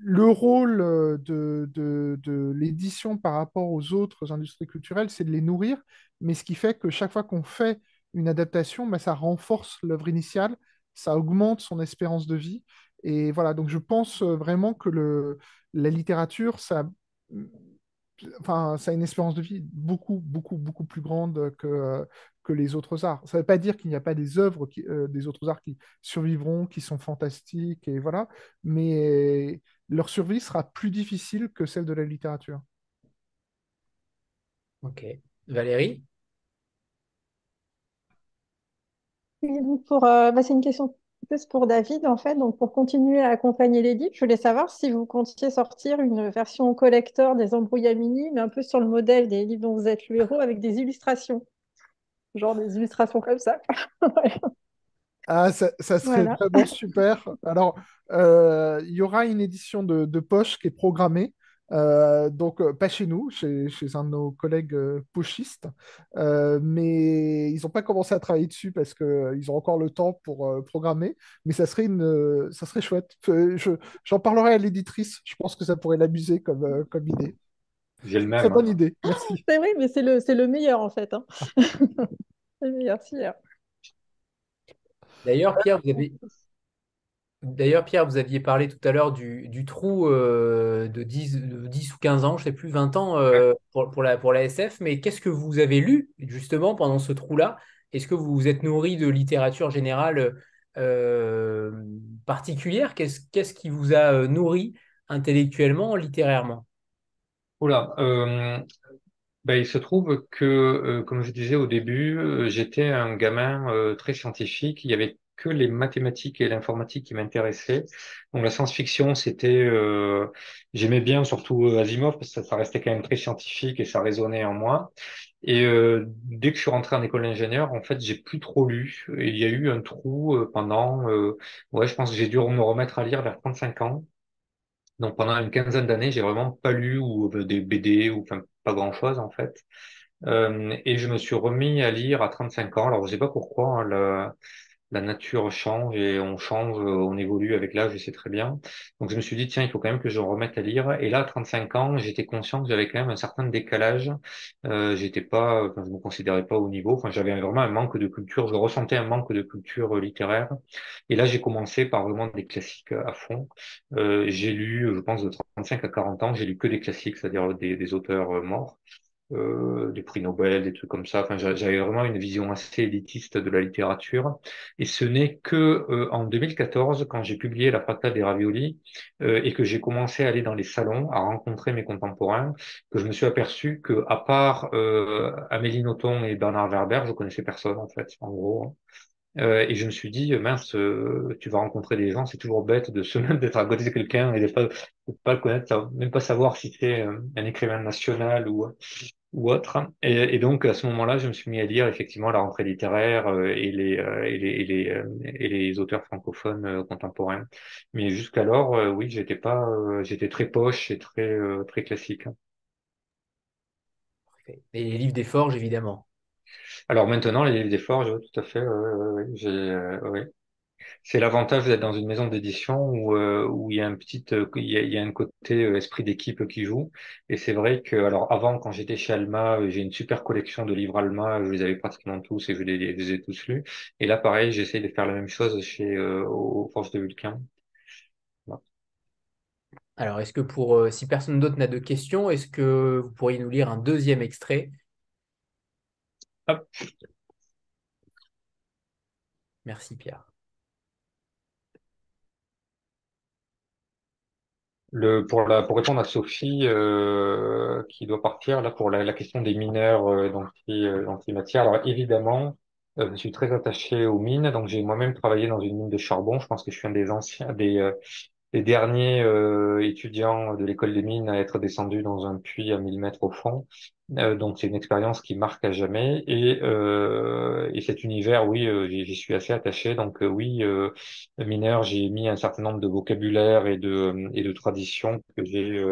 le rôle de, de, l'édition par rapport aux autres industries culturelles, c'est de les nourrir. Mais ce qui fait que chaque fois qu'on fait une adaptation, bah, ça renforce l'œuvre initiale, ça augmente son espérance de vie. Et voilà, donc je pense vraiment que le, la littérature, ça, enfin, ça a une espérance de vie beaucoup, beaucoup, beaucoup plus grande que, que les autres arts. Ça ne veut pas dire qu'il n'y a pas des œuvres qui, euh, des autres arts qui survivront, qui sont fantastiques, et voilà, mais leur survie sera plus difficile que celle de la littérature.
Ok. Valérie?
Pour, euh, bah, c'est une question plus pour David, en fait. Donc, pour continuer à accompagner les livres, je voulais savoir si vous comptiez sortir une version collector des Embrouillamini, mais un peu sur le modèle des livres dont vous êtes le héros, avec des illustrations. Genre des illustrations comme ça.
Ah, ça, serait vraiment super. Alors, euh, il y aura une édition de poche qui est programmée. Euh, donc, euh, pas chez nous, chez, un de nos collègues euh, pochistes, mais ils n'ont pas commencé à travailler dessus parce qu'ils ont encore le temps pour programmer, mais ça serait, une, ça serait chouette. J'en parlerai à l'éditrice, je pense que ça pourrait l'amuser comme, comme idée.
J'ai le même.
Très bonne idée, merci.
C'est vrai, mais c'est le, le meilleur en fait. Hein. c'est le meilleur,
D'ailleurs, Pierre, vous avez, D'ailleurs, Pierre, vous aviez parlé tout à l'heure du, trou euh, de, 10, 10, ou 15 ans, je ne sais plus, 20 ans euh, pour, la, pour la SF, mais qu'est-ce que vous avez lu justement pendant ce trou-là? Est-ce que vous vous êtes nourri de littérature générale euh, particulière? Qu'est-ce qui vous a nourri intellectuellement, littérairement?
Oula, ben, il se trouve que, comme je disais au début, j'étais un gamin très scientifique. Il y avait que les mathématiques et l'informatique qui m'intéressaient. Donc la science-fiction, c'était, euh, j'aimais bien surtout euh, Asimov parce que ça, restait quand même très scientifique et ça résonnait en moi. Et euh, dès que je suis rentré en école d'ingénieur, en fait, j'ai plus trop lu. Il y a eu un trou pendant, ouais, je pense que j'ai dû me remettre à lire vers 35 ans. Donc pendant une quinzaine d'années, j'ai vraiment pas lu ou des BD ou enfin pas grand chose en fait. et je me suis remis à lire à 35 ans. Alors je sais pas pourquoi. Hein, la nature change et on change, on évolue avec l'âge, je sais très bien. Donc je me suis dit, tiens, il faut quand même que je remette à lire. Et là, à 35 ans, j'étais conscient que j'avais quand même un certain décalage. Euh, j'étais pas, enfin, je me considérais pas au niveau. Enfin, j'avais vraiment un manque de culture. Je ressentais un manque de culture littéraire. Et là, j'ai commencé par vraiment des classiques à fond. Euh, j'ai lu, je pense, de 35 à 40 ans, j'ai lu que des classiques, c'est-à-dire des auteurs morts euh, des prix Nobel, des trucs comme ça. Enfin, j'avais vraiment une vision assez élitiste de la littérature. Et ce n'est que euh, en 2014, quand j'ai publié La Fractale des Raviolis euh, et que j'ai commencé à aller dans les salons, à rencontrer mes contemporains, que je me suis aperçu que, à part euh, Amélie Nothomb et Bernard Werber, je connaissais personne en fait, en gros. Euh, et je me suis dit, mince, euh, tu vas rencontrer des gens, c'est toujours bête de se même d'être à côté de quelqu'un et de pas, pas le connaître, même pas savoir si c'est un écrivain national ou, ou autre. Et, donc à ce moment-là, je me suis mis à lire effectivement la rentrée littéraire euh, et, les, euh, et, les, et, les, euh, et les auteurs francophones contemporains. Mais jusqu'alors, oui, j'étais pas, j'étais très poche et très très classique.
Et les livres des forges, évidemment.
Alors maintenant, les livres des forges, tout à fait. oui. C'est l'avantage d'être dans une maison d'édition où, euh, il y a un petit, euh, il, y a, un côté euh, esprit d'équipe qui joue. Et c'est vrai que, alors avant, quand j'étais chez Alma, j'ai une super collection de livres Alma, je les avais pratiquement tous et je les, ai tous lus. Et là, pareil, j'essaie de faire la même chose chez aux Forces de Vulcain.
Alors, est-ce que pour, si personne d'autre n'a de questions, est-ce que vous pourriez nous lire un deuxième extrait? Hop. Merci Pierre.
Le, pour, la, pour répondre à Sophie euh, qui doit partir là pour la, la question des mineurs euh, d'antimatière. Euh, Alors évidemment, euh, je suis très attaché aux mines, donc j'ai moi-même travaillé dans une mine de charbon. Je pense que je suis un des anciens, des, euh, les derniers euh, étudiants de l'école des mines à être descendus dans un puits à 1000 mètres au fond. Euh, donc c'est une expérience qui marque à jamais. Et, euh, et cet univers, oui, j'y suis assez attaché. Donc oui, mineur, j'ai mis un certain nombre de vocabulaire et de, et de traditions que j'ai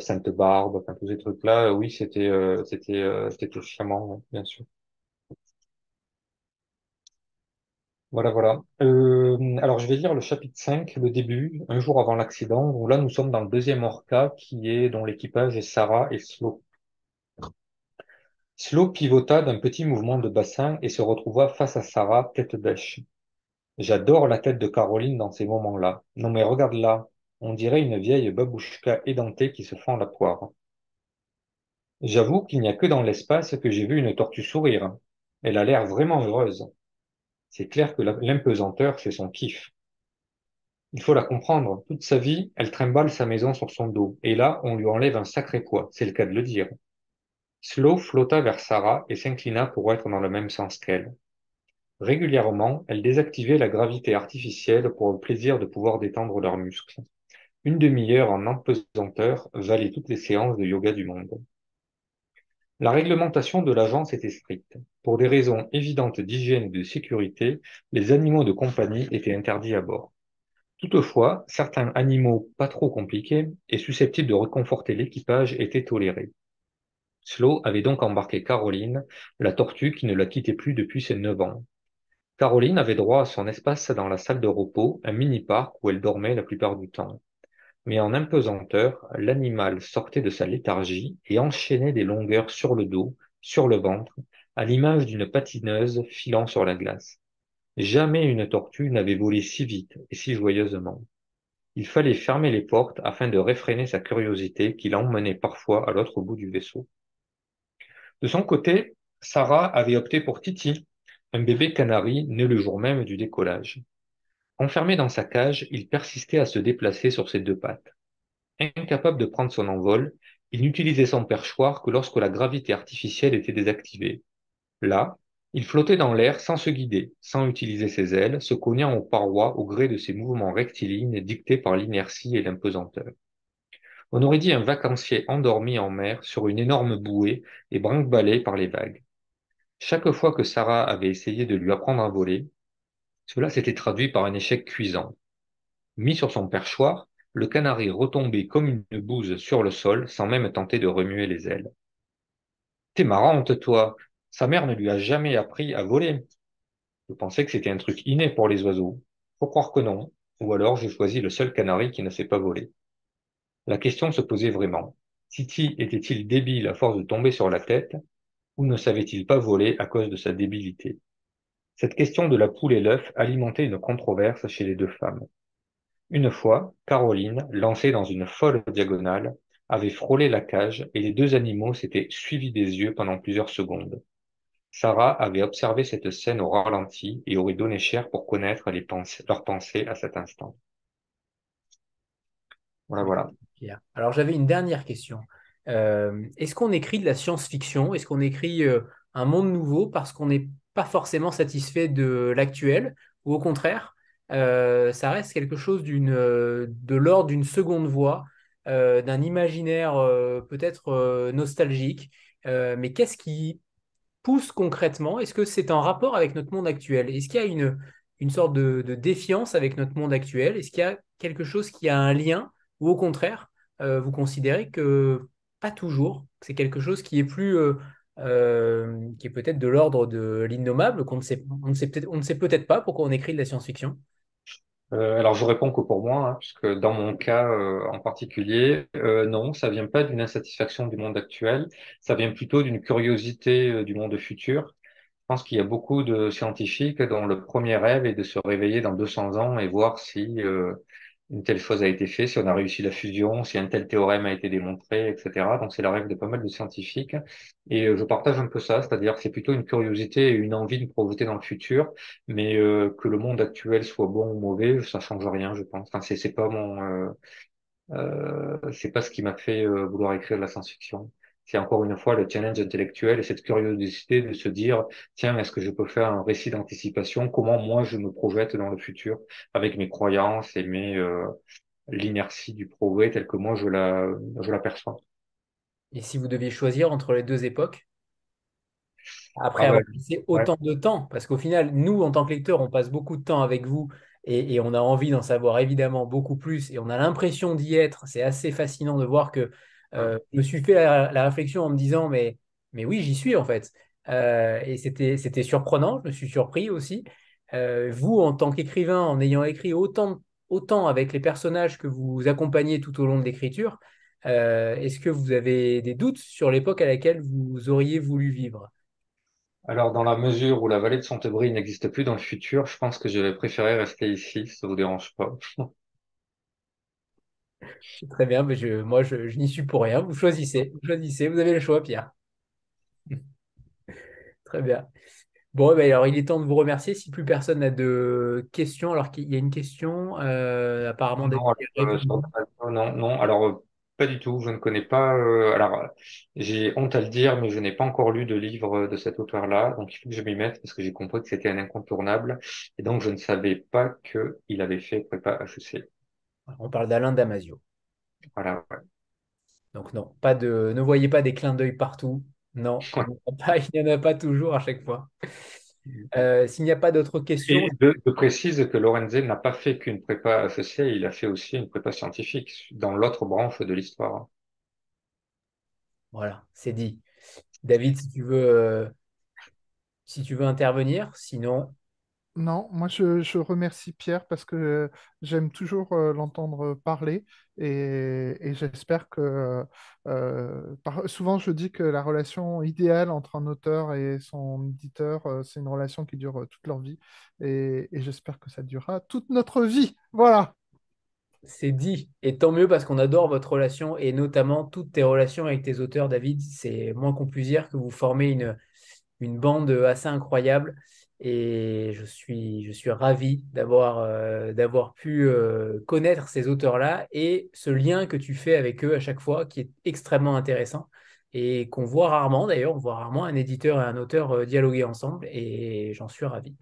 Sainte-Barbe, enfin tous ces trucs-là, oui, c'était c'était c'était charmant, bien sûr. Voilà, voilà. alors, je vais lire le chapitre 5, le début, un jour avant l'accident, où là, nous sommes dans le deuxième Orca, qui est, dont l'équipage est Sarah et Slow. Slow pivota d'un petit mouvement de bassin et se retrouva face à Sarah, tête bêche. J'adore la tête de Caroline dans ces moments-là. Non mais regarde là, on dirait une vieille babouchka édentée qui se fend la poire. J'avoue qu'il n'y a que dans l'espace que j'ai vu une tortue sourire. Elle a l'air vraiment heureuse. C'est clair que l'impesanteur, c'est son kiff. Il faut la comprendre. Toute sa vie, elle trimballe sa maison sur son dos. Et là, on lui enlève un sacré poids. C'est le cas de le dire. Slow flotta vers Sarah et s'inclina pour être dans le même sens qu'elle. Régulièrement, elle désactivait la gravité artificielle pour le plaisir de pouvoir détendre leurs muscles. Une demi-heure en empesanteur valait toutes les séances de yoga du monde. La réglementation de l'agence était stricte. Pour des raisons évidentes d'hygiène et de sécurité, les animaux de compagnie étaient interdits à bord. Toutefois, certains animaux pas trop compliqués et susceptibles de réconforter l'équipage étaient tolérés. Slow avait donc embarqué Caroline, la tortue qui ne la quittait plus depuis ses neuf ans. Caroline avait droit à son espace dans la salle de repos, un mini-parc où elle dormait la plupart du temps. Mais en impesanteur, l'animal sortait de sa léthargie et enchaînait des longueurs sur le dos, sur le ventre, à l'image d'une patineuse filant sur la glace. Jamais une tortue n'avait volé si vite et si joyeusement. Il fallait fermer les portes afin de réfréner sa curiosité qui l'emmenait parfois à l'autre bout du vaisseau. De son côté, Sarah avait opté pour Titi, un bébé canari né le jour même du décollage. Enfermé dans sa cage, il persistait à se déplacer sur ses deux pattes. Incapable de prendre son envol, il n'utilisait son perchoir que lorsque la gravité artificielle était désactivée. Là, il flottait dans l'air sans se guider, sans utiliser ses ailes, se cognant aux parois au gré de ses mouvements rectilignes dictés par l'inertie et l'impesanteur. On aurait dit un vacancier endormi en mer sur une énorme bouée et branque par les vagues. Chaque fois que Sarah avait essayé de lui apprendre à voler, cela s'était traduit par un échec cuisant. Mis sur son perchoir, le canari retombait comme une bouse sur le sol sans même tenter de remuer les ailes. T'es marrante, toi. Sa mère ne lui a jamais appris à voler. Je pensais que c'était un truc inné pour les oiseaux. Faut croire que non. Ou alors j'ai choisi le seul canari qui ne sait pas voler. La question se posait vraiment. Titi était-il débile à force de tomber sur la tête, ou ne savait-il pas voler à cause de sa débilité? Cette question de la poule et l'œuf alimentait une controverse chez les deux femmes. Une fois, Caroline, lancée dans une folle diagonale, avait frôlé la cage et les deux animaux s'étaient suivis des yeux pendant plusieurs secondes. Sarah avait observé cette scène au ralenti et aurait donné cher pour connaître leurs pensées à cet instant. Voilà, voilà.
Alors j'avais une dernière question. Euh, est-ce qu'on écrit de la science-fiction? Est-ce qu'on écrit euh, un monde nouveau parce qu'on n'est pas forcément satisfait de l'actuel Ou au contraire, euh, ça reste quelque chose d'une, de l'ordre d'une seconde voie, d'un imaginaire peut-être nostalgique. Mais qu'est-ce qui pousse concrètement? Est-ce que c'est en rapport avec notre monde actuel? Est-ce qu'il y a une, une sorte de, défiance avec notre monde actuel? Est-ce qu'il y a quelque chose qui a un lien? Ou au contraire, euh, vous considérez que pas toujours, c'est quelque chose qui est plus, euh, euh, qui est peut-être de l'ordre de l'innommable, qu'on ne sait, on ne sait peut-être, pas pourquoi on écrit de la science-fiction.
alors je réponds que pour moi, hein, puisque dans mon cas en particulier, non, ça vient pas d'une insatisfaction du monde actuel, ça vient plutôt d'une curiosité du monde futur. Je pense qu'il y a beaucoup de scientifiques dont le premier rêve est de se réveiller dans 200 ans et voir si une telle chose a été faite, si on a réussi la fusion, si un tel théorème a été démontré, etc. Donc c'est la rêve de pas mal de scientifiques. Et euh, je partage un peu ça, c'est-à-dire que c'est plutôt une curiosité et une envie de projeter dans le futur, mais euh, que le monde actuel soit bon ou mauvais, ça change rien, je pense. Enfin, c'est pas mon, euh, euh c'est pas ce qui m'a fait vouloir écrire de la science-fiction c'est encore une fois le challenge intellectuel et cette curiosité de se dire, tiens, est-ce que je peux faire un récit d'anticipation? Comment moi je me projette dans le futur avec mes croyances et mes euh, l'inertie du progrès tel que moi je la je l'aperçois?
Et si vous deviez choisir entre les deux époques? Après ah avoir passé autant de temps, parce qu'au final, nous, en tant que lecteurs, on passe beaucoup de temps avec vous et, on a envie d'en savoir évidemment beaucoup plus et on a l'impression d'y être. C'est assez fascinant de voir que euh, je me suis fait la, réflexion en me disant, mais, mais oui, j'y suis en fait. Euh, et c'était surprenant, je me suis surpris aussi. Euh, vous, en tant qu'écrivain, en ayant écrit autant, autant avec les personnages que vous accompagnez tout au long de l'écriture, est-ce que vous avez des doutes sur l'époque à laquelle vous auriez voulu vivre?
Alors, dans la mesure où la vallée de Santebris n'existe plus dans le futur, je pense que je vais préférer rester ici, si ça vous dérange pas?
Très bien, mais je, moi je, n'y suis pour rien. Vous choisissez, vous choisissez, vous avez le choix, Pierre. Très bien. Bon, ben alors il est temps de vous remercier. Si plus personne n'a de questions, alors qu'il y a une question, euh, apparemment.
Non, euh, non, non, alors euh, pas du tout. Je ne connais pas. Euh, alors, j'ai honte à le dire, mais je n'ai pas encore lu de livre de cet auteur-là. Donc, il faut que je m'y mette parce que j'ai compris que c'était un incontournable. Et donc, je ne savais pas qu'il avait fait prépa HEC.
On parle d'Alain Damasio.
Voilà.
Donc, non, pas de, ne voyez pas des clins d'œil partout. Non, il n'y en, a pas toujours à chaque fois. Euh, s'il n'y a pas d'autres questions.
je, précise que Lorenzel n'a pas fait qu'une prépa associée, il a fait aussi une prépa scientifique dans l'autre branche de l'histoire.
Voilà, c'est dit. David, si tu veux, euh, si tu veux intervenir, sinon.
Non, moi je, remercie Pierre parce que j'aime toujours euh, l'entendre parler et, j'espère que euh, souvent je dis que la relation idéale entre un auteur et son éditeur, euh, c'est une relation qui dure toute leur vie et, j'espère que ça durera toute notre vie. Voilà.
C'est dit, et tant mieux parce qu'on adore votre relation et notamment toutes tes relations avec tes auteurs, David. C'est moins qu'on puisse dire que vous formez une, une bande assez incroyable. Et je suis, je suis ravi d'avoir euh, pu euh, connaître ces auteurs-là et ce lien que tu fais avec eux à chaque fois qui est extrêmement intéressant et qu'on voit rarement d'ailleurs, on voit rarement un éditeur et un auteur euh, dialoguer ensemble et j'en suis ravi.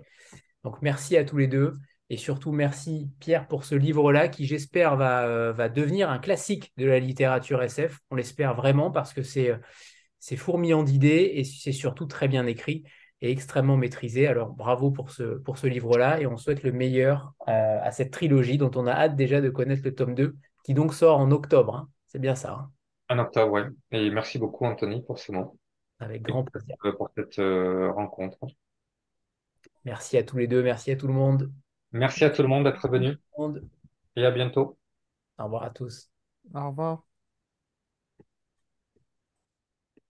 Donc merci à tous les deux et surtout merci Pierre pour ce livre-là qui j'espère va, va devenir un classique de la littérature SF. On l'espère vraiment parce que c'est fourmillant d'idées et c'est surtout très bien écrit est extrêmement maîtrisé. Alors bravo pour ce, pour ce livre-là et on souhaite le meilleur euh, à cette trilogie dont on a hâte déjà de connaître le tome 2 qui donc sort en octobre. Hein. C'est bien ça. Hein.
En octobre, oui. Et merci beaucoup Anthony pour ce mot.
Avec grand plaisir.
Pour cette euh, rencontre.
Merci à tous les deux, merci à tout le monde.
Merci à tout le monde d'être venu. Et à bientôt.
Au revoir à tous.
Au revoir.